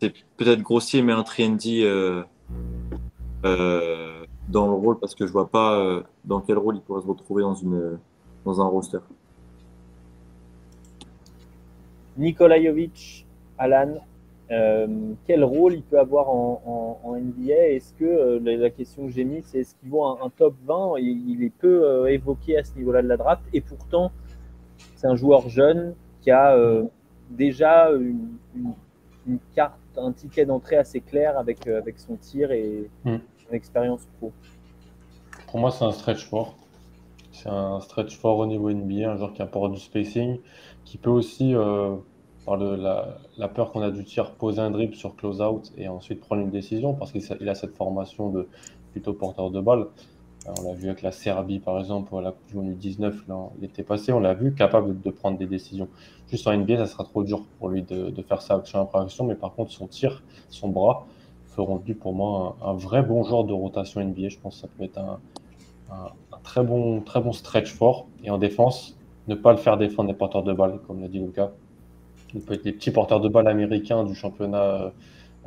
c'est peut-être grossier, mais un trendy euh, euh, dans le rôle parce que je vois pas dans quel rôle il pourrait se retrouver dans une dans un roster. Nikola Jovic, Alan, euh, quel rôle il peut avoir en, en- en NBA Est-ce que euh, la, question que j'ai mise, c'est est-ce qu'il vaut un, un top 20 il, il est peu euh, évoqué à ce niveau-là de la draft, et pourtant, c'est un joueur jeune qui a déjà une, une- une carte, un ticket d'entrée assez clair avec, avec son tir et son expérience pro. Pour moi, c'est un stretch fort. C'est un stretch fort au niveau NBA, un joueur qui apporte du spacing, qui peut aussi, par le- la, peur qu'on a du tir, poser un dribble sur close-out et ensuite prendre une décision, parce qu'il a cette formation de plutôt porteur de balle. Euh, On l'a vu avec la Serbie, par exemple, à la Coupe du Monde U19 là, l'été passé, on l'a vu capable de prendre des décisions. Juste en NBA, ça sera trop dur pour lui de, faire ça action après action, mais par contre, son tir, son bras feront lui pour moi un, vrai bon joueur de rotation NBA. Je pense que ça peut être un, très, bon, très bon stretch fort. Et en défense, ne pas le faire défendre des porteurs de balles, comme l'a dit Lucas. Des petits porteurs de balles américains du championnat euh,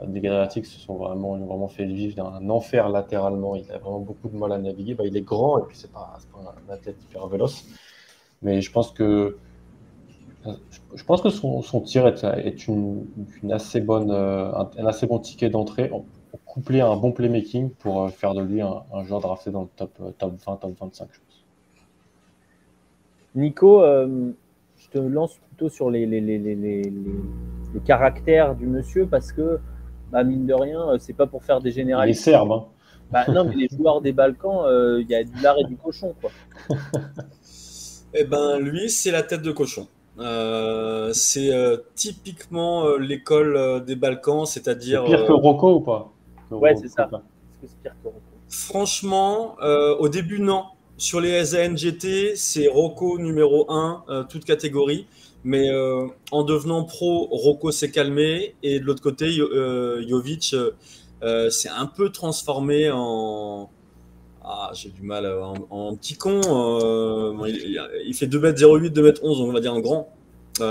des Adriatiques se sont vraiment, ont vraiment fait vivre dans un enfer latéralement. Il a vraiment beaucoup de mal à naviguer. Bah, il est grand et puis c'est pas, un athlète hyper véloce. Mais je pense que je pense que son, tir est, une, assez bonne, euh, un, assez bon ticket d'entrée, en- couplé à un bon playmaking pour euh, faire de lui un, joueur drafté dans le top, top 20, top 25, je pense. Nico, je te lance plutôt sur les, les, les, les, les, les- le caractère du monsieur parce que, bah, mine de rien, euh, c'est pas pour faire des généralités. serbe, hein. Bah, non, mais les joueurs des Balkans, euh, il y a du lard et du cochon, quoi. Eh ben, lui, c'est la tête de cochon. Euh, c'est euh, typiquement euh, l'école euh, des Balkans, C'est c'est-à-dire. pire que Rocco ou pas? Que Ouais, c'est ça. Est-ce que c'est pire que Rocco Franchement, euh, au début, non. Sur les SANGT, c'est Rocco numéro 1, euh, toute catégorie. Mais euh, en devenant pro, Rocco s'est calmé. Et de l'autre côté, Jovic s'est un peu transformé en. Ah, j'ai du mal, en, petit con. il, fait 2m08, 2m11, on va dire en grand.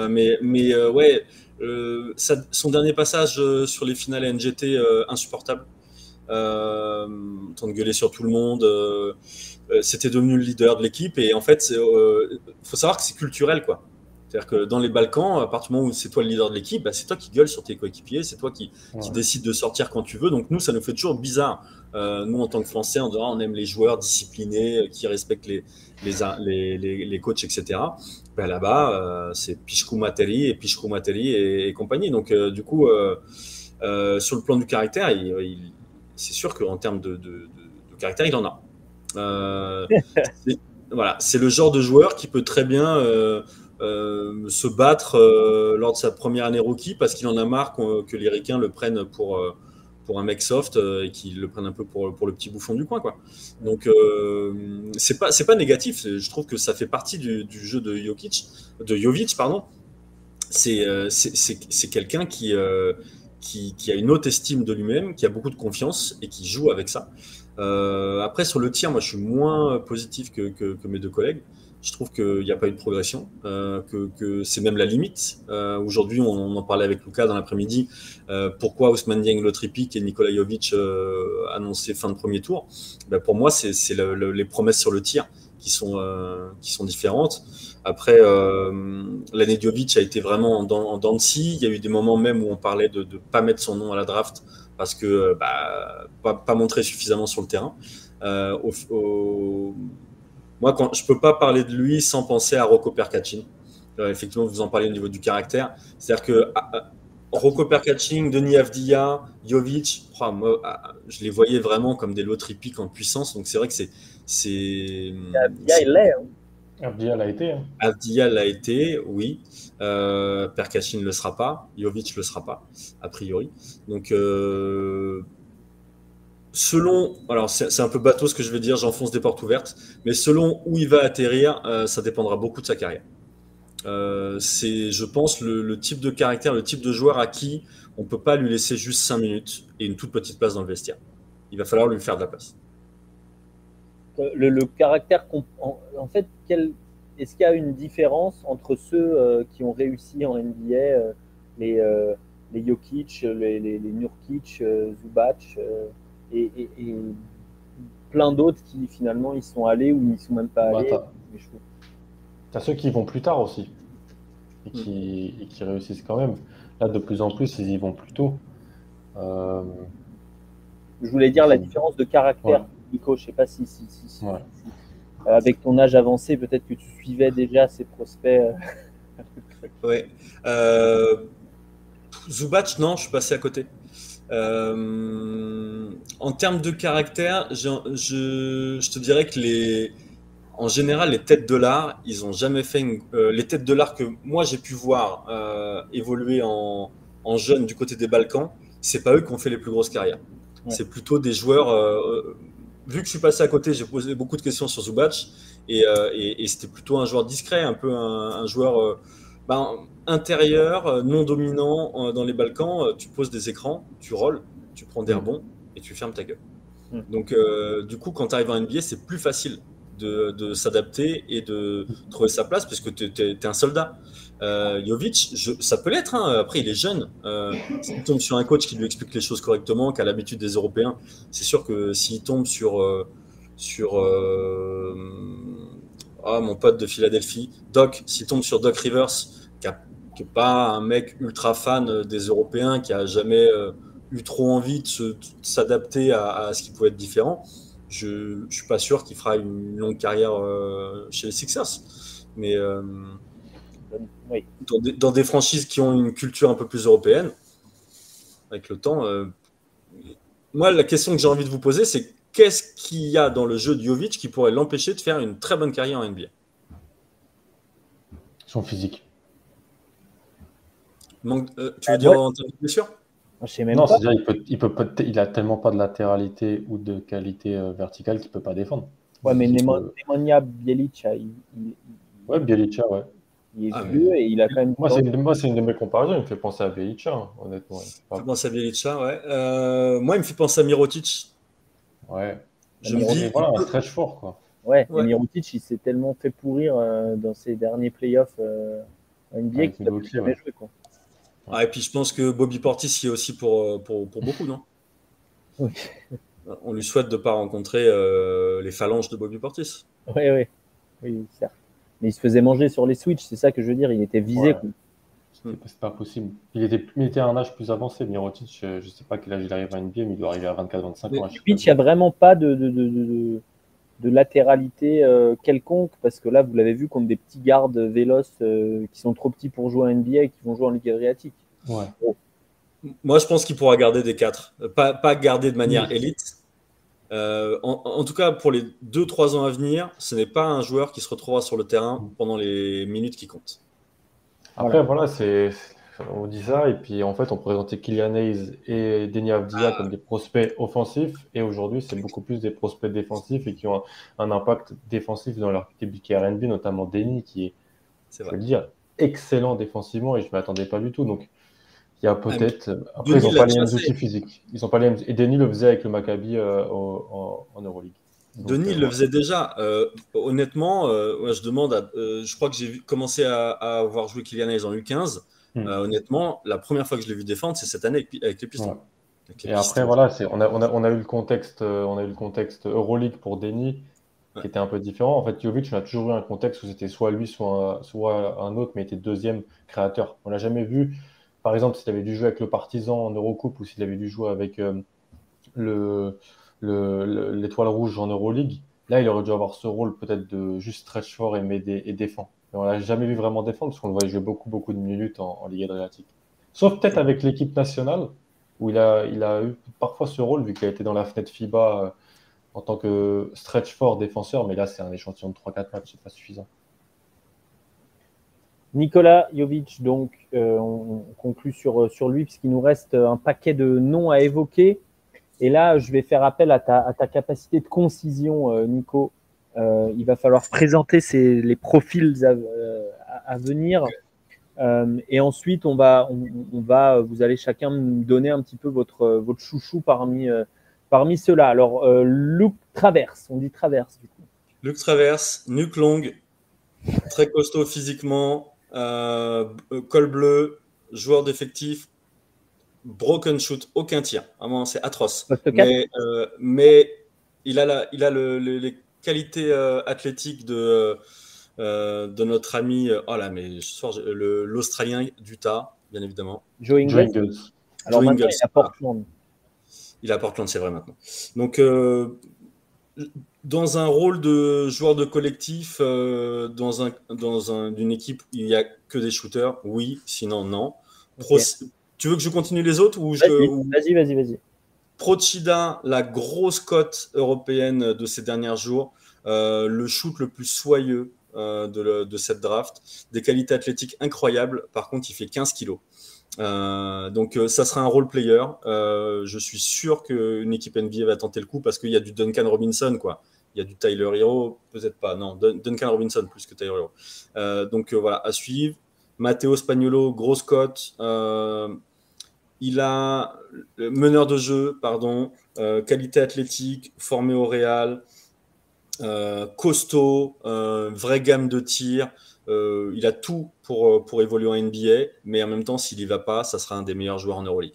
mais mais ouais, son dernier passage sur les finales NGT, insupportable euh, en train de gueuler sur tout le monde. Euh, euh, c'était devenu le leader de l'équipe et en fait, il faut savoir que c'est culturel quoi. C'est-à-dire que dans les Balkans, à partir du moment où c'est toi le leader de l'équipe, bah, c'est toi qui gueule sur tes coéquipiers, c'est toi qui, qui décide de sortir quand tu veux. Donc nous, ça nous fait toujours bizarre. nous, en tant que Français, on, on aime les joueurs disciplinés, qui respectent les, les, les, les, coachs, etc. Ben là-bas, c'est Pichkou Materi et Pichkou Materi et, compagnie. Donc du coup, sur le plan du caractère, c'est sûr qu'en termes de, caractère, il en a. Euh, voilà, c'est le genre de joueur qui peut très bien euh, euh, se battre lors de sa première année rookie parce qu'il en a marre que les Ricains le prennent pour, pour un mec soft et qu'ils le prennent un peu pour, pour le petit bouffon du coin. Quoi. Donc, c'est pas, pas négatif. Je trouve que ça fait partie du, jeu de Jokic, de Jovic. Pardon. C'est, quelqu'un qui qui, a une haute estime de lui-même, qui a beaucoup de confiance et qui joue avec ça. Euh, après, sur le tir, moi, je suis moins positif que, mes deux collègues. Je trouve qu'il n'y a pas eu de progression, euh, que, c'est même la limite. Euh, aujourd'hui, on, en parlait avec Lucas dans l'après-midi. pourquoi Ousmane Dieng le et Nikola Jovic annoncé fin de premier tour? Ben, Pour moi, c'est les promesses sur le tir qui sont, différentes. Après, l'année Djovic a été vraiment en, en scie. Il y a eu des moments même où on parlait de ne pas mettre son nom à la draft parce que euh, bah, pas, montré suffisamment sur le terrain. Euh, moi, quand, je ne peux pas parler de lui sans penser à Rocco Percacin. Euh, effectivement, vous en parlez au niveau du caractère. C'est-à-dire que ah, ah, Rocco Percacin, Denis Avdia, Jovic, ah, je les voyais vraiment comme des lots tripiques en puissance. Donc c'est vrai que c'est. Avdia, il l'est. Hein. Abdiya l'a été. Hein. Abdiya l'a été, oui. Euh, ne le sera pas. Jovic le sera pas, a priori. Donc, euh, selon. Alors, c'est un peu bateau ce que je vais dire, j'enfonce des portes ouvertes. Mais selon où il va atterrir, euh, ça dépendra beaucoup de sa carrière. Euh, c'est, je pense, le, type de caractère, le type de joueur à qui on ne peut pas lui laisser juste 5 minutes et une toute petite place dans le vestiaire. Il va falloir lui faire de la place le, caractère. En, en fait, est-ce qu'il y a une différence entre ceux euh, qui ont réussi en NBA, euh, les, euh, les Jokic, les, les, Nurkic, Zubac et, plein d'autres qui finalement ils sont allés ou ils sont même pas bah, allés Tu as ceux qui vont plus tard aussi et qui, et qui, réussissent quand même. Là, de plus en plus, ils y vont plus tôt. Je voulais dire la différence de caractère. Nico, je sais pas si, euh, avec ton âge avancé, peut-être que tu suivais déjà ces prospects. Euh. [laughs] oui. Euh, Zubac, non, je suis passé à côté. en termes de caractère, je, je, te dirais que les, en général, les têtes de l'art, ils ont jamais fait les têtes de l'art que moi j'ai pu voir évoluer en, en, jeune du côté des Balkans. C'est pas eux qui ont fait les plus grosses carrières. C'est plutôt des joueurs vu que je suis passé à côté, j'ai posé beaucoup de questions sur Zubac euh, et, c'était plutôt un joueur discret, un peu un, joueur euh, ben, intérieur, euh, non dominant dans les Balkans. Tu poses des écrans, tu rolls, tu prends des mm. rebonds et tu fermes ta gueule. Mm. Donc, du coup, quand tu arrives en NBA, c'est plus facile de, s'adapter et de trouver sa place parce que tu es, un soldat. Euh, Jovic, ça peut l'être. Hein. Après, il est jeune. Euh, s'il tombe sur un coach qui lui explique les choses correctement, qui a l'habitude des Européens, c'est sûr que s'il tombe sur euh, sur euh, ah, mon pote de Philadelphie, Doc, s'il tombe sur Doc Rivers, qui n'est pas un mec ultra fan des Européens, qui a jamais eu trop envie de s'adapter à, à, ce qui pouvait être différent, je ne suis pas sûr qu'il fera une longue carrière chez les Sixers. Mais dans, des, franchises qui ont une culture un peu plus européenne, avec le temps. Euh, moi, la question que j'ai envie de vous poser, c'est qu'est-ce qu'il y a dans le jeu de Jovic qui pourrait l'empêcher de faire une très bonne carrière en NBA Son physique. Euh, tu veux dire en termes de blessure? Même Non, c'est-à-dire il peut, il peut peut il a tellement pas de latéralité ou de qualité euh, verticale qu'il peut pas défendre. Ouais, mais peut- Nemanja Bjelica, il, il- Ouais, Bielica, ouais. Il est Ah, mais- vieux et il a quand même. Moi, c'est une, moi, c'est une de mes comparaisons. Il me fait penser à Bielica, hein, honnêtement. Il me fait penser à Bielica, ouais. Euh, moi, il me fait penser à Mirotic. Ouais. Je me dis, voilà, un stretch fort, quoi. Ouais, Ouais. et Mirotic, il s'est tellement fait pourrir euh, dans ses derniers playoffs euh, NBA qu'il a Milwaukee, plus jamais ouais. joué. Quoi. Ah, et puis je pense que Bobby Portis y est aussi pour, euh, pour, pour beaucoup, non? Oui. On lui souhaite de ne pas rencontrer euh, les phalanges de Bobby Portis. Ouais, ouais. Oui, certes. Mais il se faisait manger sur les switches, c'est ça que je veux dire. Il était visé. Ouais. C'est pas- possible. Il était, il était à un âge plus avancé. Mirotic, je, je sais pas quel âge il arrive à NBA, mais il doit arriver à 24-25 Mais ans. Pitch, il n'y a vraiment pas de, de, de, de, de latéralité euh, quelconque, parce que là, vous l'avez vu, contre des petits gardes véloces euh, qui sont trop petits pour jouer à NBA et qui vont jouer en Ligue Adriatique. Ouais. Moi, je pense qu'il pourra garder des 4. Pas, pas garder de manière Oui. élite. Euh, en, en tout cas, pour les 2-3 ans à venir, ce n'est pas un joueur qui se retrouvera sur le terrain pendant les minutes qui comptent. Après, voilà, c'est, on dit ça, et puis en fait, on présentait Kylian Hayes et Denis Avdia comme des prospects offensifs, et aujourd'hui, c'est beaucoup plus des prospects défensifs et qui ont un, un impact défensif dans leur de RNB, notamment Denis, qui est, C'est je veux le dire, excellent défensivement, et je ne m'attendais pas du tout. Donc, il y a peut-être. Après, Denis ils n'ont pas les mêmes outils physiques. Ils pas les mêmes... Et Denis le faisait avec le Maccabi euh, en, en Euroleague. Donc, Denis euh, le faisait déjà. Euh, honnêtement, euh, ouais, je demande. À, euh, je crois que j'ai commencé à, à avoir joué Kylian Hayes en U15. Hmm. Euh, honnêtement, la première fois que je l'ai vu défendre, c'est cette année avec, avec les Pistons. Ouais. Avec les Et après, voilà, on, a, on, a, on a eu le contexte, euh, on a eu le contexte Euroleague pour Denis, Ouais. qui était un peu différent. En fait, Jovic, on a toujours eu un contexte où c'était soit lui, soit un, soit un autre, mais il était deuxième créateur. On l'a jamais vu, par exemple, s'il avait dû jouer avec le Partizan en Eurocoupe ou s'il avait dû jouer avec euh, le, le- le- l'étoile rouge en Euroleague. Là, il aurait dû avoir ce rôle peut-être de juste stretch fort et, et défend. Mais on l'a jamais vu vraiment défendre parce qu'on le voyait jouer beaucoup, beaucoup de minutes en, en Ligue Adriatique. Sauf peut-être avec l'équipe nationale, où il a, il a eu parfois ce rôle, vu qu'il a été dans la fenêtre FIBA euh, en tant que stretch fort défenseur, mais là, c'est un échantillon de 3-4 matchs, c'est pas suffisant. Nicolas Jovic, donc, euh, on, on conclut sur, sur lui, puisqu'il nous reste un paquet de noms à évoquer. Et là, je vais faire appel à ta, capacité de concision, euh, Nico. Euh, il va falloir présenter les profils à, euh, venir. Euh, et ensuite, on va, vous allez chacun donner un petit peu votre, chouchou parmi, euh, parmi ceux-là. Alors, euh, Luke Traverse, on dit Traverse du coup. Luc Traverse, nuque longue, très costaud physiquement, euh, col bleu, joueur d'effectif, broken shoot, aucun tir. Vraiment, c'est atroce. Poste 4 Mais, euh, mais il a, la, il a le- le- les qualités euh, athlétiques de, euh, de notre ami, oh là, mais l'Australien d'Utah, bien évidemment. Joe Ingles. Joe Ingles. Alors Joe maintenant, Ingles. il a Portland. Il est à Portland, c'est vrai maintenant. Donc, euh, dans un rôle de joueur de collectif, euh, dans, un, dans un, une équipe où il n'y a que des shooters, oui, sinon non. Pro-. Tu veux que je continue les autres ou Vas-y, ou- vas-y, vas-y, vas-y. Prochida, la grosse cote européenne de ces derniers jours, euh, le shoot le plus soyeux euh, de, le- de cette draft, des qualités athlétiques incroyables. Par contre, il fait 15 kilos. Euh, donc, euh, ça sera un role player. Euh, je suis sûr qu'une équipe NBA va tenter le coup parce qu'il y a du Duncan Robinson, quoi. Il y a du Tyler Hero, peut-être pas. Non, Dun- Duncan Robinson plus que Tyler Hero. Euh, donc euh, voilà, à suivre. Matteo Spagnolo, grosse cote. Euh, il a meneur de jeu, pardon, qualité athlétique, formé au Real, costaud, vraie gamme de tir. Il a tout pour, pour évoluer en NBA, mais en même temps, s'il y va pas, ça sera un des meilleurs joueurs en Euroleague.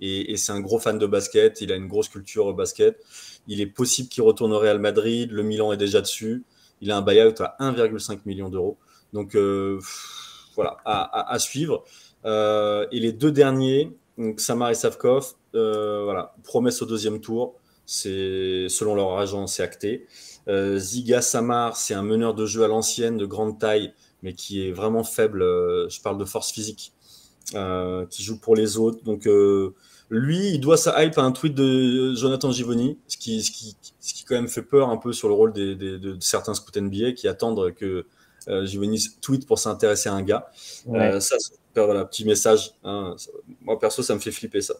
Et, et c'est un gros fan de basket, il a une grosse culture basket. Il est possible qu'il retourne au Real Madrid, le Milan est déjà dessus. Il a un buyout à 1,5 million d'euros. Donc euh, voilà, à, suivre. Euh, et les deux derniers, Samar et Savkov, euh, voilà, promesse au deuxième tour. C'est selon leur agent, c'est acté. Euh, Ziga Samar, c'est un meneur de jeu à l'ancienne, de grande taille, mais qui est vraiment faible. je parle de force physique, qui joue pour les autres. Donc lui, il doit sa hype à un tweet de Jonathan Givoni, ce qui, ce qui, ce qui quand même fait peur un peu sur le rôle des, des- de certains scouts NBA qui attendent que euh, Givoni tweet pour s'intéresser à un gars. Ouais. Euh, ça, voilà, petit message. hein. Moi, perso, ça me fait flipper ça.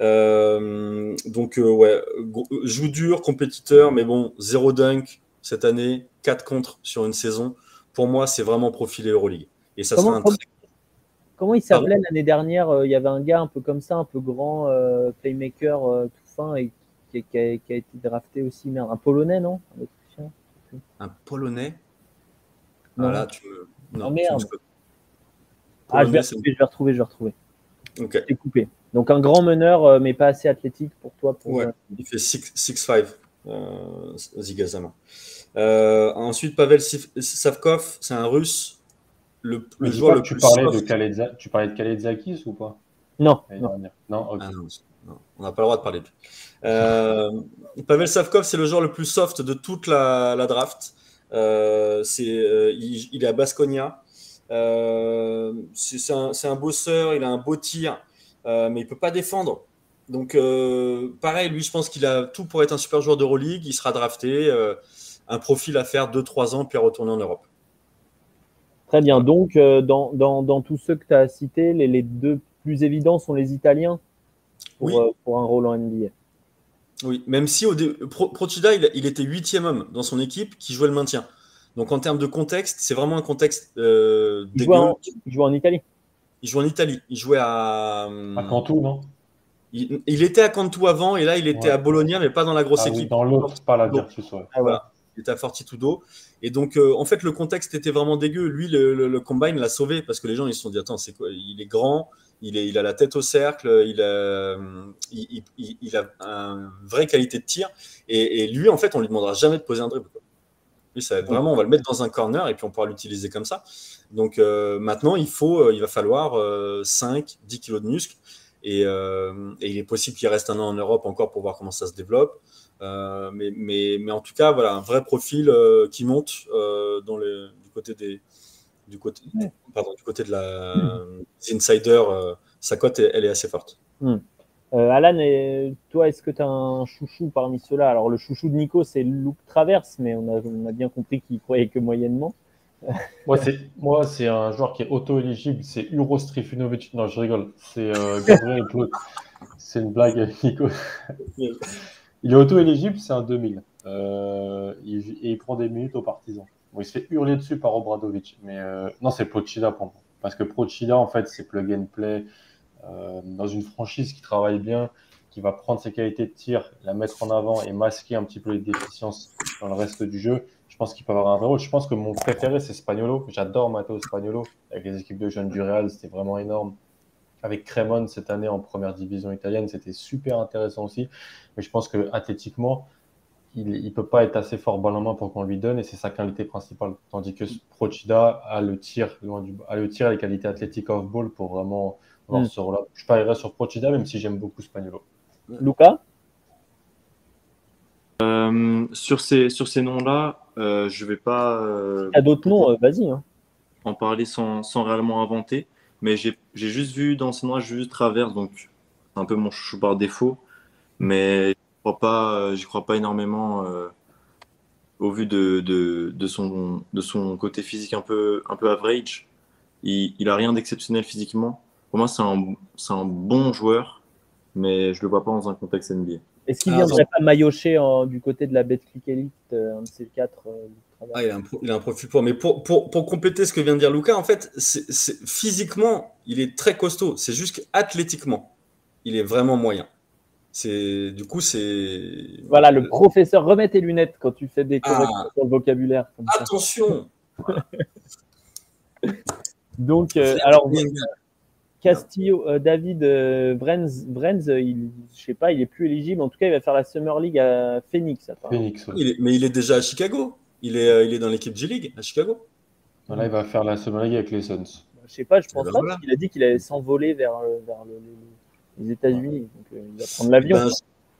Euh, donc, euh, ouais, joue dur, compétiteur, mais bon, zéro dunk cette année, 4 contre sur une saison. Pour moi, c'est vraiment profilé Euroleague. Et ça Comment- sera un très- Comment il s'appelait l'année dernière euh, Il y avait un gars un peu comme ça, un peu grand, euh, playmaker euh, tout fin et qui, qui a, qui a été drafté aussi. Merde, un Polonais, non? Un Autrichien un Polonais? Non. Ah, là, tu me. Non, Oh, tu merde. me- Ah, je vais retrouver, je vais retrouver, je vais retrouver. Coupé. Donc un grand meneur, mais pas assez athlétique pour toi. Pour, Ouais. Il fait 6-5, euh, Zigazama. Euh, ensuite, Pavel Savkov, c'est un russe. Le, joueur le tu plus parlais, de tu parlais de Kaledzakis ou pas? Non, l'année non. dernière Non, ok. Ah non, non, on n'a pas le droit de parler de lui. Euh, Pavel Savkov, c'est le joueur le plus soft de toute la, la draft. Euh, c'est, euh, il, il est à Basconia. Euh, c'est un, c'est un bosseur, il a un beau tir, euh, mais il peut pas défendre. Donc, euh, pareil, lui, je pense qu'il a tout pour être un super joueur d'Euroleague. Il sera drafté. euh, un profil à faire 2-3 ans, puis à retourner en Europe. Très bien. Donc, euh, dans, dans, dans tous ceux que tu as cités, les, les deux plus évidents sont les Italiens pour, Oui. euh, pour un rôle en NBA. Oui, même si au dé- Pro- Procida, il, il était huitième homme dans son équipe qui jouait le maintien. Donc en termes de contexte, c'est vraiment un contexte euh, Il dégueu. joue, en, il joue en Italie. Il jouait en Italie. Il jouait à. À Cantou, non? Il, il était à Cantu avant et là il était Ouais. à Bologna, mais pas dans la grosse Ah oui, équipe. Dans l'autre, pas la. Virtus, ouais. Ah, voilà. Il était à Fortitudo. Et donc, euh, en fait, le contexte était vraiment dégueu. Lui, le, le- le combine l'a sauvé parce que les gens ils se sont dit Attends, c'est quoi? Il est grand, il, est, il a la tête au cercle, il a, il, il- il- il a une vraie qualité de tir. Et, et lui, en fait, on lui demandera jamais de poser un dribble. quoi. Lui, ça va être vraiment, on va le mettre dans un corner et puis on pourra l'utiliser comme ça. Donc euh, maintenant, il, faut, euh, il va falloir euh, 5, 10 kilos de muscles. Et, et il est possible qu'il reste un an en Europe encore pour voir comment ça se développe. Euh, mais, mais, mais en tout cas, voilà, un vrai profil euh, qui monte euh, dans le, du côté des du côté, Ouais. pardon, du côté de la des insiders. euh, sa cote, elle, est assez forte. Euh, Alan, et toi, est-ce que tu as un chouchou parmi ceux-là? Alors, le chouchou de Nico, c'est Luke Traverse, mais on a, on a bien compris qu'il croyait que moyennement. Moi, c'est moi, c'est un joueur qui est auto-éligible, c'est Uros Trifunovic. Non, je rigole. C'est euh, Gabriel. C'est une blague, Nico. [laughs] Il est auto-éligible, c'est un 2000. Euh, il- prend des minutes aux partisans. Il se fait hurler dessus par Obradovic. Mais euh, non, c'est Procida pour moi. Parce que Procida, en fait, c'est plug and play euh, dans une franchise qui travaille bien, qui va prendre ses qualités de tir, la mettre en avant et masquer un petit peu les déficiences dans le reste du jeu. Je pense qu'il peut avoir un vrai rôle. Je pense que mon préféré, c'est Spagnolo. J'adore Matteo Spagnolo. Avec les équipes de jeunes du Real, c'était vraiment énorme. Avec Cremone cette année en première division italienne, c'était super intéressant aussi. Mais je pense que athlétiquement, il ne peut pas être assez fort balle en main pour qu'on lui donne et c'est sa qualité principale. Tandis que Procida a le tir, loin du, a le tir et les qualités athlétiques off-ball pour vraiment avoir Mm. ce rôle-là. Je parierais sur Procida, même si j'aime beaucoup Spagnolo. Luca Euh, sur ces, sur ces noms-là, euh, je vais pas euh, Tu as d'autres noms euh, Vas-y. hein. en parler sans, sans réellement inventer, mais j'ai juste vu dans ces noms-là, j'ai juste Travers, donc c'est un peu mon chouchou par défaut, mais je crois pas, euh, j'y crois pas énormément euh, au vu de, de, de, son, de son côté physique un peu, un peu average. Il, il a rien d'exceptionnel physiquement. Pour moi, c'est un, bon joueur, mais je le vois pas dans un contexte NBA. Est-ce qu'il Ah, viendrait pas maillotcher en- du côté de la Betclic Elite, euh, un de ces quatre euh, Traverse Ah, il, a un, pro- il a un profil pour. Mais pour, pour, pour compléter ce que vient de dire Lucas, en fait, physiquement, il est très costaud. C'est juste qu'athlétiquement, il est vraiment moyen. C'est du coup, c'est. Voilà, le professeur, remets tes lunettes quand tu fais des Ah. corrections sur le vocabulaire. comme ça. Attention. [laughs] Donc, euh, alors, bien. Castillo, euh, David euh, Vrenz, Vrenz, euh, il, je sais pas, il est plus éligible. En tout cas, il va faire la Summer League à Phoenix. apparemment. Phoenix, ouais. Il est- mais il est déjà à Chicago. Il est, euh, il est dans l'équipe G-League à Chicago. Là, il va faire la Summer League avec les Suns. Je sais pas, je pense ben pas, voilà. parce qu'il a dit qu'il allait s'envoler vers, euh, vers le- le- les États-Unis. Donc, euh, il va prendre l'avion. Ben,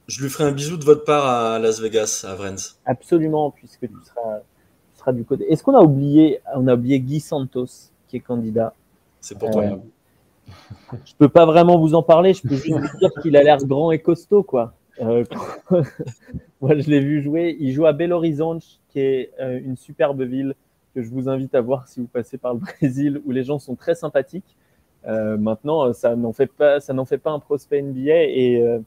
je, lui ferai un bisou de votre part à Las Vegas, à Vrenz. Absolument, puisque tu seras, tu seras du côté. Est-ce qu'on a oublié, on a oublié Guy Santos, qui est candidat? C'est pour toi. Euh, Je peux pas vraiment vous en parler, je peux juste [laughs] vous dire qu'il a l'air grand et costaud, quoi. Euh, [laughs] moi, je l'ai vu jouer. Il joue à Belo Horizonte, qui est euh, une superbe ville que je vous invite à voir si vous passez par le [laughs] Brésil, où les gens sont très sympathiques. maintenant, ça n'en fait pas, ça n'en fait pas un prospect NBA et,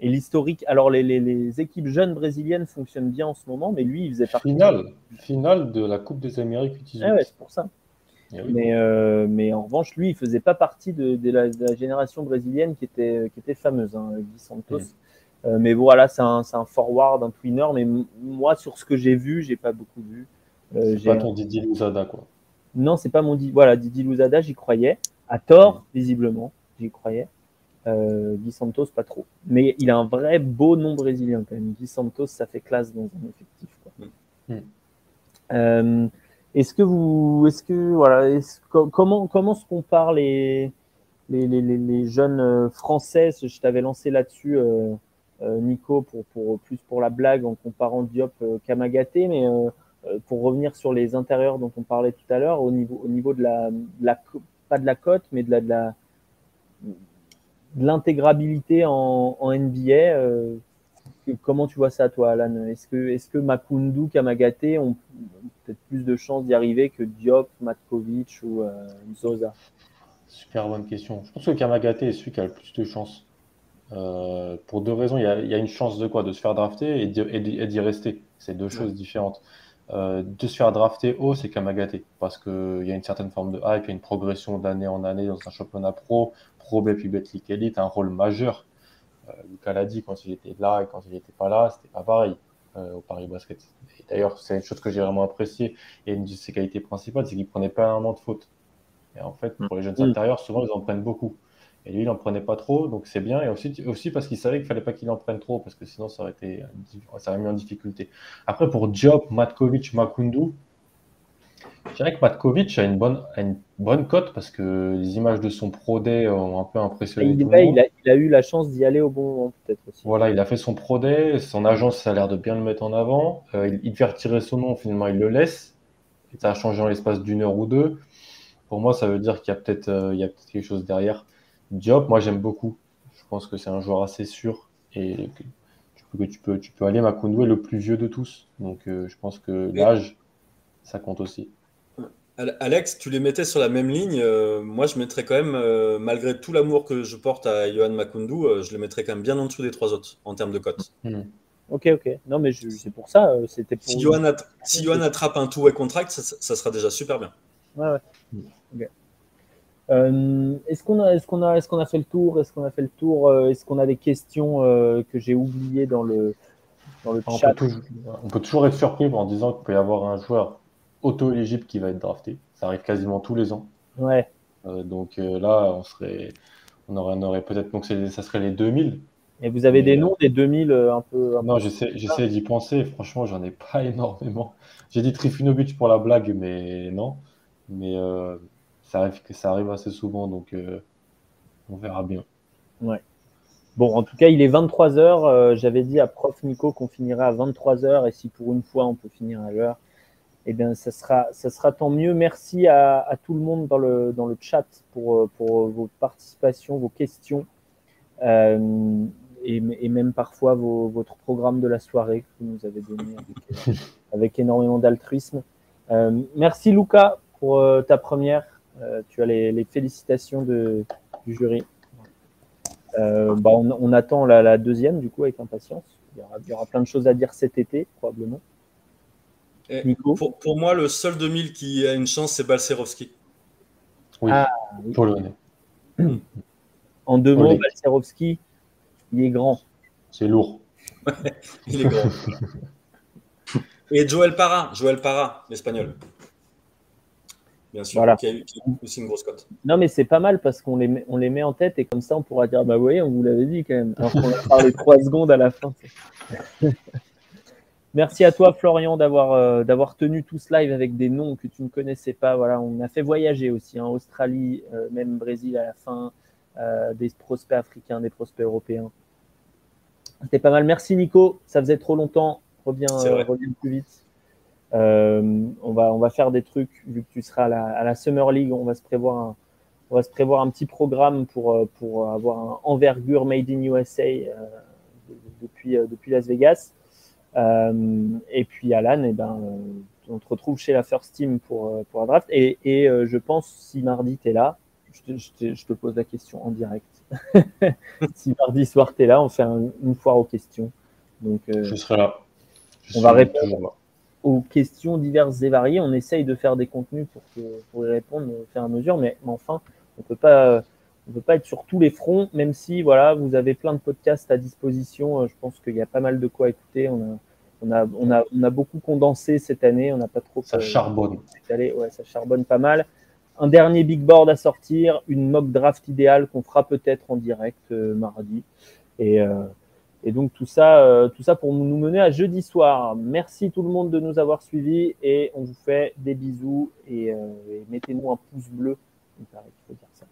et l'historique. Alors les, les, les, équipes jeunes brésiliennes fonctionnent bien en ce moment, mais lui, il faisait partie. Finale, finale de la Coupe des Amériques Ah ouais, c'est pour ça. Eh mais, euh, mais en revanche, lui, il faisait pas partie de, de, la, de la, génération brésilienne qui était, qui était fameuse, hein, Guy Santos. Euh, mais voilà, c'est un, un, forward, un twinner. Mais moi, sur ce que j'ai vu, j'ai pas beaucoup vu. Euh, c'est pas ton Didi Louzada, quoi. Non, c'est pas mon Didi. Voilà, Didi Louzada, j'y croyais. À tort, visiblement, j'y croyais. Euh, Guy Santos, pas trop. Mais il a un vrai beau nom brésilien quand même. Guy Santos, ça fait classe dans un effectif. Quoi. Mm. Euh, est-ce que vous, est-ce que voilà, est comment comment se comparent les les, les, les jeunes euh, français? Je t'avais lancé là-dessus, euh, Nico, pour, pour plus pour la blague en comparant Diop euh, Kamagaté, mais euh, pour revenir sur les intérieurs dont on parlait tout à l'heure, au niveau au niveau de la, la pas de la cote, mais de la, de l'intégrabilité en, NBA. Euh, comment tu vois ça, toi, Alan? Est-ce que, est que Makundu, Kamagate ont, peut-être plus de chances d'y arriver que Diop, Matkovic ou euh, Zosa Super bonne question. Je pense que Kamagate est celui qui a le plus de chances. Euh, pour deux raisons. Il y, a, il y, a, une chance de quoi? De se faire drafter et d'y rester. C'est deux ouais. choses différentes. Euh, de se faire drafter haut, c'est Kamagate parce qu'il y a une certaine forme de hype, il y a une progression d'année en année dans un championnat pro, Pro B puis Betclic Elite, un rôle majeur. Euh, Lucas l'a dit, quand il était là et quand il n'était pas là, c'était pas pareil euh, au Paris Basket. D'ailleurs, c'est une chose que j'ai vraiment apprécié et une de ses qualités principales, c'est qu'il prenait pas un moment de faute. Et en fait, pour les jeunes mmh. intérieurs, souvent ils en prennent beaucoup. Et lui, il n'en prenait pas trop, donc c'est bien. Et aussi, aussi parce qu'il savait qu'il fallait pas qu'il en prenne trop, parce que sinon ça aurait, été, ça aurait mis en difficulté. Après, pour Diop, Matkovic, Makundu, je dirais que Matkovic a une bonne, a une bonne cote parce que les images de son Pro Day ont un peu impressionné. Il, tout il, a, il, a, eu la chance d'y aller au bon moment, peut-être aussi. Voilà, il a fait son Pro Day, son agence ça a l'air de bien le mettre en avant. Euh, il, il, devait retirer son nom, finalement il le laisse. Et ça a changé en l'espace d'une heure ou deux. Pour moi, ça veut dire qu'il y a peut-être euh, peut quelque chose derrière. Diop, moi j'aime beaucoup. Je pense que c'est un joueur assez sûr et que tu peux, tu peux, tu peux aller. Makundu est le plus vieux de tous. Donc euh, je pense que l'âge, ça compte aussi. Alex, tu les mettais sur la même ligne. Euh, moi, je mettrais quand même, euh, malgré tout l'amour que je porte à Johan Makundu, euh, je le mettrais quand même bien en dessous des trois autres en termes de cote. Mmh. Ok, ok. Non, mais c'est pour ça. Euh, C'était pour. Si Johan, att si Johan attrape un two-way contract, ça, ça, sera déjà super bien. Ouais, ouais. Mmh. Okay. Est-ce qu'on a, est-ce qu'on a, est-ce qu'on a fait le tour Est-ce qu'on a fait le tour Est-ce qu'on a des questions que j'ai oubliées dans le dans le on chat peut, toujours, on peut toujours être surpris en disant qu'il peut y avoir un joueur auto-éligible qui va être drafté. Ça arrive quasiment tous les ans. Ouais. Euh, donc euh, là, on serait, on aurait, on aurait peut-être, donc ça serait les 2000. Et vous avez Mais, des noms des 2000 euh, un peu. Un non, j'essaie, j'essaie d'y penser. Franchement, j'en ai pas [laughs] énormément. J'ai dit Trifunovic pour la blague, mais non. Mais euh, ça arrive assez souvent, donc euh, on verra bien. Ouais. Bon, en tout cas, il est 23 h euh, J'avais dit à Prof Nico qu'on finirait à 23 h et si pour une fois on peut finir à l'heure, eh bien, ça sera, ça tant mieux. Merci à, tout le monde dans le, chat pour, pour vos participations, vos questions euh, et, même parfois votre programme de la soirée que vous nous avez donné avec, énormément d'altruisme. Euh, merci Luca pour euh, ta première. Euh, tu as les, les félicitations de, du jury. Euh, bah on, on, attend la, la, deuxième du coup avec impatience. Il y, aura, il y aura plein de choses à dire cet été probablement. Pour, pour, moi, le seul 2000 qui a une chance, c'est Balcerovski. Oui, ah, oui. polonais. En deux mots, Balcerovski, il est grand. C'est lourd. [laughs] il est grand. [laughs] Et Joël Parra, Joël Parra, l'espagnol. Bien sûr, voilà. qui, a eu, qui, a aussi une grosse cote. Non, mais c'est pas mal parce qu'on les, met, on les met en tête et comme ça, on pourra dire Bah, vous voyez, on vous l'avait dit quand même. Alors qu'on a parlé trois [laughs] secondes à la fin. [laughs] Merci à toi, Florian, d'avoir euh, d'avoir tenu tout ce live avec des noms que tu ne connaissais pas. Voilà, on a fait voyager aussi, hein, Australie, euh, même Brésil à la fin, euh, des prospects africains, des prospects européens. C'était pas mal. Merci, Nico. Ça faisait trop longtemps. Reviens, reviens plus vite. On va on va faire des trucs vu que tu seras à la, à la Summer League. On va se prévoir un on va se prévoir un petit programme pour pour avoir un envergure made in USA depuis depuis Las Vegas. Euh, et puis Alan, eh ben, on te retrouve chez la First Team pour, pour la draft. Et, et euh, je pense, si mardi tu es là, je te, pose la question en direct. [laughs] si mardi soir tu es là, on fait une foire aux questions. Donc, euh, je serai là. on va répondre aux questions diverses et variées. On essaye de faire des contenus pour, pour y répondre au fur et à mesure, mais, enfin, on peut pas. On peut pas être sur tous les fronts, même si voilà, vous avez plein de podcasts à disposition. Je pense qu'il y a pas mal de quoi écouter. On a, on a, on a, on a beaucoup condensé cette année. On n'a pas trop. Ça charbonne. Ouais, ça charbonne pas mal un dernier big board à sortir, une mock draft idéale qu'on fera peut-être en direct euh, mardi. Et, euh, et, donc tout ça, euh, tout ça pour nous mener à jeudi soir. Merci tout le monde de nous avoir suivis et on vous fait des bisous et, et mettez-nous un pouce bleu. Il paraît qu'il faut dire ça.